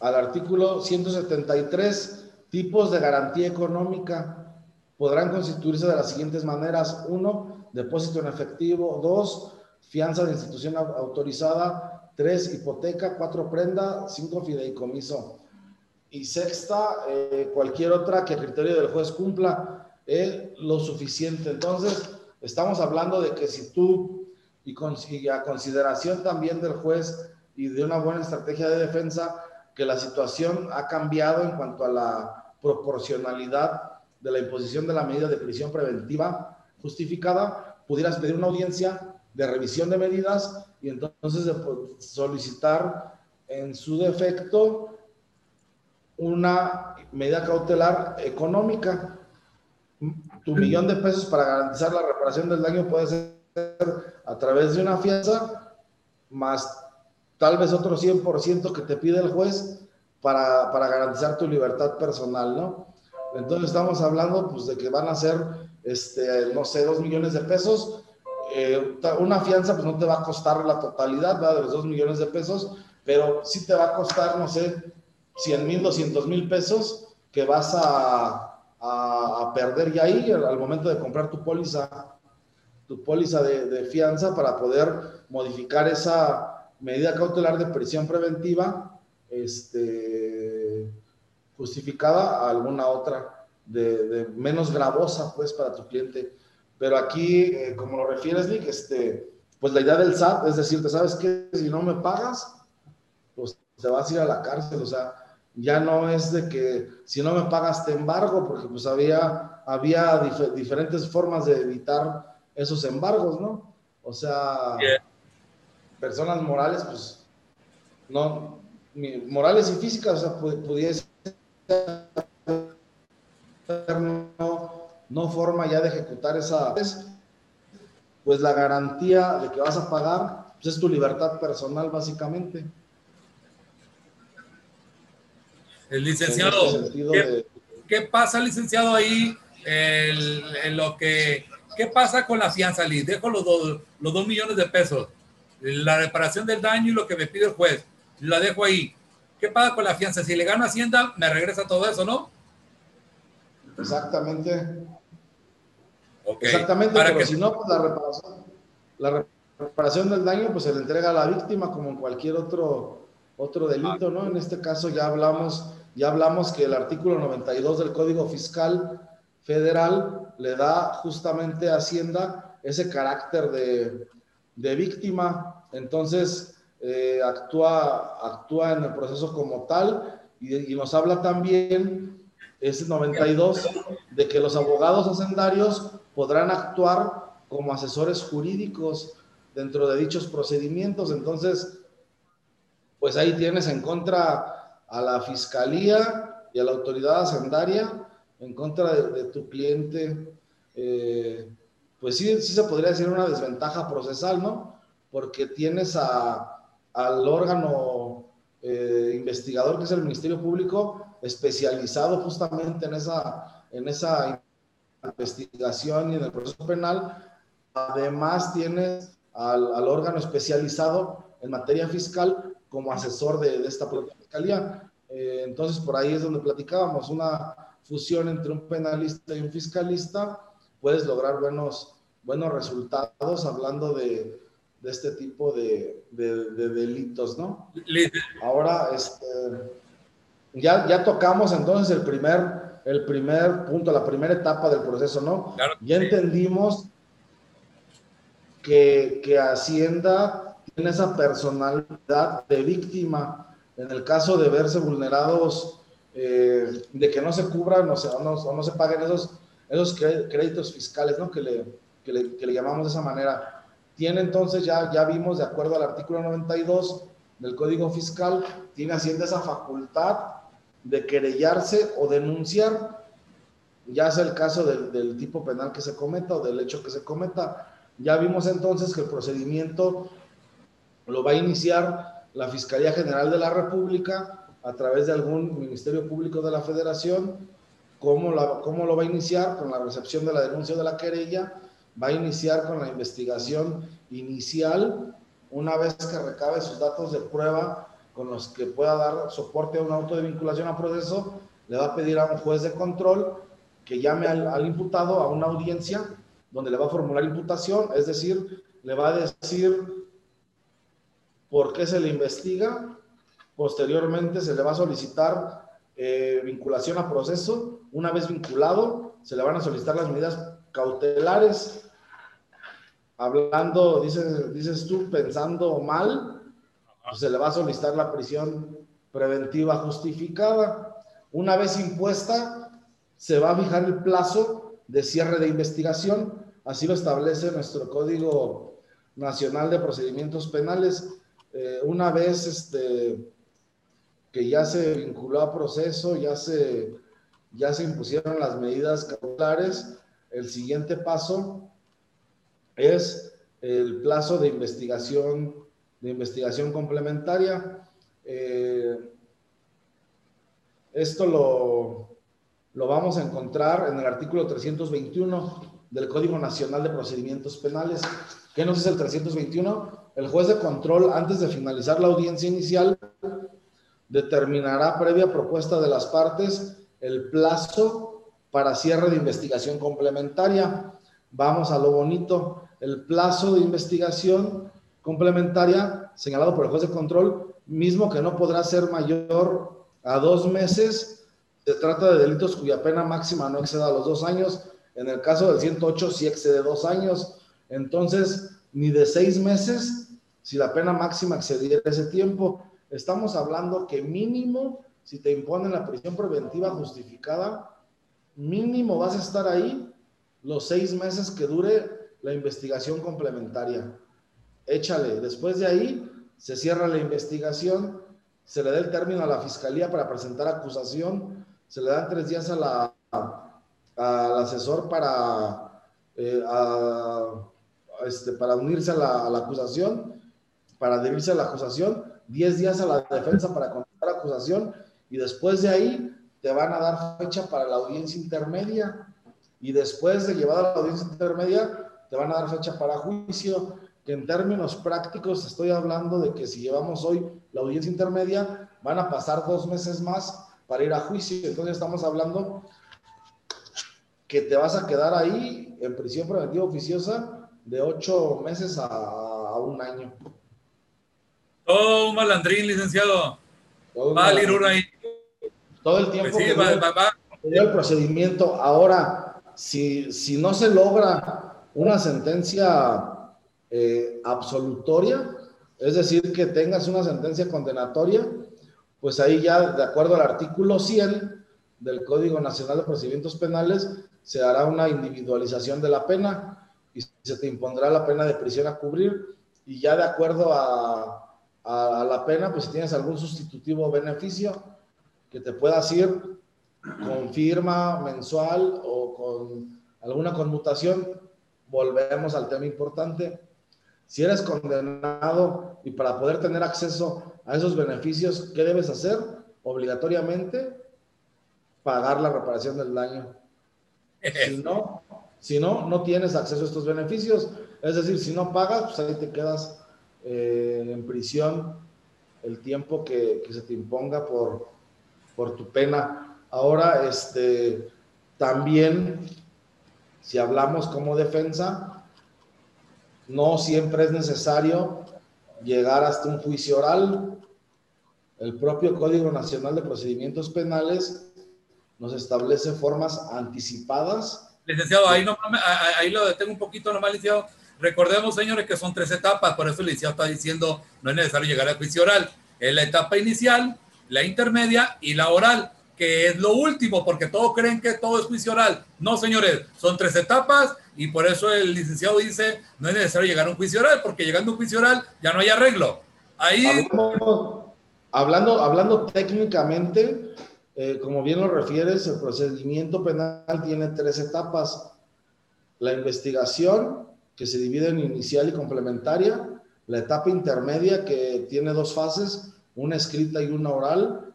al artículo 173, tipos de garantía económica podrán constituirse de las siguientes maneras. Uno, depósito en efectivo. Dos, fianza de institución autorizada Tres, hipoteca. Cuatro, prenda. Cinco, fideicomiso. Y sexta, eh, cualquier otra que el criterio del juez cumpla eh, lo suficiente. Entonces, estamos hablando de que si tú, y, con, y a consideración también del juez y de una buena estrategia de defensa, que la situación ha cambiado en cuanto a la proporcionalidad de la imposición de la medida de prisión preventiva justificada, pudieras pedir una audiencia de revisión de medidas y entonces de solicitar en su defecto una medida cautelar económica. Tu millón de pesos para garantizar la reparación del daño puede ser a través de una fianza más tal vez otro 100% que te pide el juez para, para, garantizar tu libertad personal, ¿no? Entonces estamos hablando pues de que van a ser, este, no sé, dos millones de pesos eh, una fianza pues no te va a costar la totalidad de los 2 millones de pesos, pero sí te va a costar, no sé, 100 mil, 200 mil pesos que vas a, a, perder ya ahí al, momento de comprar tu póliza, tu póliza de, de, fianza para poder modificar esa medida cautelar de prisión preventiva este, justificada a alguna otra de menos gravosa pues para tu cliente. Pero aquí, eh, como lo refieres, Nick, este, pues la idea del SAT es decirte, ¿sabes qué? Si no me pagas, pues te vas a ir a la cárcel. O sea, ya no es de que si no me pagas te embargo, porque pues había, había dif diferentes formas de evitar esos embargos, ¿no? O sea, yeah. personas morales, pues, no, morales y físicas, o sea, pudiese no, forma ya de ejecutar esa, pues la garantía de que vas a pagar pues es tu libertad personal básicamente. El licenciado, ¿qué, de... ¿qué, pasa licenciado ahí en, en lo que ¿Qué pasa con la fianza, Liz? Dejo los dos, los dos millones de pesos, la reparación del daño y lo que me pide el juez. La dejo ahí. ¿Qué pasa con la fianza? Si le gano Hacienda, me regresa todo eso, ¿no? Exactamente. Exactamente, pero si no, pues la reparación, la reparación del daño, pues se le entrega a la víctima como en cualquier otro, otro delito, ¿no? En este caso ya hablamos, ya hablamos que el artículo 92 del Código Fiscal Federal le da justamente a Hacienda ese carácter de, de víctima, entonces eh, actúa, actúa en el proceso como tal y, y nos habla también ese 92 de que los abogados hacendarios podrán actuar como asesores jurídicos dentro de dichos procedimientos. Entonces, pues ahí tienes en contra a la fiscalía y a la autoridad hacendaria, en contra de, tu cliente. Eh, pues sí, sí se podría decir una desventaja procesal, ¿no? Porque tienes a, al órgano eh, investigador que es el Ministerio Público especializado justamente en esa, en esa investigación y en el proceso penal. Además, tienes al, al órgano especializado en materia fiscal como asesor de, de esta propia fiscalía. Eh, entonces, por ahí es donde platicábamos, una fusión entre un penalista y un fiscalista, puedes lograr buenos, buenos resultados hablando de, de este tipo de, de, de, delitos, ¿no? Ahora, este, ya, ya tocamos entonces el primer el primer punto, la primera etapa del proceso, ¿no? Ya entendimos que, que, Hacienda tiene esa personalidad de víctima en el caso de verse vulnerados, eh, de que no se cubran o, sea, o, no, o no, se paguen esos, esos créditos fiscales, ¿no? Que le, que le, que le llamamos de esa manera. Tiene entonces, ya, ya vimos, de acuerdo al artículo 92 del Código Fiscal, tiene Hacienda esa facultad de querellarse o denunciar, ya sea el caso del, del, tipo penal que se cometa o del hecho que se cometa. Ya vimos entonces que el procedimiento lo va a iniciar la Fiscalía General de la República a través de algún Ministerio Público de la Federación. ¿Cómo, la, ¿Cómo lo va a iniciar? Con la recepción de la denuncia de la querella. Va a iniciar con la investigación inicial. Una vez que recabe sus datos de prueba, con los que pueda dar soporte a un auto de vinculación a proceso, le va a pedir a un juez de control que llame al, imputado a una audiencia donde le va a formular imputación, es decir, le va a decir por qué se le investiga, posteriormente se le va a solicitar eh, vinculación a proceso, una vez vinculado, se le van a solicitar las medidas cautelares, hablando, dices, dices tú, pensando mal, se le va a solicitar la prisión preventiva justificada. Una vez impuesta, se va a fijar el plazo de cierre de investigación, así lo establece nuestro Código Nacional de Procedimientos Penales. Eh, una vez este, que ya se vinculó a proceso, ya se, ya se impusieron las medidas cautelares, el siguiente paso es el plazo de investigación de investigación complementaria. Eh, esto lo, lo vamos a encontrar en el artículo 321 del Código Nacional de Procedimientos Penales. ¿Qué nos dice el 321? El juez de control, antes de finalizar la audiencia inicial, determinará previa propuesta de las partes el plazo para cierre de investigación complementaria. Vamos a lo bonito. El plazo de investigación complementaria señalado por el juez de control, mismo que no podrá ser mayor a dos meses. Se trata de delitos cuya pena máxima no exceda los dos años. En el caso del 108 sí excede dos años. Entonces, ni de seis meses si la pena máxima excediera ese tiempo. Estamos hablando que mínimo, si te imponen la prisión preventiva justificada, mínimo vas a estar ahí los seis meses que dure la investigación complementaria échale. Después de ahí se cierra la investigación, se le da el término a la fiscalía para presentar acusación, se le dan tres días a la, al asesor para, eh, este, para unirse a la, acusación, para adherirse a la acusación, diez días a la defensa para contestar acusación y después de ahí te van a dar fecha para la audiencia intermedia. y después de llevar a la audiencia intermedia, te van a dar fecha para juicio, que en términos prácticos estoy hablando de que si llevamos hoy la audiencia intermedia, van a pasar dos meses más para ir a juicio. Entonces estamos hablando que te vas a quedar ahí en prisión preventiva oficiosa de ocho meses a, un año. Todo un malandrín, licenciado. Todo va a ir uno ahí. Todo el tiempo. Pues sí, va, va, El procedimiento. Ahora, si, si no se logra una sentencia eh, absolutoria, es decir, que tengas una sentencia condenatoria, pues ahí ya, de acuerdo al artículo 100 del Código Nacional de Procedimientos Penales, se hará una individualización de la pena y se te impondrá la pena de prisión a cubrir y ya de acuerdo a, la pena, pues si tienes algún sustitutivo o beneficio que te puedas ir con firma mensual o con alguna conmutación, volvemos al tema importante. Si eres condenado y para poder tener acceso a esos beneficios, ¿qué debes hacer? Obligatoriamente pagar la reparación del daño. Si no, si no, no tienes acceso a estos beneficios. Es decir, si no pagas, pues ahí te quedas eh, en prisión el tiempo que, se te imponga por, por tu pena. Ahora, este, también, si hablamos como defensa, no siempre es necesario llegar hasta un juicio oral. El propio Código Nacional de Procedimientos Penales nos establece formas anticipadas. Licenciado, ahí, no, ahí lo detengo un poquito nomás, licenciado. Recordemos, señores, que son tres etapas, por eso el licenciado está diciendo no es necesario llegar al juicio oral. Es la etapa inicial, la intermedia y la oral, que es lo último, porque todos creen que todo es juicio oral. No, señores, son tres etapas y por eso el licenciado dice no es necesario llegar a un juicio oral, porque llegando a un juicio oral ya no hay arreglo. Ahí... hablando, hablando técnicamente, eh, como bien lo refieres, el procedimiento penal tiene tres etapas. La investigación, que se divide en inicial y complementaria. La etapa intermedia, que tiene dos fases, una escrita y una oral,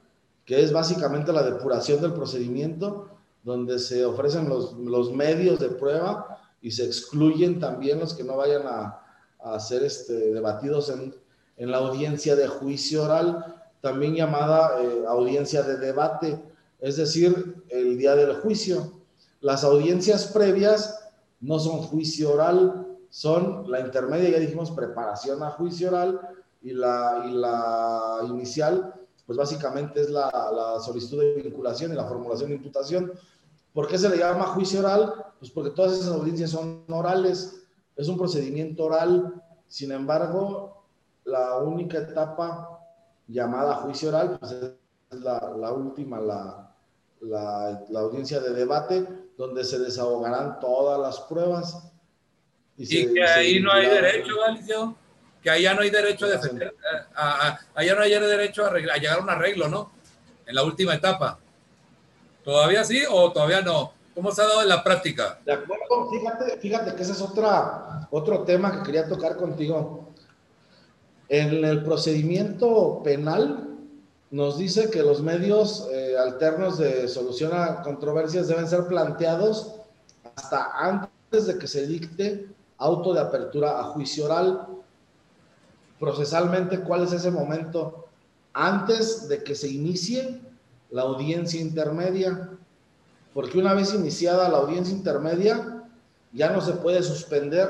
que es básicamente la depuración del procedimiento, donde se ofrecen los, los medios de prueba y se excluyen también los que no vayan a, a ser este, debatidos en, en la audiencia de juicio oral también llamada eh, audiencia de debate, es decir, el día del juicio. Las audiencias previas no son juicio oral, son la intermedia, ya dijimos, preparación a juicio oral, y la, y la inicial, pues básicamente es la, la solicitud de vinculación y la formulación de imputación. ¿Por qué se le llama juicio oral? Pues porque todas esas audiencias son orales, es un procedimiento oral, sin embargo, la única etapa llamada juicio oral, pues es la, última, la, la, audiencia de debate, donde se desahogarán todas las pruebas. Y, que ahí no hay derecho, Galicio, que allá no hay derecho a defender, allá no hay derecho a, llegar a un arreglo, ¿no? En la última etapa. ¿Todavía sí o todavía no? ¿Cómo se ha dado en la práctica? De acuerdo, fíjate, fíjate que ese es otra, otro tema que quería tocar contigo. En el procedimiento penal nos dice que los medios eh, alternos de solución a controversias deben ser planteados hasta antes de que se dicte auto de apertura a juicio oral. Procesalmente, ¿cuál es ese momento? Antes de que se inicie la audiencia intermedia. Porque una vez iniciada la audiencia intermedia, ya no se puede suspender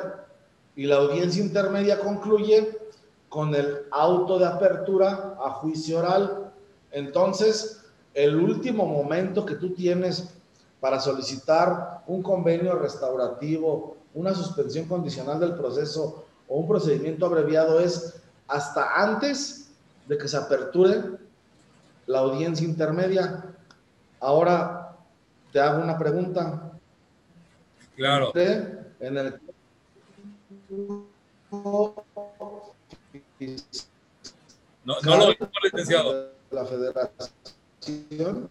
y la audiencia intermedia concluye con el auto de apertura a juicio oral. Entonces, el último momento que tú tienes para solicitar un convenio restaurativo, una suspensión condicional del proceso o un procedimiento abreviado es hasta antes de que se aperture la audiencia intermedia. Ahora te hago una pregunta. Claro. En el no, no lo mismo, licenciado. La federación.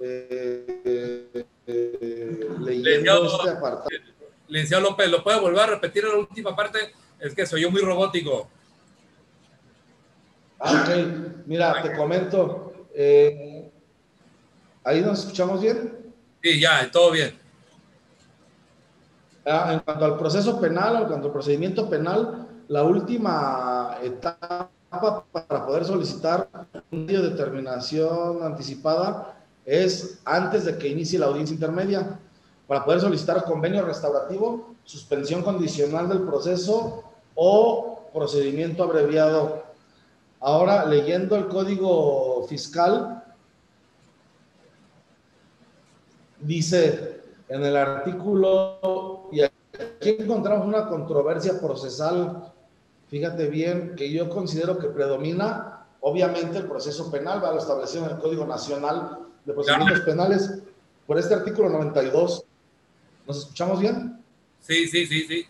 Eh, eh, leyendo este apartado. Licenciado López, ¿lo puede volver a repetir en la última parte? Es que soy yo muy robótico. Ah, ok. Mira, te comento. Eh, ¿Ahí nos escuchamos bien? Sí, ya, todo bien. Ah, en cuanto al proceso penal, en cuanto al procedimiento penal, la última etapa para poder solicitar un medio de determinación anticipada es antes de que inicie la audiencia intermedia, para poder solicitar convenio restaurativo, suspensión condicional del proceso o procedimiento abreviado. Ahora, leyendo el código fiscal, dice en el artículo, y aquí encontramos una controversia procesal, fíjate bien, que yo considero que predomina, obviamente, el proceso penal, va a lo establecido en el Código Nacional de Procedimientos Penales, por este artículo 92. ¿Nos escuchamos bien? Sí, sí, sí, sí.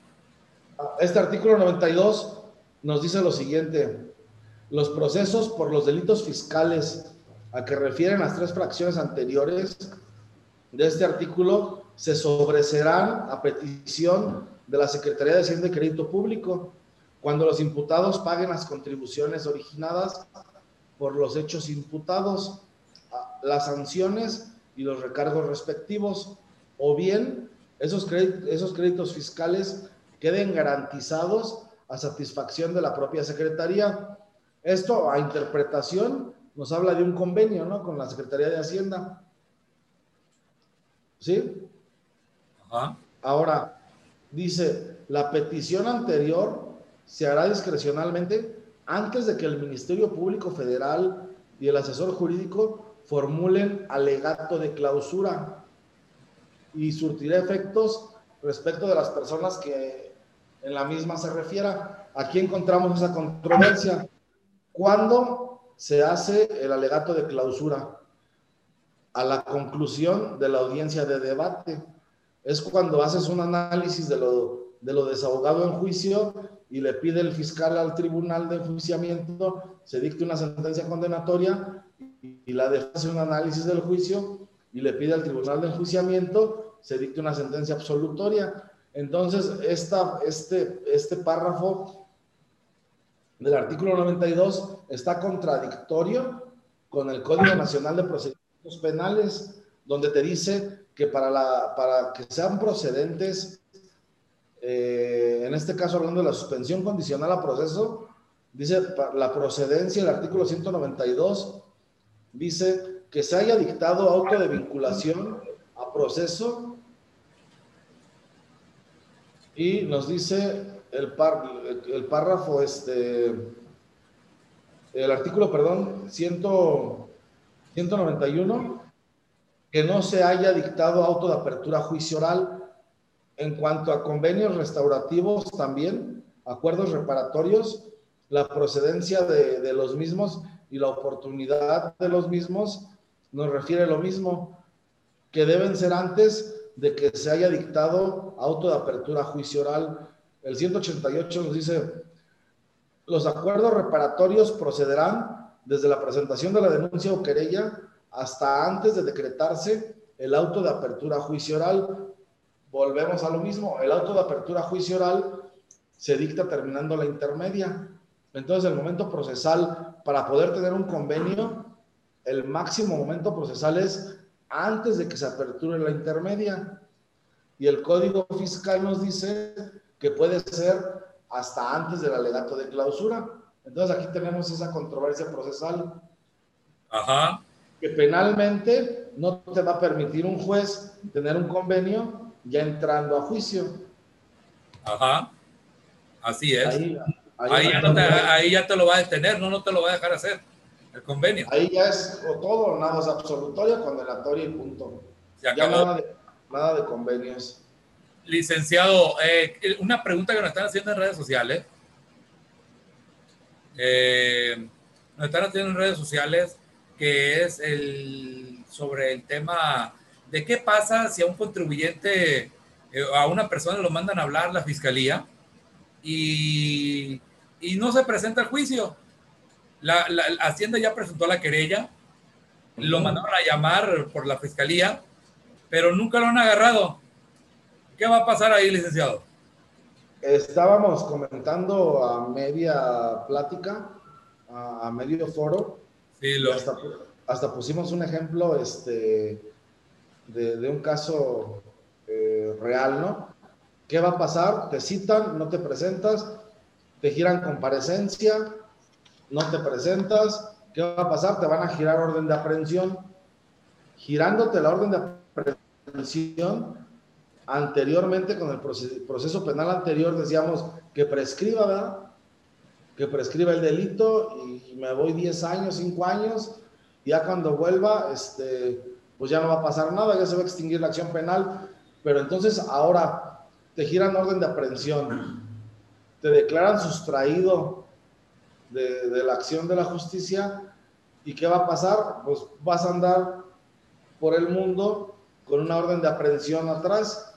Este artículo 92 nos dice lo siguiente. Los procesos por los delitos fiscales a que refieren las tres fracciones anteriores de este artículo se sobreserán a petición de la Secretaría de Hacienda y Crédito Público cuando los imputados paguen las contribuciones originadas por los hechos imputados, las sanciones y los recargos respectivos, o bien esos esos créditos fiscales queden garantizados a satisfacción de la propia Secretaría. Esto, a interpretación, nos habla de un convenio ¿no? con la Secretaría de Hacienda. ¿Sí? Ahora, dice, la petición anterior se hará discrecionalmente antes de que el Ministerio Público Federal y el asesor jurídico formulen alegato de clausura y surtirá efectos respecto de las personas que en la misma se refiera. Aquí encontramos esa controversia. ¿Cuándo se hace el alegato de clausura? a la conclusión de la audiencia de debate. Es cuando haces un análisis de lo, de desahogado en juicio y le pide el fiscal al tribunal de enjuiciamiento, se dicte una sentencia condenatoria y, la la hace un análisis del juicio y le pide al tribunal de enjuiciamiento, se dicte una sentencia absolutoria. Entonces, este, este párrafo del artículo 92 está contradictorio con el Código Nacional de Procedimientos penales, donde te dice que para, la, para que sean procedentes, eh, en este caso hablando de la suspensión condicional a proceso, dice la procedencia, el artículo 192, dice que se haya dictado auto de vinculación a proceso y nos dice el, el párrafo, este, el artículo, perdón, 100 191, que no se haya dictado auto de apertura juicio oral. En cuanto a convenios restaurativos también, acuerdos reparatorios, la procedencia de, de los mismos y la oportunidad de los mismos nos refiere lo mismo, que deben ser antes de que se haya dictado auto de apertura juicio oral. El 188 nos dice, los acuerdos reparatorios procederán desde la presentación de la denuncia o querella hasta antes de decretarse el auto de apertura juicio oral. Volvemos a lo mismo, el auto de apertura juicio oral se dicta terminando la intermedia. Entonces, el momento procesal para poder tener un convenio, el máximo momento procesal es antes de que se aperture la intermedia. Y el código fiscal nos dice que puede ser hasta antes del alegato de clausura. Entonces aquí tenemos esa controversia procesal. Ajá. Que penalmente no te va a permitir un juez tener un convenio ya entrando a juicio. Ajá. Así es. Ahí, ya, te, lo va a detener, no, no te lo va a dejar hacer el convenio. Ahí ya es o todo nada, es absolutoria, condenatoria y punto. Ya nada de, nada de convenios. Licenciado, eh, una pregunta que nos están haciendo en redes sociales eh, nos están haciendo en redes sociales, que es el, sobre el tema de qué pasa si a un contribuyente, eh, a una persona lo mandan a hablar la fiscalía y, y no se presenta el juicio. La, la, Hacienda ya presentó la querella, lo mandaron a llamar por la fiscalía, pero nunca lo han agarrado. ¿Qué va a pasar ahí, licenciado? estábamos comentando a media plática, a, medio foro, sí, lo... hasta, hasta, pusimos un ejemplo, este, de, un caso eh, real, ¿no? ¿Qué va a pasar? Te citan, no te presentas, te giran comparecencia, no te presentas, ¿qué va a pasar? Te van a girar orden de aprehensión. Girándote la orden de aprehensión, anteriormente con el proceso penal anterior decíamos que prescriba, ¿verdad? Que prescriba el delito y me voy 10 años, 5 años, ya cuando vuelva, este, pues ya no va a pasar nada, ya se va a extinguir la acción penal, pero entonces ahora te giran orden de aprehensión, te declaran sustraído de, de la acción de la justicia y ¿qué va a pasar? Pues vas a andar por el mundo con una orden de aprehensión atrás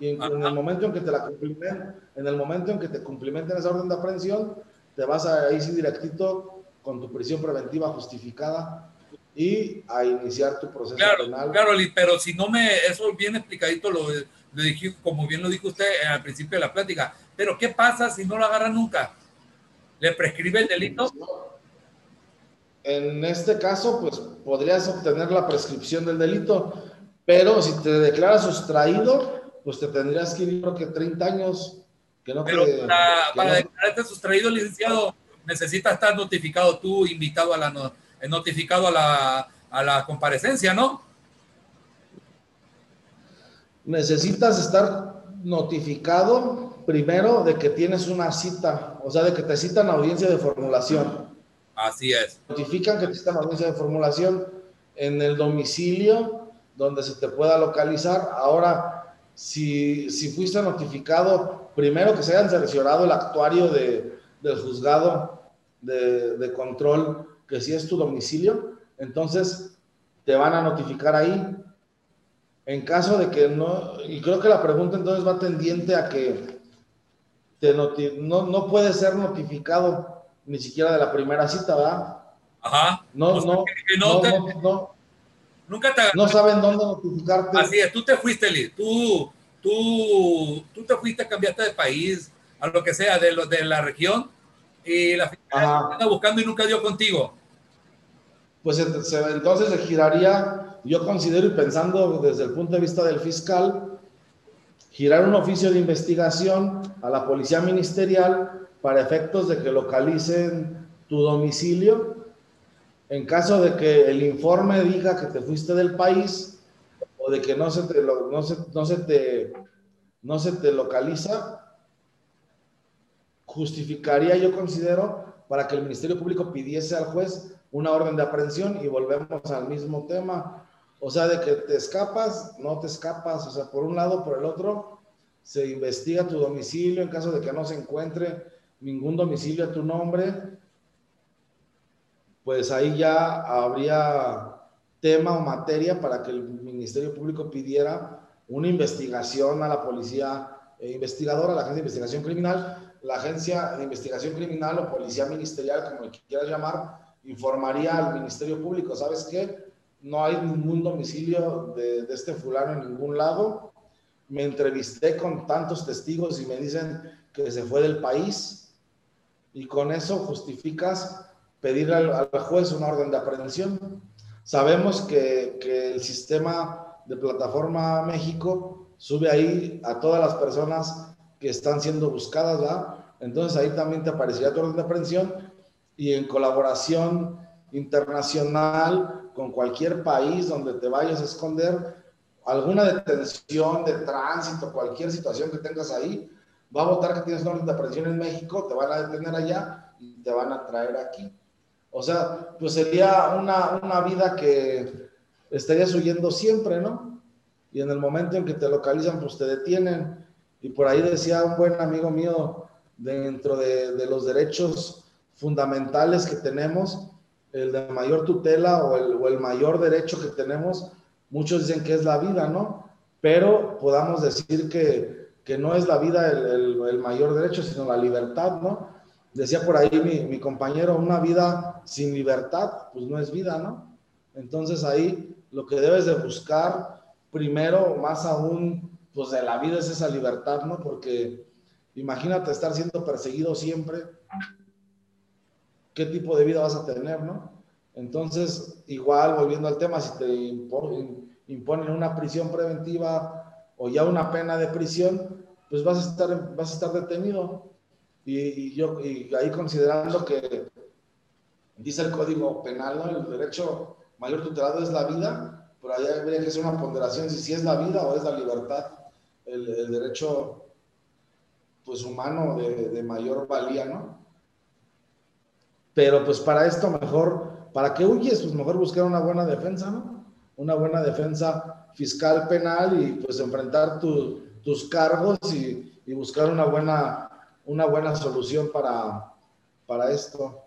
y en, el momento en que te la cumplimenten, en el momento en que te cumplimenten esa orden de aprehensión, te vas a ir directito con tu prisión preventiva justificada y a iniciar tu proceso claro, penal. Claro, pero si no me, eso bien explicadito lo, lo dije, como bien lo dijo usted al principio de la plática, pero ¿qué pasa si no lo agarra nunca? ¿Le prescribe el delito? En este caso, pues podrías obtener la prescripción del delito, pero si te declaras sustraído, pues te tendrías que ir, creo que 30 años. Que no Pero para, declararte sustraído, licenciado, necesitas estar notificado tú, invitado a la, eh, notificado a la, a la comparecencia, ¿no? Necesitas estar notificado primero de que tienes una cita, o sea, de que te citan audiencia de formulación. Así es. Notifican que te citan audiencia de formulación en el domicilio donde se te pueda localizar. Ahora, si, si fuiste notificado, primero que se hayan cerciorado el actuario de, del juzgado de, de, control, que si es tu domicilio, entonces te van a notificar ahí. En caso de que no, y creo que la pregunta entonces va tendiente a que te no, no puede ser notificado ni siquiera de la primera cita, ¿verdad? Ajá. No, no, no, no, no, Nunca te No saben dónde notificarte. Así es, tú te fuiste, Liz. Tú, tú, tú te fuiste, cambiaste de país, a lo que sea, de, lo, de la región, y la fiscalía está buscando y nunca dio contigo. Pues entonces se giraría, yo considero y pensando desde el punto de vista del fiscal, girar un oficio de investigación a la policía ministerial para efectos de que localicen tu domicilio en caso de que el informe diga que te fuiste del país o de que no se te, no se, no se te, no se te localiza, justificaría, yo considero, para que el Ministerio Público pidiese al juez una orden de aprehensión y volvemos al mismo tema. O sea, de que te escapas, no te escapas, o sea, por un lado, por el otro, se investiga tu domicilio en caso de que no se encuentre ningún domicilio a tu nombre, pues ahí ya habría tema o materia para que el Ministerio Público pidiera una investigación a la policía eh, investigadora, a la Agencia de Investigación Criminal. La Agencia de Investigación Criminal o Policía Ministerial, como quieras llamar, informaría al Ministerio Público, ¿sabes qué? No hay ningún domicilio de, este fulano en ningún lado. Me entrevisté con tantos testigos y me dicen que se fue del país y con eso justificas pedir al, juez una orden de aprehensión. Sabemos que, que, el sistema de plataforma México sube ahí a todas las personas que están siendo buscadas, ¿verdad? Entonces ahí también te aparecería tu orden de aprehensión y en colaboración internacional con cualquier país donde te vayas a esconder, alguna detención de tránsito, cualquier situación que tengas ahí, va a votar que tienes una orden de aprehensión en México, te van a detener allá y te van a traer aquí. O sea, pues sería una, una vida que estarías huyendo siempre, ¿no? Y en el momento en que te localizan, pues te detienen. Y por ahí decía un buen amigo mío, dentro de, de los derechos fundamentales que tenemos, el de mayor tutela o el, o el, mayor derecho que tenemos, muchos dicen que es la vida, ¿no? Pero podamos decir que, que no es la vida el, el, mayor derecho, sino la libertad, ¿no? decía por ahí mi, mi, compañero, una vida sin libertad, pues no es vida, ¿no? Entonces ahí lo que debes de buscar primero, más aún, pues de la vida es esa libertad, ¿no? Porque imagínate estar siendo perseguido siempre, ¿qué tipo de vida vas a tener, ¿no? Entonces, igual, volviendo al tema, si te imponen una prisión preventiva o ya una pena de prisión, pues vas a estar, vas a estar detenido. Y, yo ahí considerando que dice el Código Penal, ¿no? el derecho mayor tutelado es la vida, pero ahí habría que hacer una ponderación si, si es la vida o es la libertad, el, derecho pues humano de, mayor valía, ¿no? Pero pues para esto mejor, ¿para qué huyes? Pues mejor buscar una buena defensa, ¿no? Una buena defensa fiscal penal y pues enfrentar tu, tus cargos y, y, buscar una buena, una buena solución para, para esto.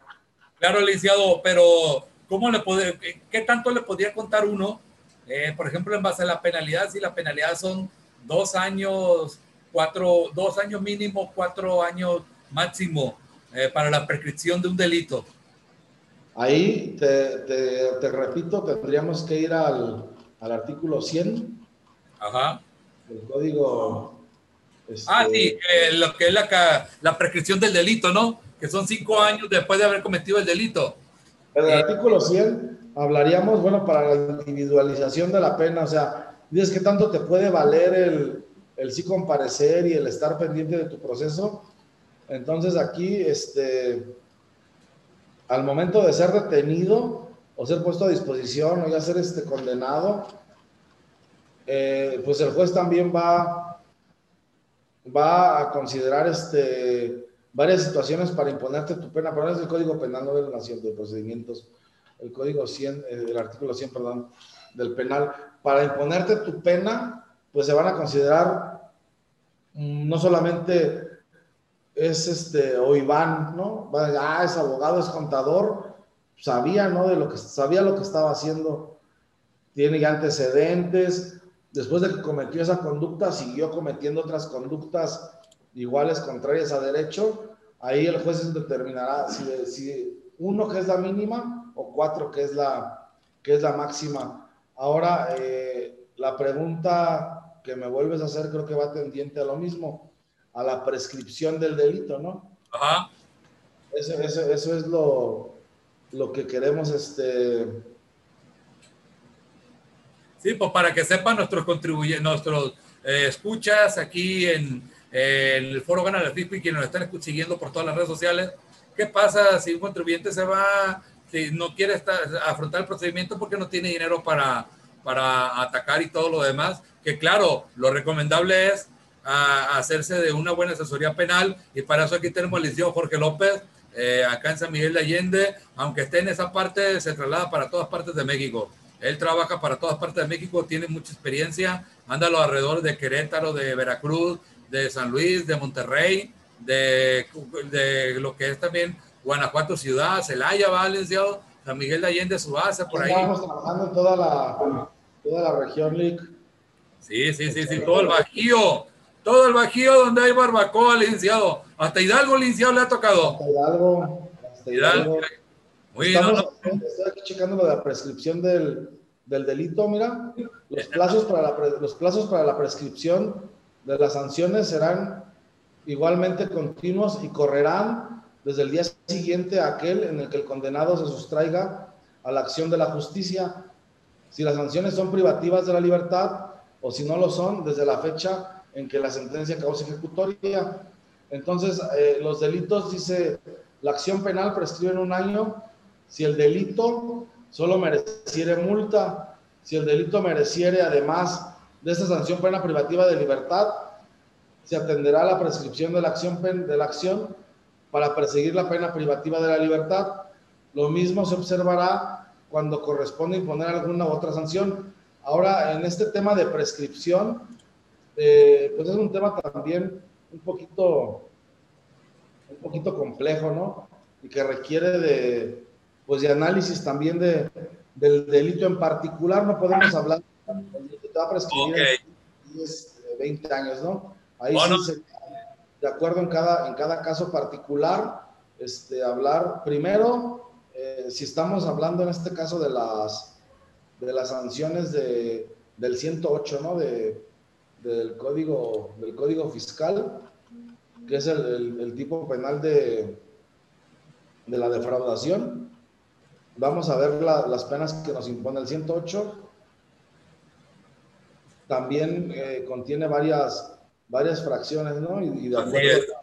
Claro, licenciado, pero ¿cómo le puede, qué tanto le podría contar uno, eh, por ejemplo, en base a la penalidad, si la penalidad son dos años, cuatro, dos años mínimo, cuatro años máximo eh, para la prescripción de un delito? Ahí, te, te, te repito, tendríamos que ir al, al artículo 100. Ajá. El código. Este... Ah, sí, eh, lo que es la, la prescripción del delito, ¿no? Que son cinco años después de haber cometido el delito. En el artículo 100 hablaríamos, bueno, para la individualización de la pena, o sea, dices que tanto te puede valer el, el sí comparecer y el estar pendiente de tu proceso. Entonces aquí, este, al momento de ser detenido o ser puesto a disposición o ya ser este, condenado, eh, pues el juez también va, va a considerar este, varias situaciones para imponerte tu pena, pero es el Código Penal, no de Nación de Procedimientos, el Código 100, eh, el artículo 100, perdón, del penal. Para imponerte tu pena, pues se van a considerar mm, no solamente es este, o Iván, ¿no? Ah, es abogado, es contador, sabía, ¿no? De lo que, sabía lo que estaba haciendo, tiene ya antecedentes, después de que cometió esa conducta, siguió cometiendo otras conductas iguales contrarias a derecho, ahí el juez determinará si, si uno que es la mínima o cuatro que es la, que es la máxima. Ahora, eh, la pregunta que me vuelves a hacer creo que va tendiente a lo mismo, a la prescripción del delito, ¿no? Ajá. Eso, eso, eso es lo, lo que queremos, este... Sí, pues para que sepan nuestros contribuyentes, nuestros eh, escuchas aquí en, en, el foro Gana la FIP y quienes nos están siguiendo por todas las redes sociales, ¿qué pasa si un contribuyente se va, si no quiere estar, afrontar el procedimiento porque no tiene dinero para, para atacar y todo lo demás? que claro, lo recomendable es a, hacerse de una buena asesoría penal y para eso aquí tenemos al licenciado Jorge López, eh, acá en San Miguel de Allende, aunque esté en esa parte, se traslada para todas partes de México. Él trabaja para todas partes de México, tiene mucha experiencia, anda a los alrededores de Querétaro, de Veracruz, de San Luis, de Monterrey, de, de lo que es también Guanajuato ciudad, Celaya, va, licenciado, San Miguel de Allende, su base, por ahí. Estamos trabajando en toda la, toda la región, Lick. Sí, sí, sí, sí, todo el Bajío, todo el Bajío donde hay barbacoa, licenciado. Hasta Hidalgo, licenciado, le ha tocado. Hasta Hidalgo. Hasta Hidalgo. Muy. Estamos, Estoy aquí checando lo de la prescripción del, del delito, mira. Los plazos, para la, los plazos para la prescripción de las sanciones serán igualmente continuos y correrán desde el día siguiente a aquel en el que el condenado se sustraiga a la acción de la justicia. Si las sanciones son privativas de la libertad, o si no lo son, desde la fecha en que la sentencia causa ejecutoria. Entonces, eh, los delitos, dice, la acción penal prescribe en un año si el delito solo mereciere multa, si el delito mereciere además de esta sanción pena privativa de libertad, se atenderá a la prescripción de la acción, de la acción para perseguir la pena privativa de la libertad. Lo mismo se observará cuando corresponde imponer alguna u otra sanción. Ahora, en este tema de prescripción, eh, pues es un tema también un poquito, un poquito complejo, ¿no? Y que requiere de, pues de análisis también de, del delito en particular. No podemos hablar del delito que va a prescribir okay. 10, 20 años, ¿no? Ahí bueno. sí se, de acuerdo en cada, en cada caso particular, este, hablar primero, eh, si estamos hablando en este caso de las de las sanciones de, del 108, ¿no? De, del, código, del código fiscal, que es el, el, el tipo penal de, de, la defraudación. Vamos a ver la, las penas que nos impone el 108. también eh, contiene varias, varias fracciones, ¿no? Y, de acuerdo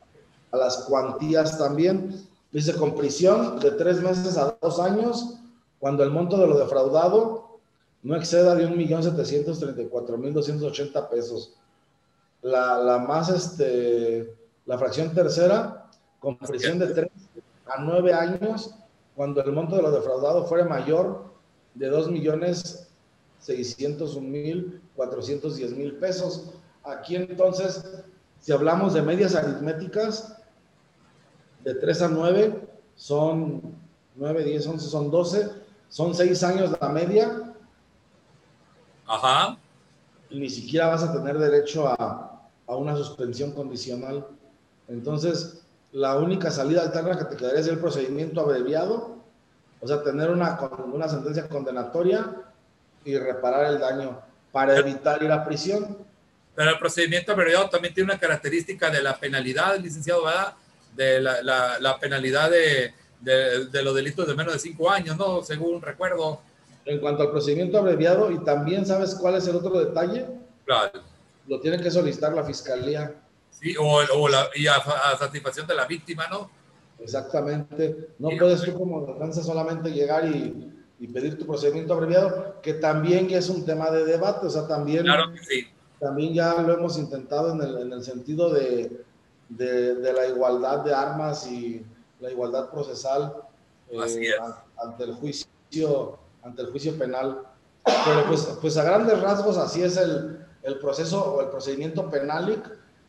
a las cuantías también. Dice con prisión de tres meses a dos años, cuando el monto de lo defraudado no exceda de 1.734.280 pesos. La, la más, este, la fracción tercera, con prisión de tres a nueve años, cuando el monto de lo defraudado fuera mayor de 2.601.410.000 pesos. Aquí entonces, si hablamos de medias aritméticas, de 3 a 9 son 9, 10, 11, son 12, son 6 años la media. Ajá. Ni siquiera vas a tener derecho a, a una suspensión condicional. Entonces, la única salida alterna que te quedaría es el procedimiento abreviado, o sea, tener una, una sentencia condenatoria y reparar el daño para evitar ir a prisión. Pero el procedimiento abreviado también tiene una característica de la penalidad, licenciado, ¿verdad? De la, la, la penalidad de, de, de, los delitos de menos de cinco años, ¿no? Según recuerdo. En cuanto al procedimiento abreviado, y también sabes cuál es el otro detalle. Claro. Lo tiene que solicitar la fiscalía. Sí, o, o la, y a, a, satisfacción de la víctima, ¿no? Exactamente. No sí, puedes tú como defensa solamente llegar y, y, pedir tu procedimiento abreviado, que también ya es un tema de debate, o sea, también, claro que sí. también ya lo hemos intentado en el, en el sentido de, de, de, la igualdad de armas y la igualdad procesal eh, ante el juicio ante el juicio penal. Pero pues, pues a grandes rasgos así es el, el proceso o el procedimiento penal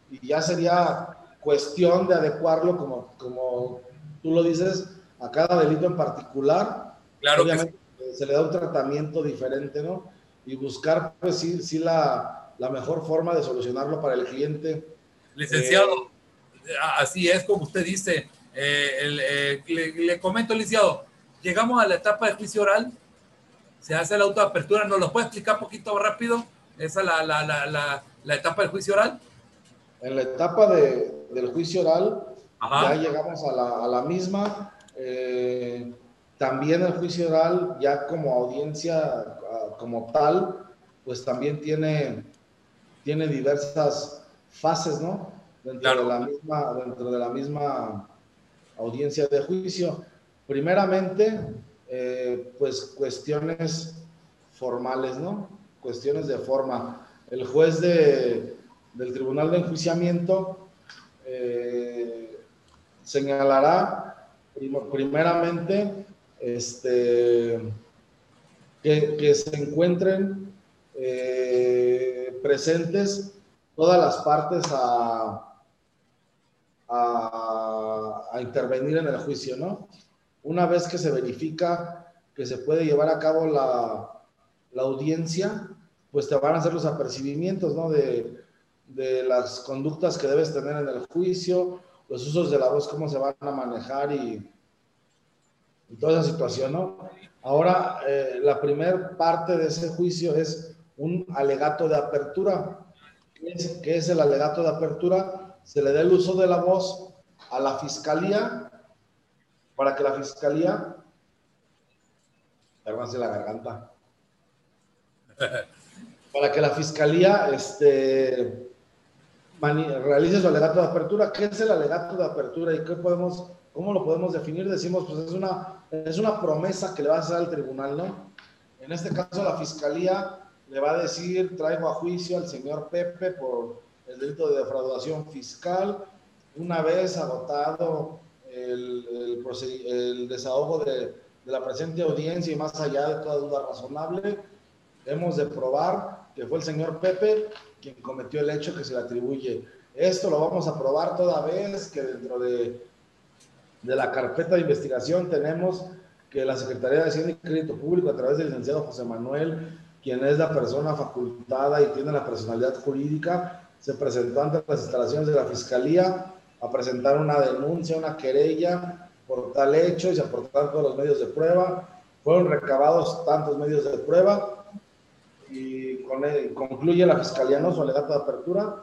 y ya sería cuestión de adecuarlo, como, como tú lo dices, a cada delito en particular. Claro Obviamente que se le da un tratamiento diferente, ¿no? Y buscar, pues sí, sí la, la mejor forma de solucionarlo para el cliente. Licenciado, eh, así es como usted dice. Eh, el, eh, le, le, comento, licenciado, llegamos a la etapa de juicio oral, se hace la autoapertura, ¿nos lo puede explicar un poquito rápido? Esa es la, la, la, la etapa del juicio oral. En la etapa de, del juicio oral, Ajá. ya llegamos a la, a la misma. Eh, también el juicio oral, ya como audiencia, como tal, pues también tiene, tiene diversas fases, ¿no? Dentro, claro. de la misma, dentro de la misma audiencia de juicio. Primeramente, eh, pues cuestiones formales, ¿no? Cuestiones de forma. El juez de, del Tribunal de Enjuiciamiento eh, señalará primeramente este, que, se encuentren eh, presentes todas las partes a, a, a, intervenir en el juicio, ¿no? Una vez que se verifica que se puede llevar a cabo la, la audiencia, pues te van a hacer los apercibimientos, ¿no? De, de las conductas que debes tener en el juicio, los usos de la voz, cómo se van a manejar y, y toda esa situación, ¿no? Ahora, eh, la primera parte de ese juicio es un alegato de apertura. ¿Qué es, ¿Qué es el alegato de apertura? Se le da el uso de la voz a la fiscalía para que la fiscalía, perdón, la garganta, para que la fiscalía este, realice su alegato de apertura. ¿Qué es el alegato de apertura y qué podemos, cómo lo podemos definir? Decimos, pues es una, es una promesa que le va a hacer al tribunal, ¿no? En este caso, la fiscalía le va a decir, traigo a juicio al señor Pepe por el delito de defraudación fiscal. Una vez agotado el, el, el desahogo de, de la presente audiencia y más allá de toda duda razonable, hemos de probar que fue el señor Pepe quien cometió el hecho que se le atribuye. Esto lo vamos a probar toda vez que dentro de, de la carpeta de investigación tenemos que la Secretaría de Hacienda y Crédito Público, a través del licenciado José Manuel, quien es la persona facultada y tiene la personalidad jurídica, se presentó ante las instalaciones de la Fiscalía a presentar una denuncia, una querella por tal hecho y se aportaron todos los medios de prueba. Fueron recabados tantos medios de prueba y concluye la fiscalía no su alegato de apertura.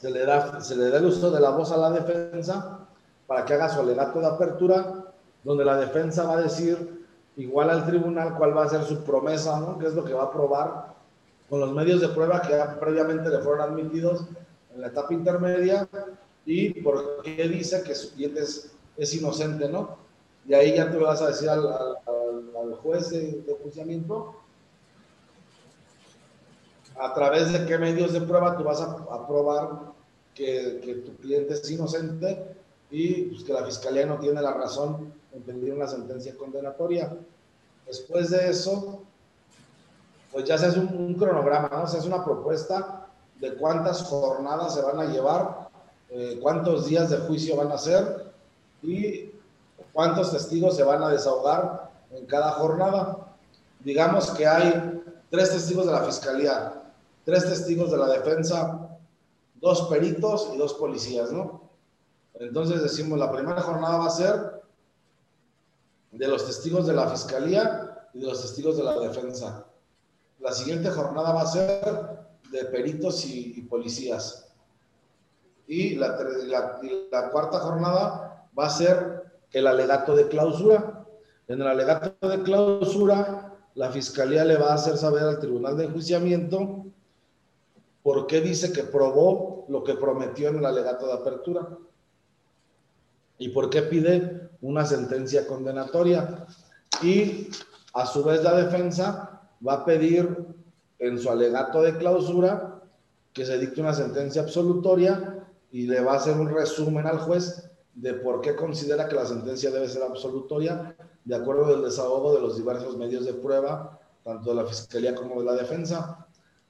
Se le, da, se le da el uso de la voz a la defensa para que haga su alegato de apertura, donde la defensa va a decir igual al tribunal cuál va a ser su promesa, ¿no? ¿Qué es lo que va a probar con los medios de prueba que previamente le fueron admitidos en la etapa intermedia y por qué dice que su cliente es, es inocente, ¿no? Y ahí ya tú vas a decir al, juez de, de a través de qué medios de prueba tú vas a, probar que, que, tu cliente es inocente y pues, que la fiscalía no tiene la razón en pedir una sentencia condenatoria. Después de eso, pues ya se hace un, cronograma, ¿no? Se hace una propuesta de cuántas jornadas se van a llevar, eh, cuántos días de juicio van a ser y cuántos testigos se van a desahogar en cada jornada. Digamos que hay tres testigos de la fiscalía, tres testigos de la defensa, dos peritos y dos policías, ¿no? Entonces decimos, la primera jornada va a ser de los testigos de la fiscalía y de los testigos de la defensa. La siguiente jornada va a ser de peritos y, policías. Y la, la, cuarta jornada va a ser el alegato de clausura. En el alegato de clausura, la fiscalía le va a hacer saber al tribunal de enjuiciamiento por qué dice que probó lo que prometió en el alegato de apertura y por qué pide una sentencia condenatoria. Y a su vez la defensa va a pedir en su alegato de clausura que se dicte una sentencia absolutoria y le va a hacer un resumen al juez de por qué considera que la sentencia debe ser absolutoria de acuerdo del desahogo de los diversos medios de prueba, tanto de la Fiscalía como de la defensa.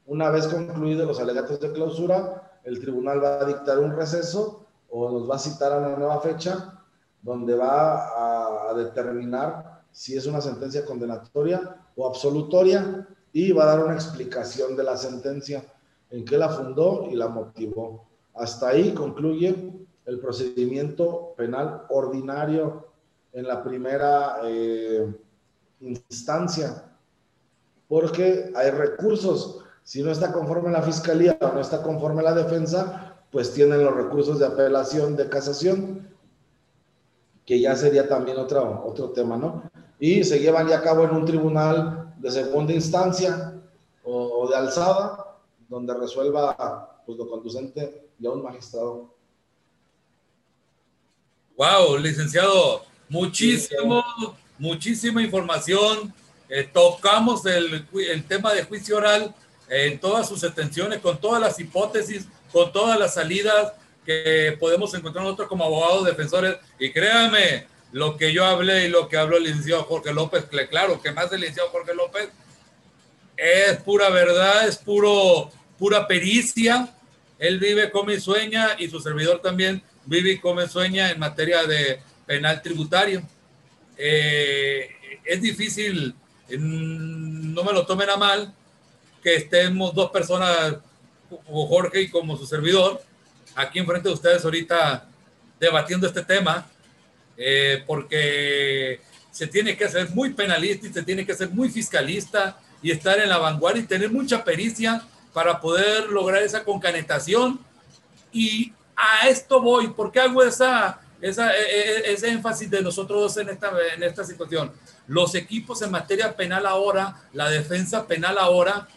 Una vez concluidos los alegatos de clausura, el tribunal va a dictar un receso o nos va a citar a una nueva fecha donde va a, determinar si es una sentencia condenatoria o absolutoria y va a dar una explicación de la sentencia, en qué la fundó y la motivó. Hasta ahí concluye el procedimiento penal ordinario en la primera eh, instancia, porque hay recursos si no está conforme la fiscalía o no está conforme la defensa, pues tienen los recursos de apelación, de casación, que ya sería también otro, otro tema, ¿no? Y se llevan ya a cabo en un tribunal de segunda instancia o, de alzada, donde resuelva pues, lo conducente ya un magistrado. Wow, licenciado, muchísimo, muchísima información. Eh, tocamos el, el tema de juicio oral en todas sus extensiones, con todas las hipótesis, con todas las salidas que podemos encontrar nosotros como abogados defensores. Y créame, lo que yo hablé y lo que habló el licenciado Jorge López, claro, que más del licenciado Jorge López, es pura verdad, es puro, pura pericia. Él vive, come y sueña, y su servidor también vive y come y sueña en materia de penal tributario. Eh, es difícil, no me lo tomen a mal, que estemos dos personas, como Jorge y como su servidor, aquí enfrente de ustedes ahorita debatiendo este tema, eh, porque se tiene que ser muy penalista y se tiene que ser muy fiscalista y estar en la vanguardia y tener mucha pericia para poder lograr esa concanetación. Y a esto voy, ¿por qué hago esa, esa, e, e, ese énfasis de nosotros en esta, en esta situación? Los equipos en materia penal ahora, la defensa penal ahora,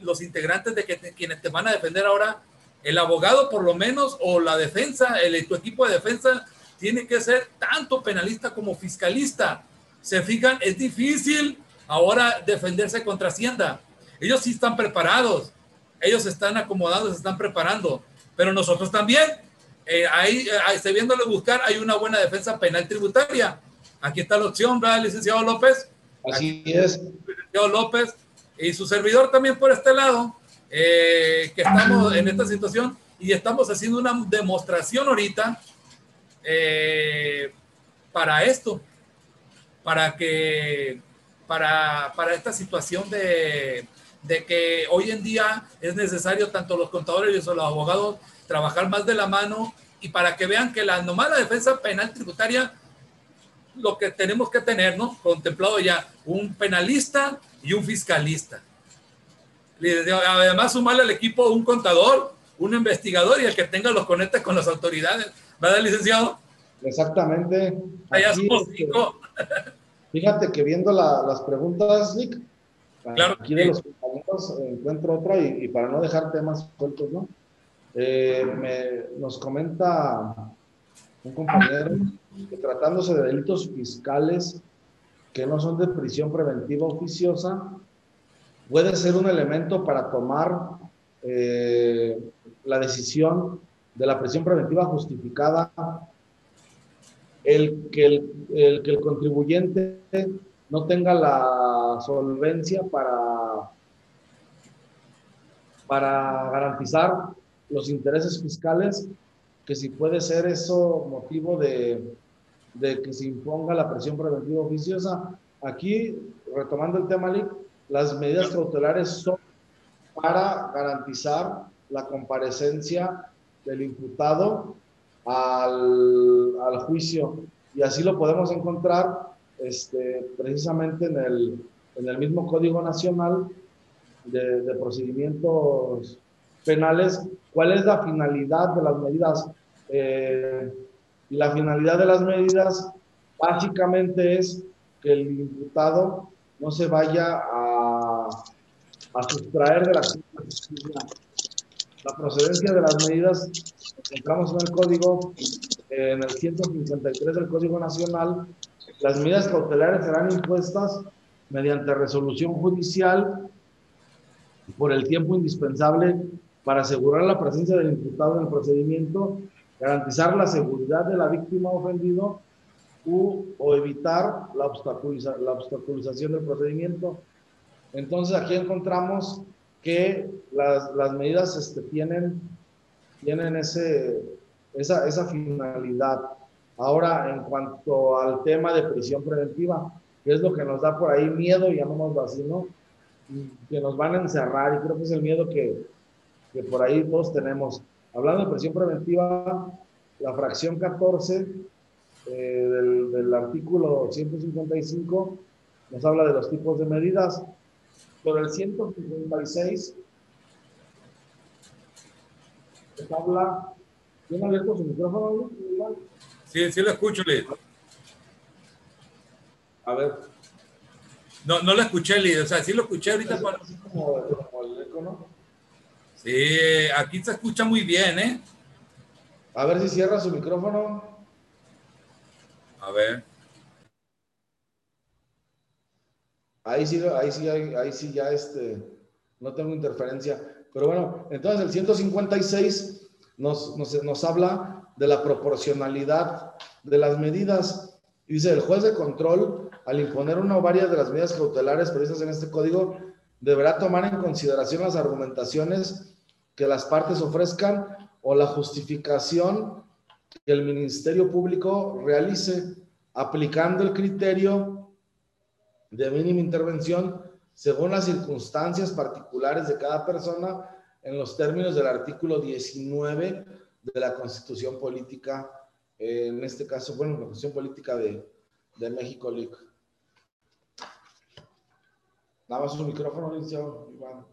los integrantes de, que quienes te van a defender ahora, el abogado por lo menos o la defensa, el, tu equipo de defensa tiene que ser tanto penalista como fiscalista. Se fijan, es difícil ahora defenderse contra Hacienda. Ellos sí están preparados, ellos están acomodados, se están preparando, pero nosotros también. Eh, ahí, ahí, se viéndole buscar, hay una buena defensa penal tributaria. Aquí está la opción, ¿verdad, licenciado López? Así es. Licenciado López, y su servidor también por este lado, eh, que estamos en esta situación y estamos haciendo una demostración ahorita eh, para esto, para que, para, para esta situación de, de, que hoy en día es necesario tanto los contadores y los abogados trabajar más de la mano y para que vean que la nomás la defensa penal tributaria lo que tenemos que tener, ¿no? Contemplado ya un penalista y un fiscalista. Además, sumarle al equipo un contador, un investigador y el que tenga los conectes con las autoridades. ¿Verdad, licenciado? Exactamente. Allá somos cinco. Fíjate que viendo las preguntas, Nick, claro, aquí de los compañeros encuentro otra y, para no dejar temas sueltos, ¿no? Eh, me, nos comenta un compañero que tratándose de delitos fiscales que no son de prisión preventiva oficiosa, puede ser un elemento para tomar eh, la decisión de la prisión preventiva justificada el que el, que el contribuyente no tenga la solvencia para, para garantizar los intereses fiscales, que si puede ser eso motivo de, de que se imponga la presión preventiva oficiosa. Aquí, retomando el tema, las medidas cautelares son para garantizar la comparecencia del imputado al, juicio. Y así lo podemos encontrar este, precisamente en el, en el mismo Código Nacional de, de Procedimientos Penales. ¿Cuál es la finalidad de las medidas? Eh, y la finalidad de las medidas básicamente es que el imputado no se vaya a, a sustraer de la justicia. La procedencia de las medidas encontramos en el código, en el 153 del Código Nacional, las medidas cautelares serán impuestas mediante resolución judicial por el tiempo indispensable para asegurar la presencia del imputado en el procedimiento garantizar la seguridad de la víctima ofendido u, o evitar la, obstaculiza, la obstaculización del procedimiento. Entonces aquí encontramos que las, las medidas este, tienen, tienen ese, esa, esa finalidad. Ahora, en cuanto al tema de prisión preventiva, que es lo que nos da por ahí miedo, llamémoslo así, ¿no? Que nos van a encerrar, y creo que es el miedo que, que por ahí todos tenemos. Hablando de presión preventiva, la fracción 14 eh, del, del, artículo 155 nos habla de los tipos de medidas, pero el 156 nos habla... ¿Tiene abierto su micrófono? Sí, sí lo escucho, Lid. A ver. No, no lo escuché, Lid. O sea, sí lo escuché ahorita. Para... Como, como el eco, ¿no? Sí, aquí se escucha muy bien, ¿eh? A ver si cierra su micrófono. A ver. Ahí sí, ahí sí, ahí, sí ya este, no tengo interferencia. Pero bueno, entonces el 156 nos, nos, nos habla de la proporcionalidad de las medidas. Dice, el juez de control, al imponer una o varias de las medidas cautelares previstas en este código, deberá tomar en consideración las argumentaciones que las partes ofrezcan o la justificación que el Ministerio Público realice aplicando el criterio de mínima intervención según las circunstancias particulares de cada persona en los términos del artículo 19 de la Constitución Política, en este caso, bueno, la Constitución Política de, de México, LIC. Nada más un micrófono, licenciado Iván.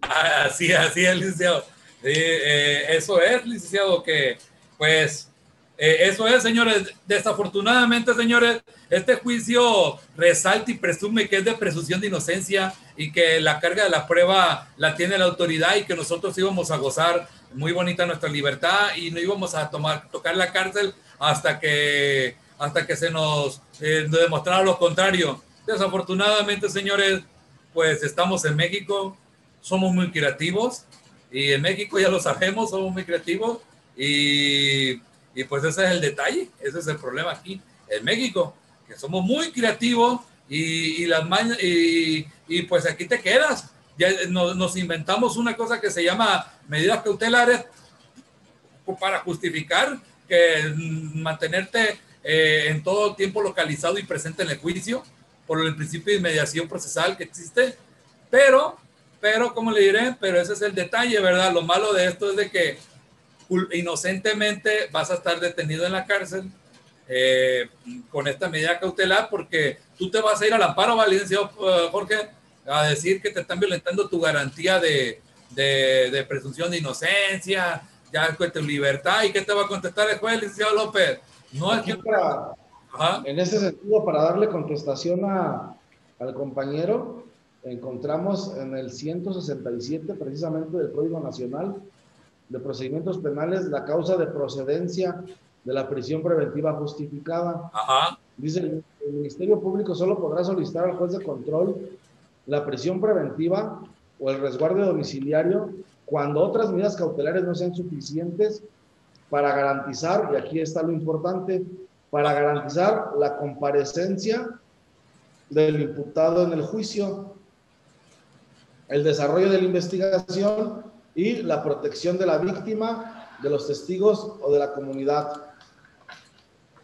Así, así es, licenciado. Eh, eso es, licenciado, que pues eh, eso es, señores. Desafortunadamente, señores, este juicio resalta y presume que es de presunción de inocencia y que la carga de la prueba la tiene la autoridad y que nosotros íbamos a gozar muy bonita nuestra libertad y no íbamos a tomar, tocar la cárcel hasta que, hasta que se nos eh, demostrara lo contrario. Desafortunadamente, señores, pues estamos en México, somos muy creativos y en México ya lo sabemos, somos muy creativos y, y pues ese es el detalle, ese es el problema aquí en México, que somos muy creativos y, y las y, y, pues aquí te quedas. Ya nos, nos, inventamos una cosa que se llama medidas cautelares para justificar que mantenerte eh, en todo tiempo localizado y presente en el juicio por el principio de inmediación procesal que existe, pero, pero, como le diré, pero ese es el detalle, ¿verdad? Lo malo de esto es de que inocentemente vas a estar detenido en la cárcel eh, con esta medida cautelar porque tú te vas a ir al amparo, Valencia, eh, Jorge, a decir que te están violentando tu garantía de, de, de presunción de inocencia, ya con tu libertad. ¿Y qué te va a contestar el juez, licenciado López? No es que En ese sentido, para darle contestación a, al compañero, encontramos en el 167 precisamente del Código Nacional de Procedimientos Penales la causa de procedencia de la prisión preventiva justificada. Ajá. Dice, el, Ministerio Público solo podrá solicitar al juez de control la prisión preventiva o el resguardo domiciliario cuando otras medidas cautelares no sean suficientes para garantizar, y aquí está lo importante, para garantizar la comparecencia del imputado en el juicio, el desarrollo de la investigación y la protección de la víctima, de los testigos o de la comunidad.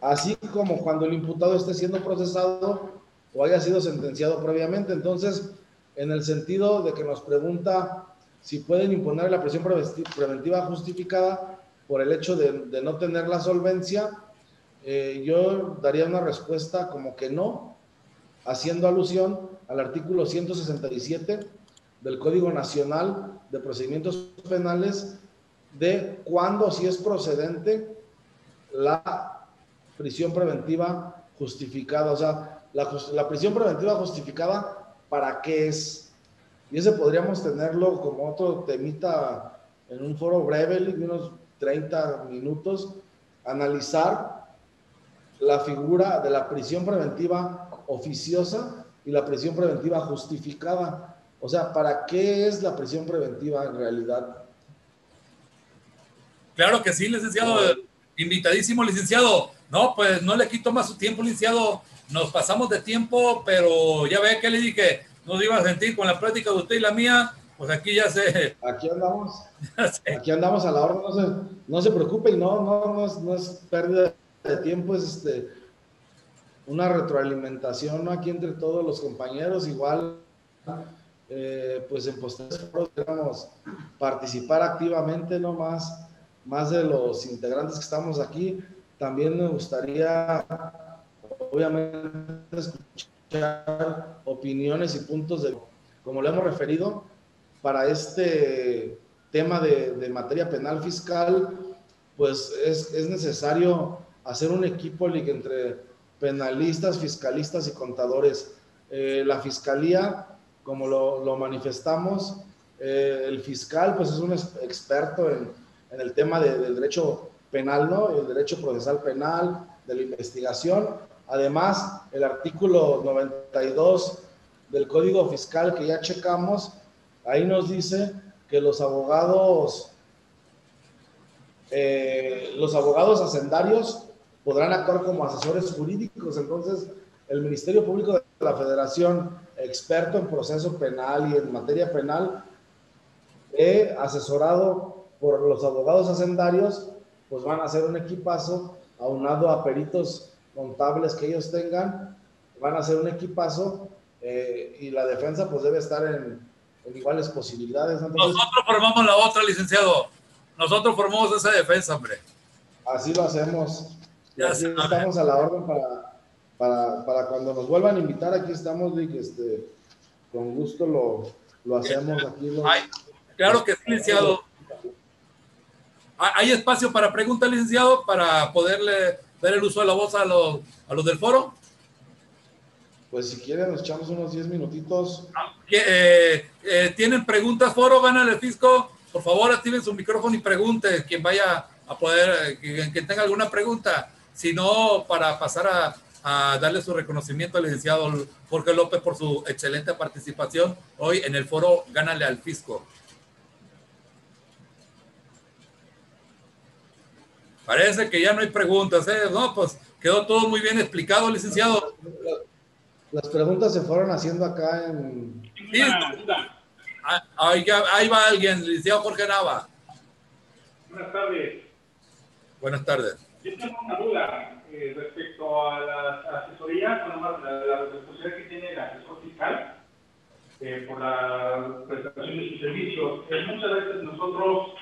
Así como cuando el imputado esté siendo procesado o haya sido sentenciado previamente. Entonces, en el sentido de que nos pregunta si pueden imponer la presión preventiva justificada por el hecho de, no tener la solvencia, eh, yo daría una respuesta como que no, haciendo alusión al artículo 167 del Código Nacional de Procedimientos Penales de cuándo si es procedente la prisión preventiva justificada. O sea, la, prisión preventiva justificada, ¿para qué es? Y ese podríamos tenerlo como otro temita en un foro breve, de unos 30 minutos, analizar la figura de la prisión preventiva oficiosa y la prisión preventiva justificada. O sea, ¿para qué es la prisión preventiva en realidad? Claro que sí, licenciado. Invitadísimo, licenciado. No, pues no le quito más su tiempo, licenciado. Nos pasamos de tiempo, pero ya ve que le dije, nos iba a sentir con la práctica de usted y la mía. Pues aquí ya sé. Aquí andamos. Aquí andamos a la hora. No se, no se preocupe y no, no, no es, no es pérdida de tiempo, es este una retroalimentación aquí entre todos los compañeros, igual eh, pues en posteriores podemos participar activamente, no más, más de los integrantes que estamos aquí. También me gustaría, obviamente, escuchar opiniones y puntos de, como lo hemos referido, para este tema de, de materia penal fiscal, pues es, es necesario hacer un equipo entre penalistas, fiscalistas y contadores. Eh, la fiscalía, como lo, manifestamos, eh, el fiscal pues es un experto en, el tema del derecho penal, ¿no? El derecho procesal penal, de la investigación. Además, el artículo 92 del Código Fiscal que ya checamos, ahí nos dice que los abogados, eh, los abogados hacendarios podrán actuar como asesores jurídicos. Entonces, el Ministerio Público de la Federación, experto en proceso penal y en materia penal, he asesorado por los abogados hacendarios, pues van a hacer un equipazo aunado a peritos contables que ellos tengan, van a hacer un equipazo eh, y la defensa pues debe estar en, iguales posibilidades. Nosotros formamos la otra, licenciado. Nosotros formamos esa defensa, hombre. Así lo hacemos estamos a la orden para, para, para, cuando nos vuelvan a invitar, aquí estamos, Vic, este, con gusto lo, lo hacemos aquí. claro que sí, licenciado. ¿Hay espacio para preguntas, licenciado, para poderle dar el uso de la voz a los, a los del foro? Pues si quieren, nos echamos unos 10 minutitos. Ah, eh, eh, ¿Tienen preguntas, foro? ¿Van al fisco? Por favor, activen su micrófono y pregunte. Quien vaya a poder, eh, quien tenga alguna pregunta sino para pasar a, darle su reconocimiento al licenciado Jorge López por su excelente participación hoy en el foro Gánale al Fisco. Parece que ya no hay preguntas, ¿eh? No, pues quedó todo muy bien explicado, licenciado. Las preguntas se fueron haciendo acá en... Ah, ahí, ahí va alguien, licenciado Jorge Nava. Buenas tardes. Buenas tardes. Yo tengo una duda eh, respecto a las asesorías, bueno, la, la responsabilidad que tiene el asesor fiscal eh, por la prestación de sus servicios. Eh, muchas veces nosotros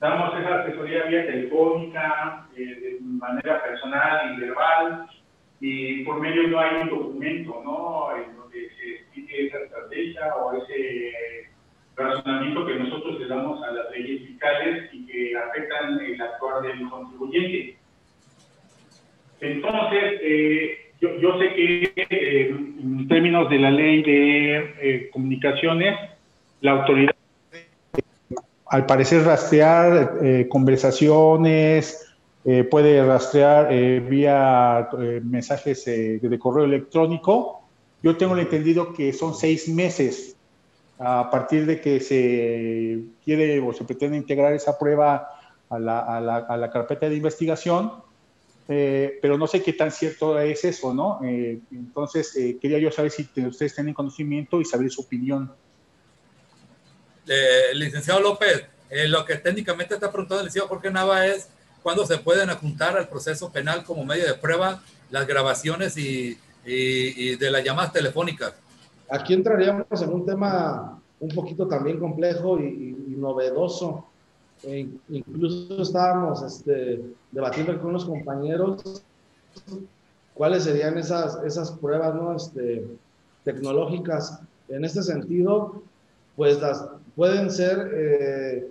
damos esa asesoría vía telefónica, de manera personal y verbal, y por medio no hay un documento, ¿no? En donde se explique esa estrategia o ese razonamiento que nosotros le damos a las leyes fiscales y que afectan el actuar del contribuyente. Entonces, eh, yo, yo, sé que eh, en términos de la ley de eh, comunicaciones, la autoridad, al parecer, rastrear eh, conversaciones, puede rastrear vía mensajes de correo electrónico. Yo tengo entendido que son seis meses a partir de que se quiere o se pretende integrar esa prueba a la, a la, a la carpeta de investigación, eh, pero no sé qué tan cierto es eso, ¿no? Eh, entonces, eh, quería yo saber si ustedes tienen conocimiento y saber su opinión. licenciado López, lo que técnicamente está preguntando el licenciado Jorge Nava es cuándo se pueden apuntar al proceso penal como medio de prueba las grabaciones y, y, y de las llamadas telefónicas aquí entraríamos en un tema un poquito también complejo y, y novedoso. E incluso estábamos este, debatiendo con los compañeros cuáles serían esas, esas pruebas ¿no? este, tecnológicas. En este sentido, pues las pueden ser eh,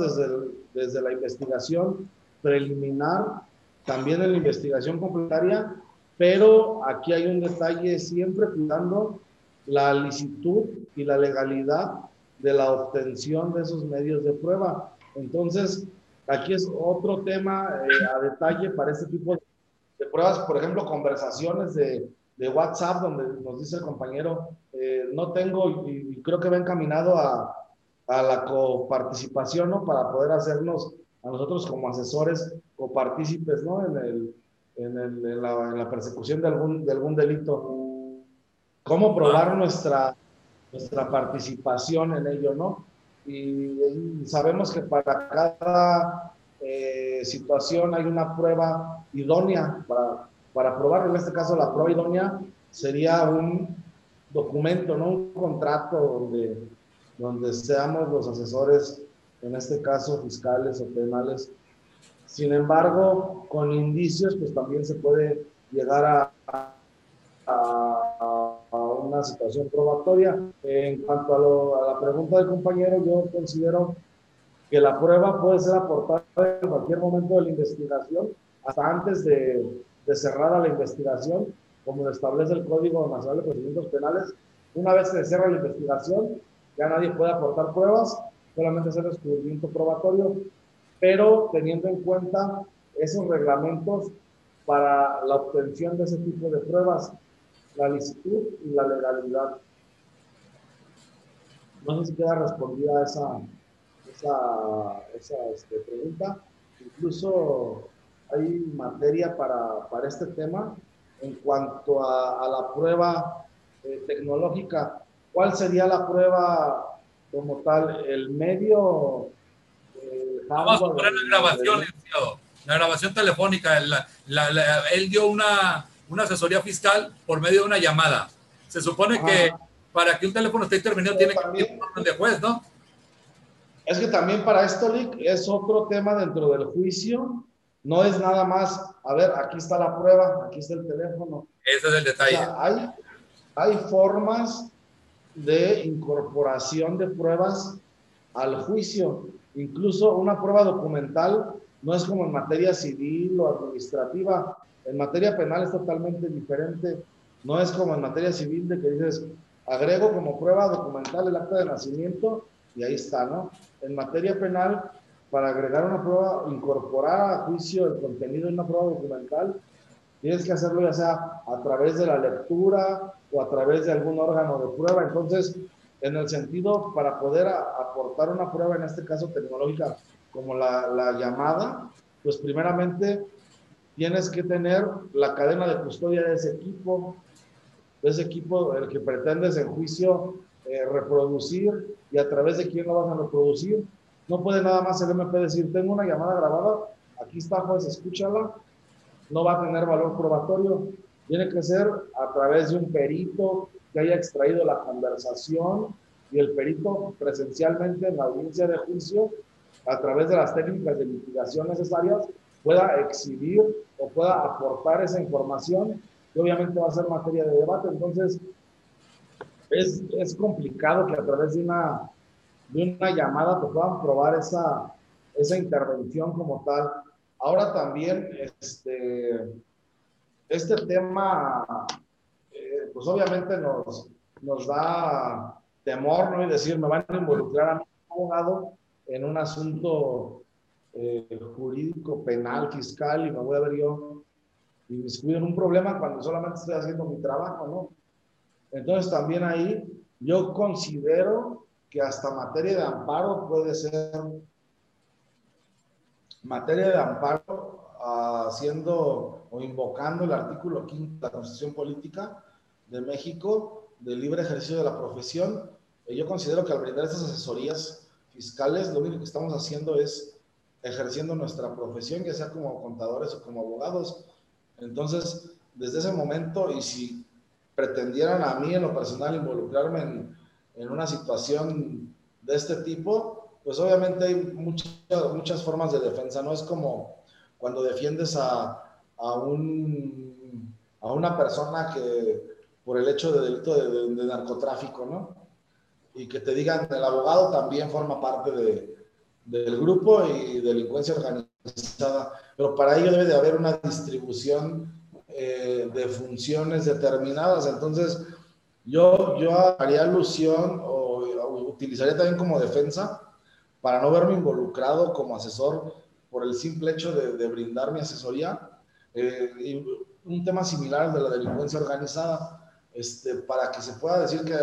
desde, desde la investigación preliminar, también en la investigación complementaria, pero aquí hay un detalle siempre cuidando la licitud y la legalidad de la obtención de esos medios de prueba. Entonces, aquí es otro tema eh, a detalle para este tipo de pruebas, por ejemplo, conversaciones de, de WhatsApp, donde nos dice el compañero, eh, no tengo, y, y, creo que va encaminado a, a la coparticipación, ¿no? Para poder hacernos a nosotros como asesores copartícipes, ¿no? En, el, en, el, en, la, en la persecución de algún, de algún delito cómo probar nuestra, nuestra participación en ello, ¿no? Y, sabemos que para cada eh, situación hay una prueba idónea para, para probar. En este caso, la prueba idónea sería un documento, ¿no? Un contrato donde, donde seamos los asesores, en este caso fiscales o penales. Sin embargo, con indicios, pues también se puede llegar a una situación probatoria. En cuanto a, lo, a, la pregunta del compañero, yo considero que la prueba puede ser aportada en cualquier momento de la investigación, hasta antes de, de cerrada la investigación, como lo establece el Código Nacional de Procedimientos Penales. Una vez que se cierra la investigación, ya nadie puede aportar pruebas, solamente hacer descubrimiento probatorio, pero teniendo en cuenta esos reglamentos para la obtención de ese tipo de pruebas la licitud y la legalidad. No sé si queda respondida esa, esa, esa este, pregunta. Incluso hay materia para, para, este tema en cuanto a, a la prueba eh, tecnológica. ¿Cuál sería la prueba como tal? ¿El medio? El Vamos a poner la grabación, licenciado. La grabación telefónica. La, la, la, él dio una una asesoría fiscal por medio de una llamada. Se supone que ah. para que un teléfono esté intervenido tiene también, que tener un de juez, ¿no? Es que también para esto, Lick, es otro tema dentro del juicio. No es nada más, a ver, aquí está la prueba, aquí está el teléfono. Ese es el detalle. O sea, hay, hay formas de incorporación de pruebas al juicio. Incluso una prueba documental no es como en materia civil o administrativa. En materia penal es totalmente diferente. No es como en materia civil de que dices, agrego como prueba documental el acta de nacimiento y ahí está, ¿no? En materia penal, para agregar una prueba, incorporar a juicio el contenido de una prueba documental, tienes que hacerlo ya sea a través de la lectura o a través de algún órgano de prueba. Entonces, en el sentido, para poder aportar una prueba, en este caso tecnológica, como la, la llamada, pues primeramente tienes que tener la cadena de custodia de ese equipo, de ese equipo el que pretendes en juicio eh, reproducir y a través de quién lo vas a reproducir. No puede nada más el MP decir, tengo una llamada grabada, aquí está, pues escúchala, no va a tener valor probatorio. Tiene que ser a través de un perito que haya extraído la conversación y el perito presencialmente en la audiencia de juicio, a través de las técnicas de mitigación necesarias, pueda exhibir o pueda aportar esa información, que obviamente va a ser materia de debate. Entonces, es, es complicado que a través de una, de una llamada te puedan probar esa, esa intervención como tal. Ahora también, este, este tema, eh, pues obviamente nos, nos da temor, ¿no? Y decir, me van a involucrar a mi abogado en un asunto eh, jurídico, penal, fiscal, y me voy a ver yo inmiscuido en un problema cuando solamente estoy haciendo mi trabajo, ¿no? Entonces también ahí yo considero que hasta materia de amparo puede ser materia de amparo haciendo o invocando el artículo 5 de la Constitución Política de México del libre ejercicio de la profesión. Yo considero que al brindar estas asesorías fiscales, lo único que estamos haciendo es ejerciendo nuestra profesión, ya sea como contadores o como abogados. Entonces, desde ese momento, y si pretendieran a mí en lo personal involucrarme en, en una situación de este tipo, pues obviamente hay muchas, muchas formas de defensa, no es como cuando defiendes a, a, un, a una persona que por el hecho de delito de, de, narcotráfico, ¿no? Y que te digan, el abogado también forma parte de, del grupo y delincuencia organizada, pero para ello debe de haber una distribución eh, de funciones determinadas. Entonces, yo, yo haría alusión o, o, utilizaría también como defensa para no verme involucrado como asesor por el simple hecho de, de brindar mi asesoría. Eh, y un tema similar de la delincuencia organizada, este, para que se pueda decir que,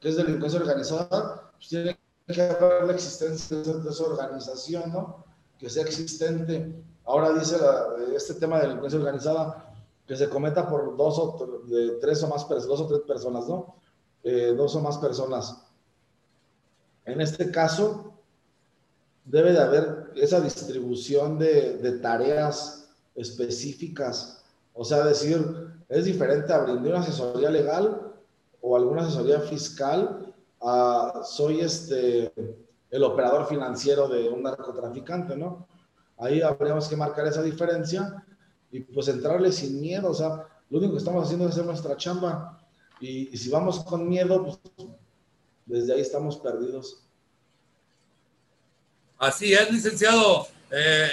que es delincuencia organizada, pues tiene que haber la existencia de esa organización, ¿no? Que sea existente. Ahora dice la, este tema de delincuencia organizada que se cometa por dos o de tres o más dos o tres personas, ¿no? Eh, dos o más personas. En este caso, debe de haber esa distribución de, de tareas específicas. O sea, decir, es diferente a brindar una asesoría legal o alguna asesoría fiscal soy este, el operador financiero de un narcotraficante, ¿no? Ahí habríamos que marcar esa diferencia y pues entrarle sin miedo, o sea, lo único que estamos haciendo es hacer nuestra chamba y, si vamos con miedo, pues desde ahí estamos perdidos. Así es, licenciado. Eh,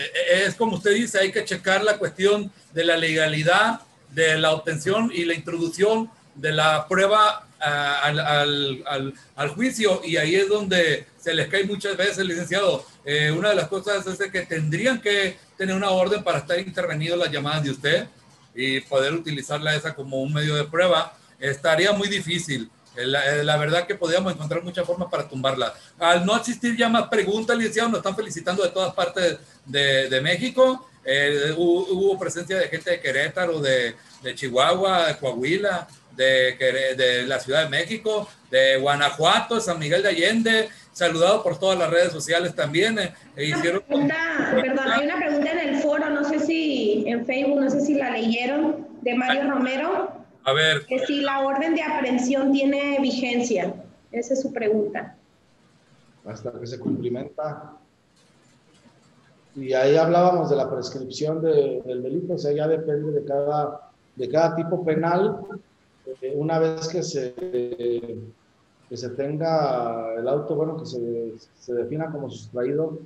es como usted dice, hay que checar la cuestión de la legalidad, de la obtención y la introducción de la prueba al, al, al, juicio y ahí es donde se les cae muchas veces, licenciado. Eh, una de las cosas es que tendrían que tener una orden para estar intervenido las llamadas de usted y poder utilizarla esa como un medio de prueba. Estaría muy difícil. La, la, verdad que podríamos encontrar muchas formas para tumbarla. Al no existir ya más preguntas, licenciado, nos están felicitando de todas partes de, de México. Eh, hubo, hubo, presencia de gente de Querétaro, de, de Chihuahua, de Coahuila, de, de, la Ciudad de México, de Guanajuato, San Miguel de Allende, saludado por todas las redes sociales también. Eh, e hicieron... pregunta, perdón, hay una pregunta en el foro, no sé si en Facebook, no sé si la leyeron, de Mario Romero. A ver. Que si la orden de aprehensión tiene vigencia. Esa es su pregunta. Hasta que se cumplimenta. Y ahí hablábamos de la prescripción de, del delito, o sea, ya depende de cada, de cada tipo penal. Eh, una vez que se, que se tenga el auto, bueno, que se, se defina como sustraído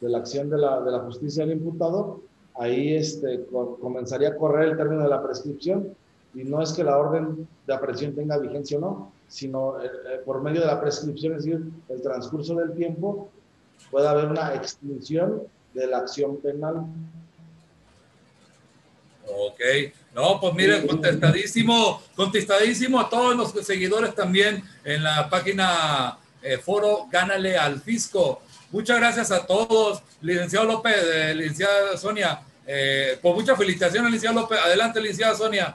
de la acción de la, de la justicia del imputado, ahí este, comenzaría a correr el término de la prescripción y no es que la orden de aprehensión tenga vigencia o no, sino eh, por medio de la prescripción, es decir, el transcurso del tiempo, puede haber una extinción de la acción penal. Ok, no, pues miren, contestadísimo, contestadísimo a todos los seguidores también en la página eh, foro Gánale al Fisco. Muchas gracias a todos, licenciado López, eh, licenciada Sonia, eh, pues muchas felicitaciones, licenciado López. Adelante, licenciada Sonia.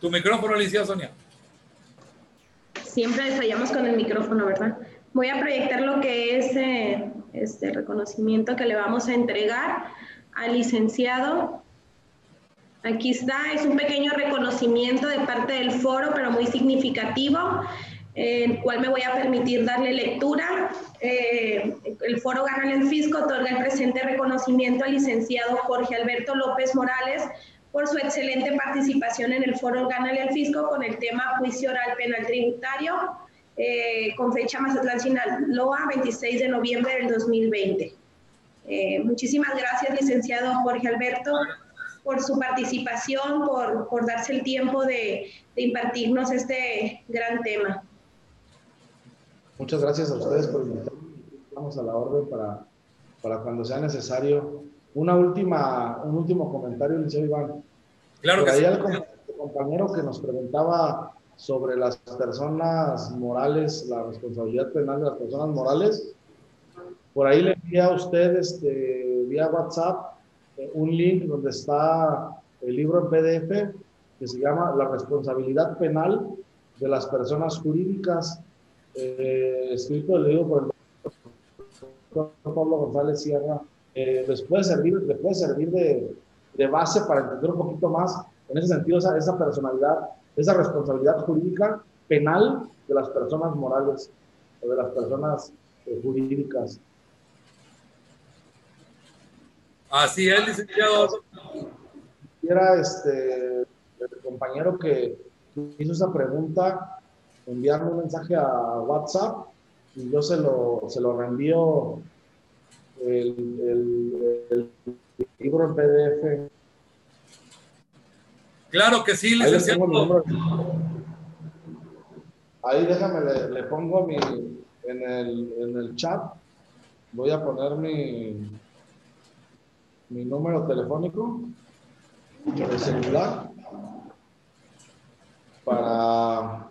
Tu micrófono, licenciada Sonia. Siempre ensayamos con el micrófono, ¿verdad? Voy a proyectar lo que es eh, este reconocimiento que le vamos a entregar al licenciado. Aquí está, es un pequeño reconocimiento de parte del foro, pero muy significativo, el cual me voy a permitir darle lectura. Eh, el foro Gana el Fisco otorga el presente reconocimiento al licenciado Jorge Alberto López Morales por su excelente participación en el foro Gánale al Fisco con el tema Juicio Oral Penal Tributario, eh, con fecha Mazatlán Sinaloa, 26 de noviembre del 2020. Eh, muchísimas gracias, licenciado Jorge Alberto, por su participación, por, por darse el tiempo de, de impartirnos este gran tema. Muchas gracias a ustedes por invitarnos. Estamos a la orden para, para cuando sea necesario. Una última, un último comentario, licenciado Iván. Claro por que ahí sí. el compañero que nos preguntaba sobre las personas morales, la responsabilidad penal de las personas morales, por ahí le envié a usted este, vía WhatsApp eh, un link donde está el libro en PDF que se llama La responsabilidad penal de las personas jurídicas, eh, escrito y leído por el doctor Pablo González Sierra. Eh, les puede servir, les puede servir de, base para entender un poquito más, en ese sentido, esa, esa personalidad, esa responsabilidad jurídica penal de las personas morales o de las personas jurídicas. Así es, licenciado. Quisiera este, el compañero que hizo esa pregunta enviarme un mensaje a WhatsApp y yo se lo, se lo reenvío el, el, el libro en PDF. Claro que sí, Ahí, les licenciado. número. Ahí déjame, le, le pongo mi, en el, en el chat, voy a poner mi, mi número telefónico de celular para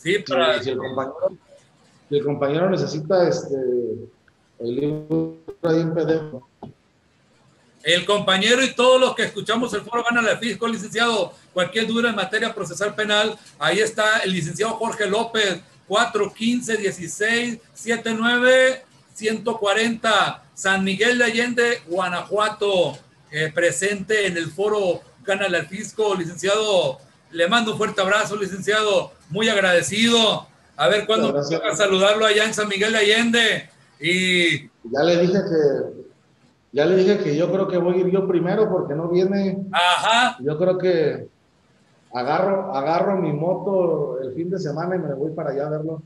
Sí, si, para, si el compañero, si el compañero necesita este el libro ahí en PDF. El compañero y todos los que escuchamos el foro Gana la Fisco, licenciado, cualquier duda en materia procesal penal, ahí está el licenciado Jorge López, 415 16 79 140, San Miguel de Allende, Guanajuato, eh, presente en el foro Gana la Fisco, licenciado. Le mando un fuerte abrazo, licenciado, muy agradecido. A ver cuándo toca saludarlo allá en San Miguel de Allende. Y Ya le dije que ya le dije que yo creo que voy a ir yo primero porque no viene. Ajá, Yo creo que agarro agarro mi moto el fin de semana y me voy para allá a verlo.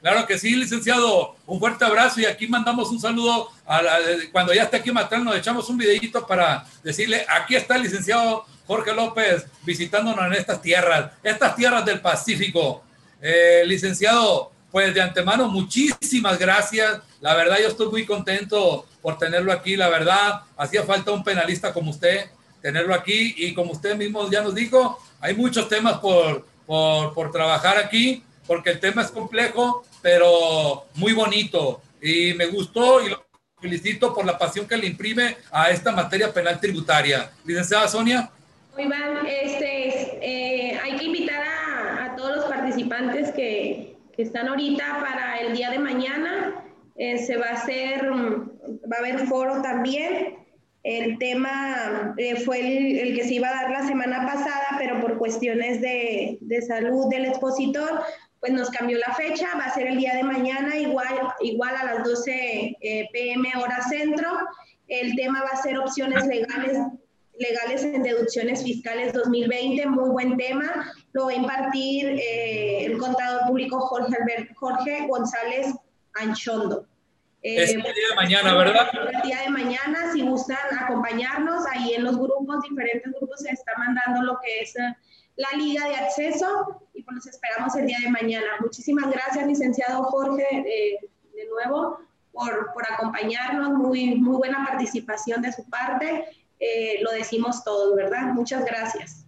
Claro que sí, licenciado. Un fuerte abrazo y aquí mandamos un saludo. A la- cuando ya esté aquí Matrán, nos echamos un videito para decirle, aquí está el licenciado Jorge López visitándonos en estas tierras, estas tierras del Pacífico. Eh, licenciado, pues de antemano, muchísimas gracias. La verdad, yo estoy muy contento por tenerlo aquí. La verdad, hacía falta un penalista como usted, tenerlo aquí. Y como usted mismo ya nos dijo, hay muchos temas por, por, por trabajar aquí, porque el tema es complejo, pero muy bonito. Y me gustó y lo felicito por la pasión que le imprime a esta materia penal tributaria. Licenciada Sonia. Iván, este, eh, hay que invitar a, a todos los participantes que, que están ahorita para el día de mañana. Eh, se va a hacer, mm, va a haber foro también. El tema eh, fue el, que se iba a dar la semana pasada, pero por cuestiones de, de salud del expositor, pues nos cambió la fecha. Va a ser el día de mañana, igual, igual a las 12 eh, pm hora centro. El tema va a ser opciones legales legales en deducciones fiscales 2020, muy buen tema. Lo va a impartir eh, el contador público Jorge, Albert, Jorge González Anchondo. Eh, Es el día de mañana, ¿verdad? El día de mañana, si gustan acompañarnos, ahí en los grupos, diferentes grupos, se está mandando lo que es eh, la liga de acceso y pues los esperamos el día de mañana. Muchísimas gracias, licenciado Jorge, eh, de nuevo, por, por acompañarnos. Muy, muy buena participación de su parte eh, lo decimos todos, ¿verdad? Muchas gracias.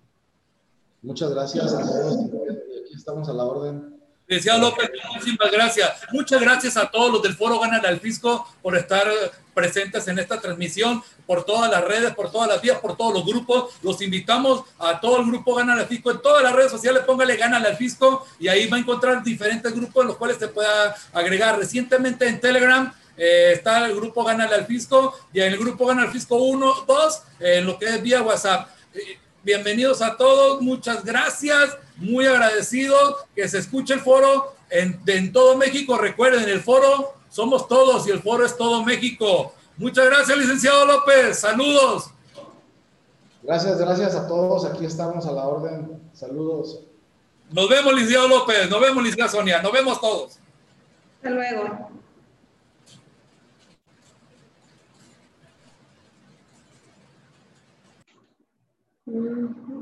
Muchas gracias a todos. Aquí estamos a la orden. Licenciado López, muchísimas gracias. Muchas gracias a todos los del Foro Gana al Fisco por estar presentes en esta transmisión, por todas las redes, por todas las vías, por todos los grupos. Los invitamos a todo el grupo Gana al Fisco en todas las redes sociales. Póngale Gana al Fisco y ahí va a encontrar diferentes grupos en los cuales se pueda agregar. Recientemente en Telegram eh, está el grupo Gana al Fisco y en el grupo Gana al Fisco 1, 2, en lo que es vía WhatsApp. Eh, bienvenidos a todos, muchas gracias, muy agradecido que se escuche el foro en, todo México. Recuerden, el foro somos todos y el foro es todo México. Muchas gracias, licenciado López. Saludos. Gracias, gracias a todos. Aquí estamos a la orden. Saludos. Nos vemos, licenciado López. Nos vemos, licenciada Sonia. Nos vemos todos. Hasta luego. Mm-hmm.